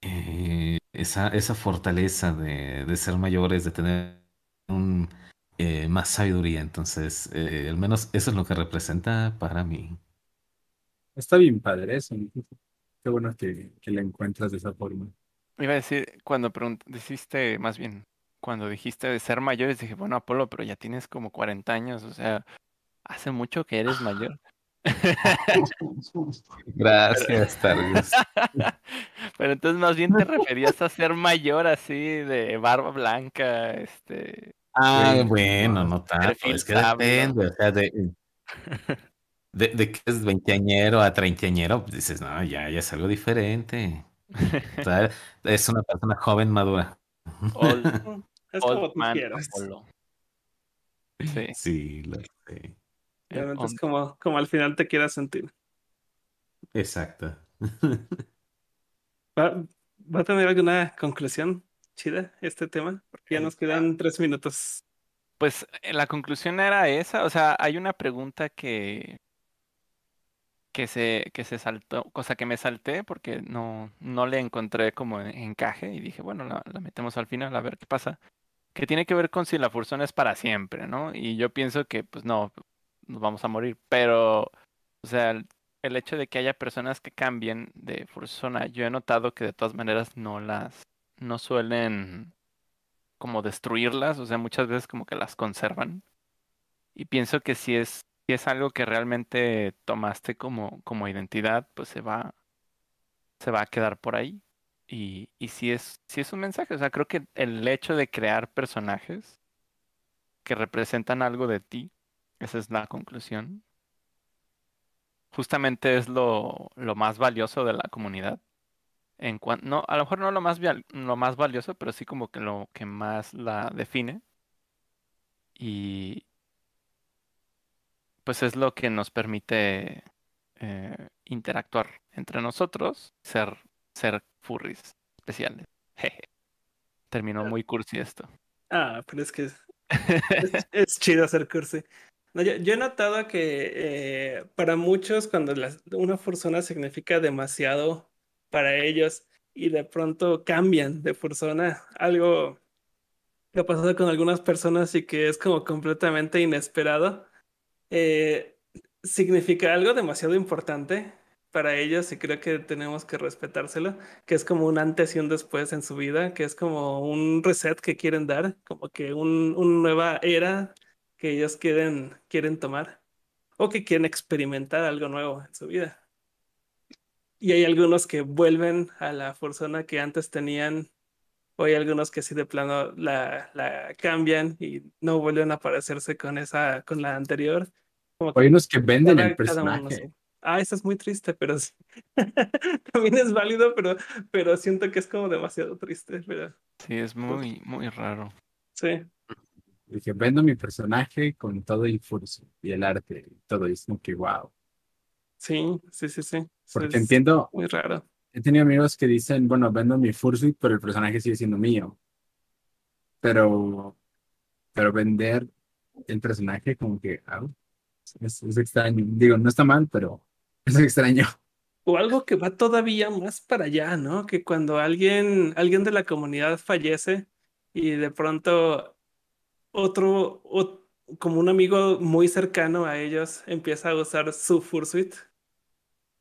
eh, esa, esa fortaleza de, de ser mayores, de tener un, eh, más sabiduría. Entonces, al menos eso es lo que representa para mí. Está bien padre eso. ¿no? Qué bueno que, que la encuentras de esa forma. Iba a decir, cuando dijiste, más bien, cuando dijiste de ser mayores, dije, bueno, Apolo, pero ya tienes como 40 años, o sea, hace mucho que eres mayor. Gracias, Targus. Pero entonces más bien te referías a ser mayor así, de barba blanca, este, Ah, bueno, no. no tanto, Perfil es que sabio. depende, o sea, de, de, de que es veinteañero a treintañero, pues dices, no, ya, ya es algo diferente. O sea, es una persona joven madura. old, Es old como tú man quieras. Sí, Sí, lo sé. Realmente es como, como al final te quieras sentir. Exacto. ¿Va, va a tener alguna conclusión chida este tema? Porque ya nos quedan tres minutos. Pues eh, la conclusión era esa, o sea, hay una pregunta que, que se, que se saltó, cosa que me salté porque no, no le encontré como en- encaje y dije, bueno, la, metemos al final a ver qué pasa. Que tiene que ver con si la fursona es para siempre, ¿no? Y yo pienso que, pues no, nos vamos a morir, pero, o sea, el, el hecho de que haya personas que cambien de fursona, yo he notado que de todas maneras no las, no suelen como destruirlas, o sea, muchas veces como que las conservan. Y pienso que si es, si es algo que realmente tomaste como, como identidad, pues se va, se va a quedar por ahí. Y, y si es, si es un mensaje, o sea, creo que el hecho de crear personajes que representan algo de ti, esa es la conclusión. Justamente es lo, lo más valioso de la comunidad. En cuan- no, a lo mejor no lo más, lo más valioso, pero sí como que lo que más la define. Y pues es lo que nos permite eh, interactuar entre nosotros, ser, ser furries especiales. Jeje. Terminó muy cursi esto. Ah, pero es que es, es- es chido hacer cursi. No, yo, yo he notado que eh, para muchos cuando una persona significa demasiado para ellos y de pronto cambian de persona, algo que ha pasado con algunas personas y que es como completamente inesperado, eh, significa algo demasiado importante para ellos y creo que tenemos que respetárselo, que es como un antes y un después en su vida, que es como un reset que quieren dar, como que un, una nueva era que ellos quieren, quieren tomar o que quieren experimentar algo nuevo en su vida. Y hay algunos que vuelven a la persona que antes tenían, o hay algunos que sí de plano la, la cambian y no vuelven a parecerse con esa, con la anterior. Como O hay unos que venden el uno personaje. Ah, eso es muy triste, pero sí. También es válido, pero, pero siento que es como demasiado triste, pero Sí, es muy, muy raro. sí. Dije, vendo mi personaje con todo el furso y el arte y todo. Y es como que, wow. Sí, sí, sí, sí. Porque es entiendo, muy raro. He tenido amigos que dicen, bueno, vendo mi fursuit, pero el personaje sigue siendo mío. Pero, pero vender el personaje como que, ah, es, es extraño. Digo, no está mal, pero es extraño. O algo que va todavía más para allá, ¿no? Que cuando alguien, alguien de la comunidad fallece y de pronto otro, ot- como un amigo muy cercano a ellos empieza a usar su fursuit.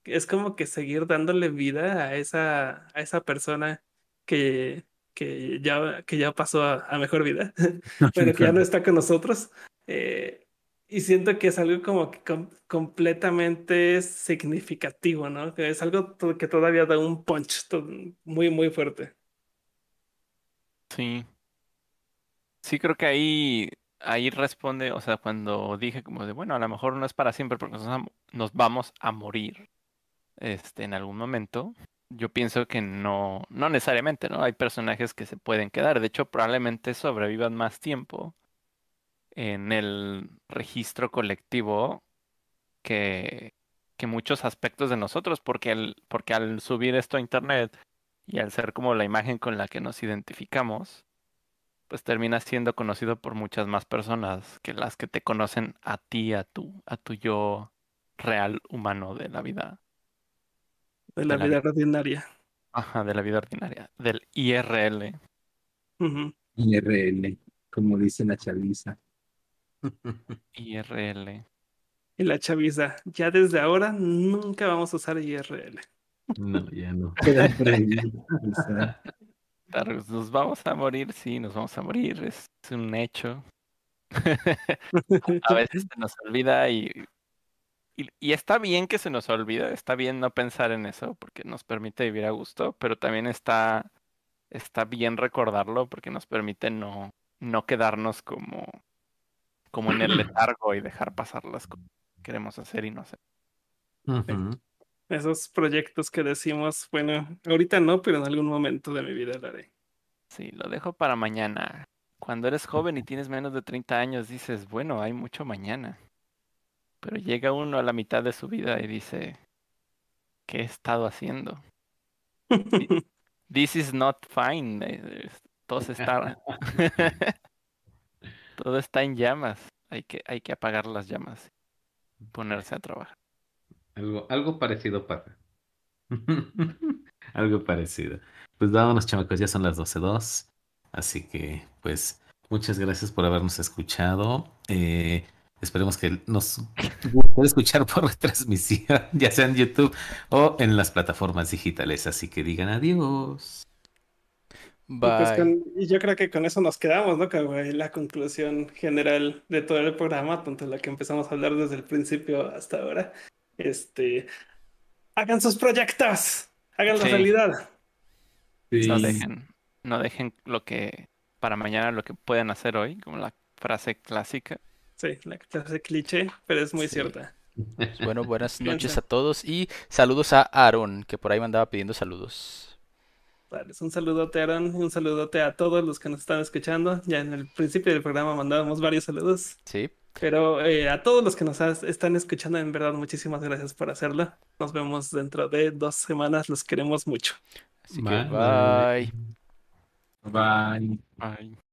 Es como que seguir dándole vida a esa, a esa persona que, que ya, que ya pasó a, a mejor vida, pero que ya no está con nosotros. Eh, y siento que es algo como que com- completamente significativo, ¿no? Que es algo to- que todavía da un punch muy, muy fuerte. Sí. Sí, creo que ahí, ahí responde, o sea, cuando dije como de, bueno, a lo mejor no es para siempre porque nos, nos vamos a morir, este, en algún momento. Yo pienso que no, no necesariamente, ¿no? Hay personajes que se pueden quedar. De hecho, probablemente sobrevivan más tiempo en el registro colectivo que, muchos aspectos de nosotros, porque, porque al subir esto a internet, Y al ser como la imagen con la que nos identificamos, pues termina siendo conocido por muchas más personas que las que te conocen a ti, a tu, a tu yo real humano de la vida. De la De la vida ordinaria. Ajá, de la vida ordinaria, del IRL. IRL, como dice la chaviza. IRL. Y la chaviza, ya desde ahora nunca vamos a usar IRL. No, ya no. Queda prohibido usar. Claro, Nos vamos a morir, sí, nos vamos a morir, es un hecho. A veces se nos olvida y, y, y está bien que se nos olvida, está bien no pensar en eso porque nos permite vivir a gusto, pero también está, está bien recordarlo porque nos permite no, no quedarnos como, como en el letargo y dejar pasar las cosas que queremos hacer y no hacer. Esos proyectos que decimos, bueno, ahorita no, pero en algún momento de mi vida lo haré. Sí, lo dejo para mañana. Cuando eres joven y tienes menos de 30 años, dices, bueno, hay mucho mañana. Pero llega uno a la mitad de su vida y dice, ¿qué he estado haciendo? This is not fine. eh, Todo está, todo está en llamas. Hay que, hay que apagar las llamas y ponerse a trabajar. Algo, algo parecido pasa. Algo parecido. Pues vámonos, chamacos, ya son las 12.02. Así que, pues, muchas gracias por habernos escuchado. Eh, esperemos que nos pueda escuchar por retransmisión, ya sea en YouTube o en las plataformas digitales. Así que digan adiós. Y pues Bye. con- y yo creo que con eso nos quedamos, ¿no? Como la conclusión general de todo el programa, tanto la que empezamos a hablar desde el principio hasta ahora. Este, hagan sus proyectos, hagan la Sí. realidad. Sí. No dejen, no dejen lo que para mañana lo que pueden hacer hoy, como la frase clásica. Sí, la clase cliché, pero es muy Sí. cierta. Bueno, buenas noches a todos y saludos a Aaron, que por ahí me andaba pidiendo saludos. Vale, un saludote, Aaron, y un saludote a todos los que nos están escuchando. Ya en el principio del programa mandábamos varios saludos, Sí, pero eh, a todos los que nos has- están escuchando, en verdad, muchísimas gracias por hacerlo. Nos vemos dentro de dos semanas, los queremos mucho. así que Bye. bye. Bye.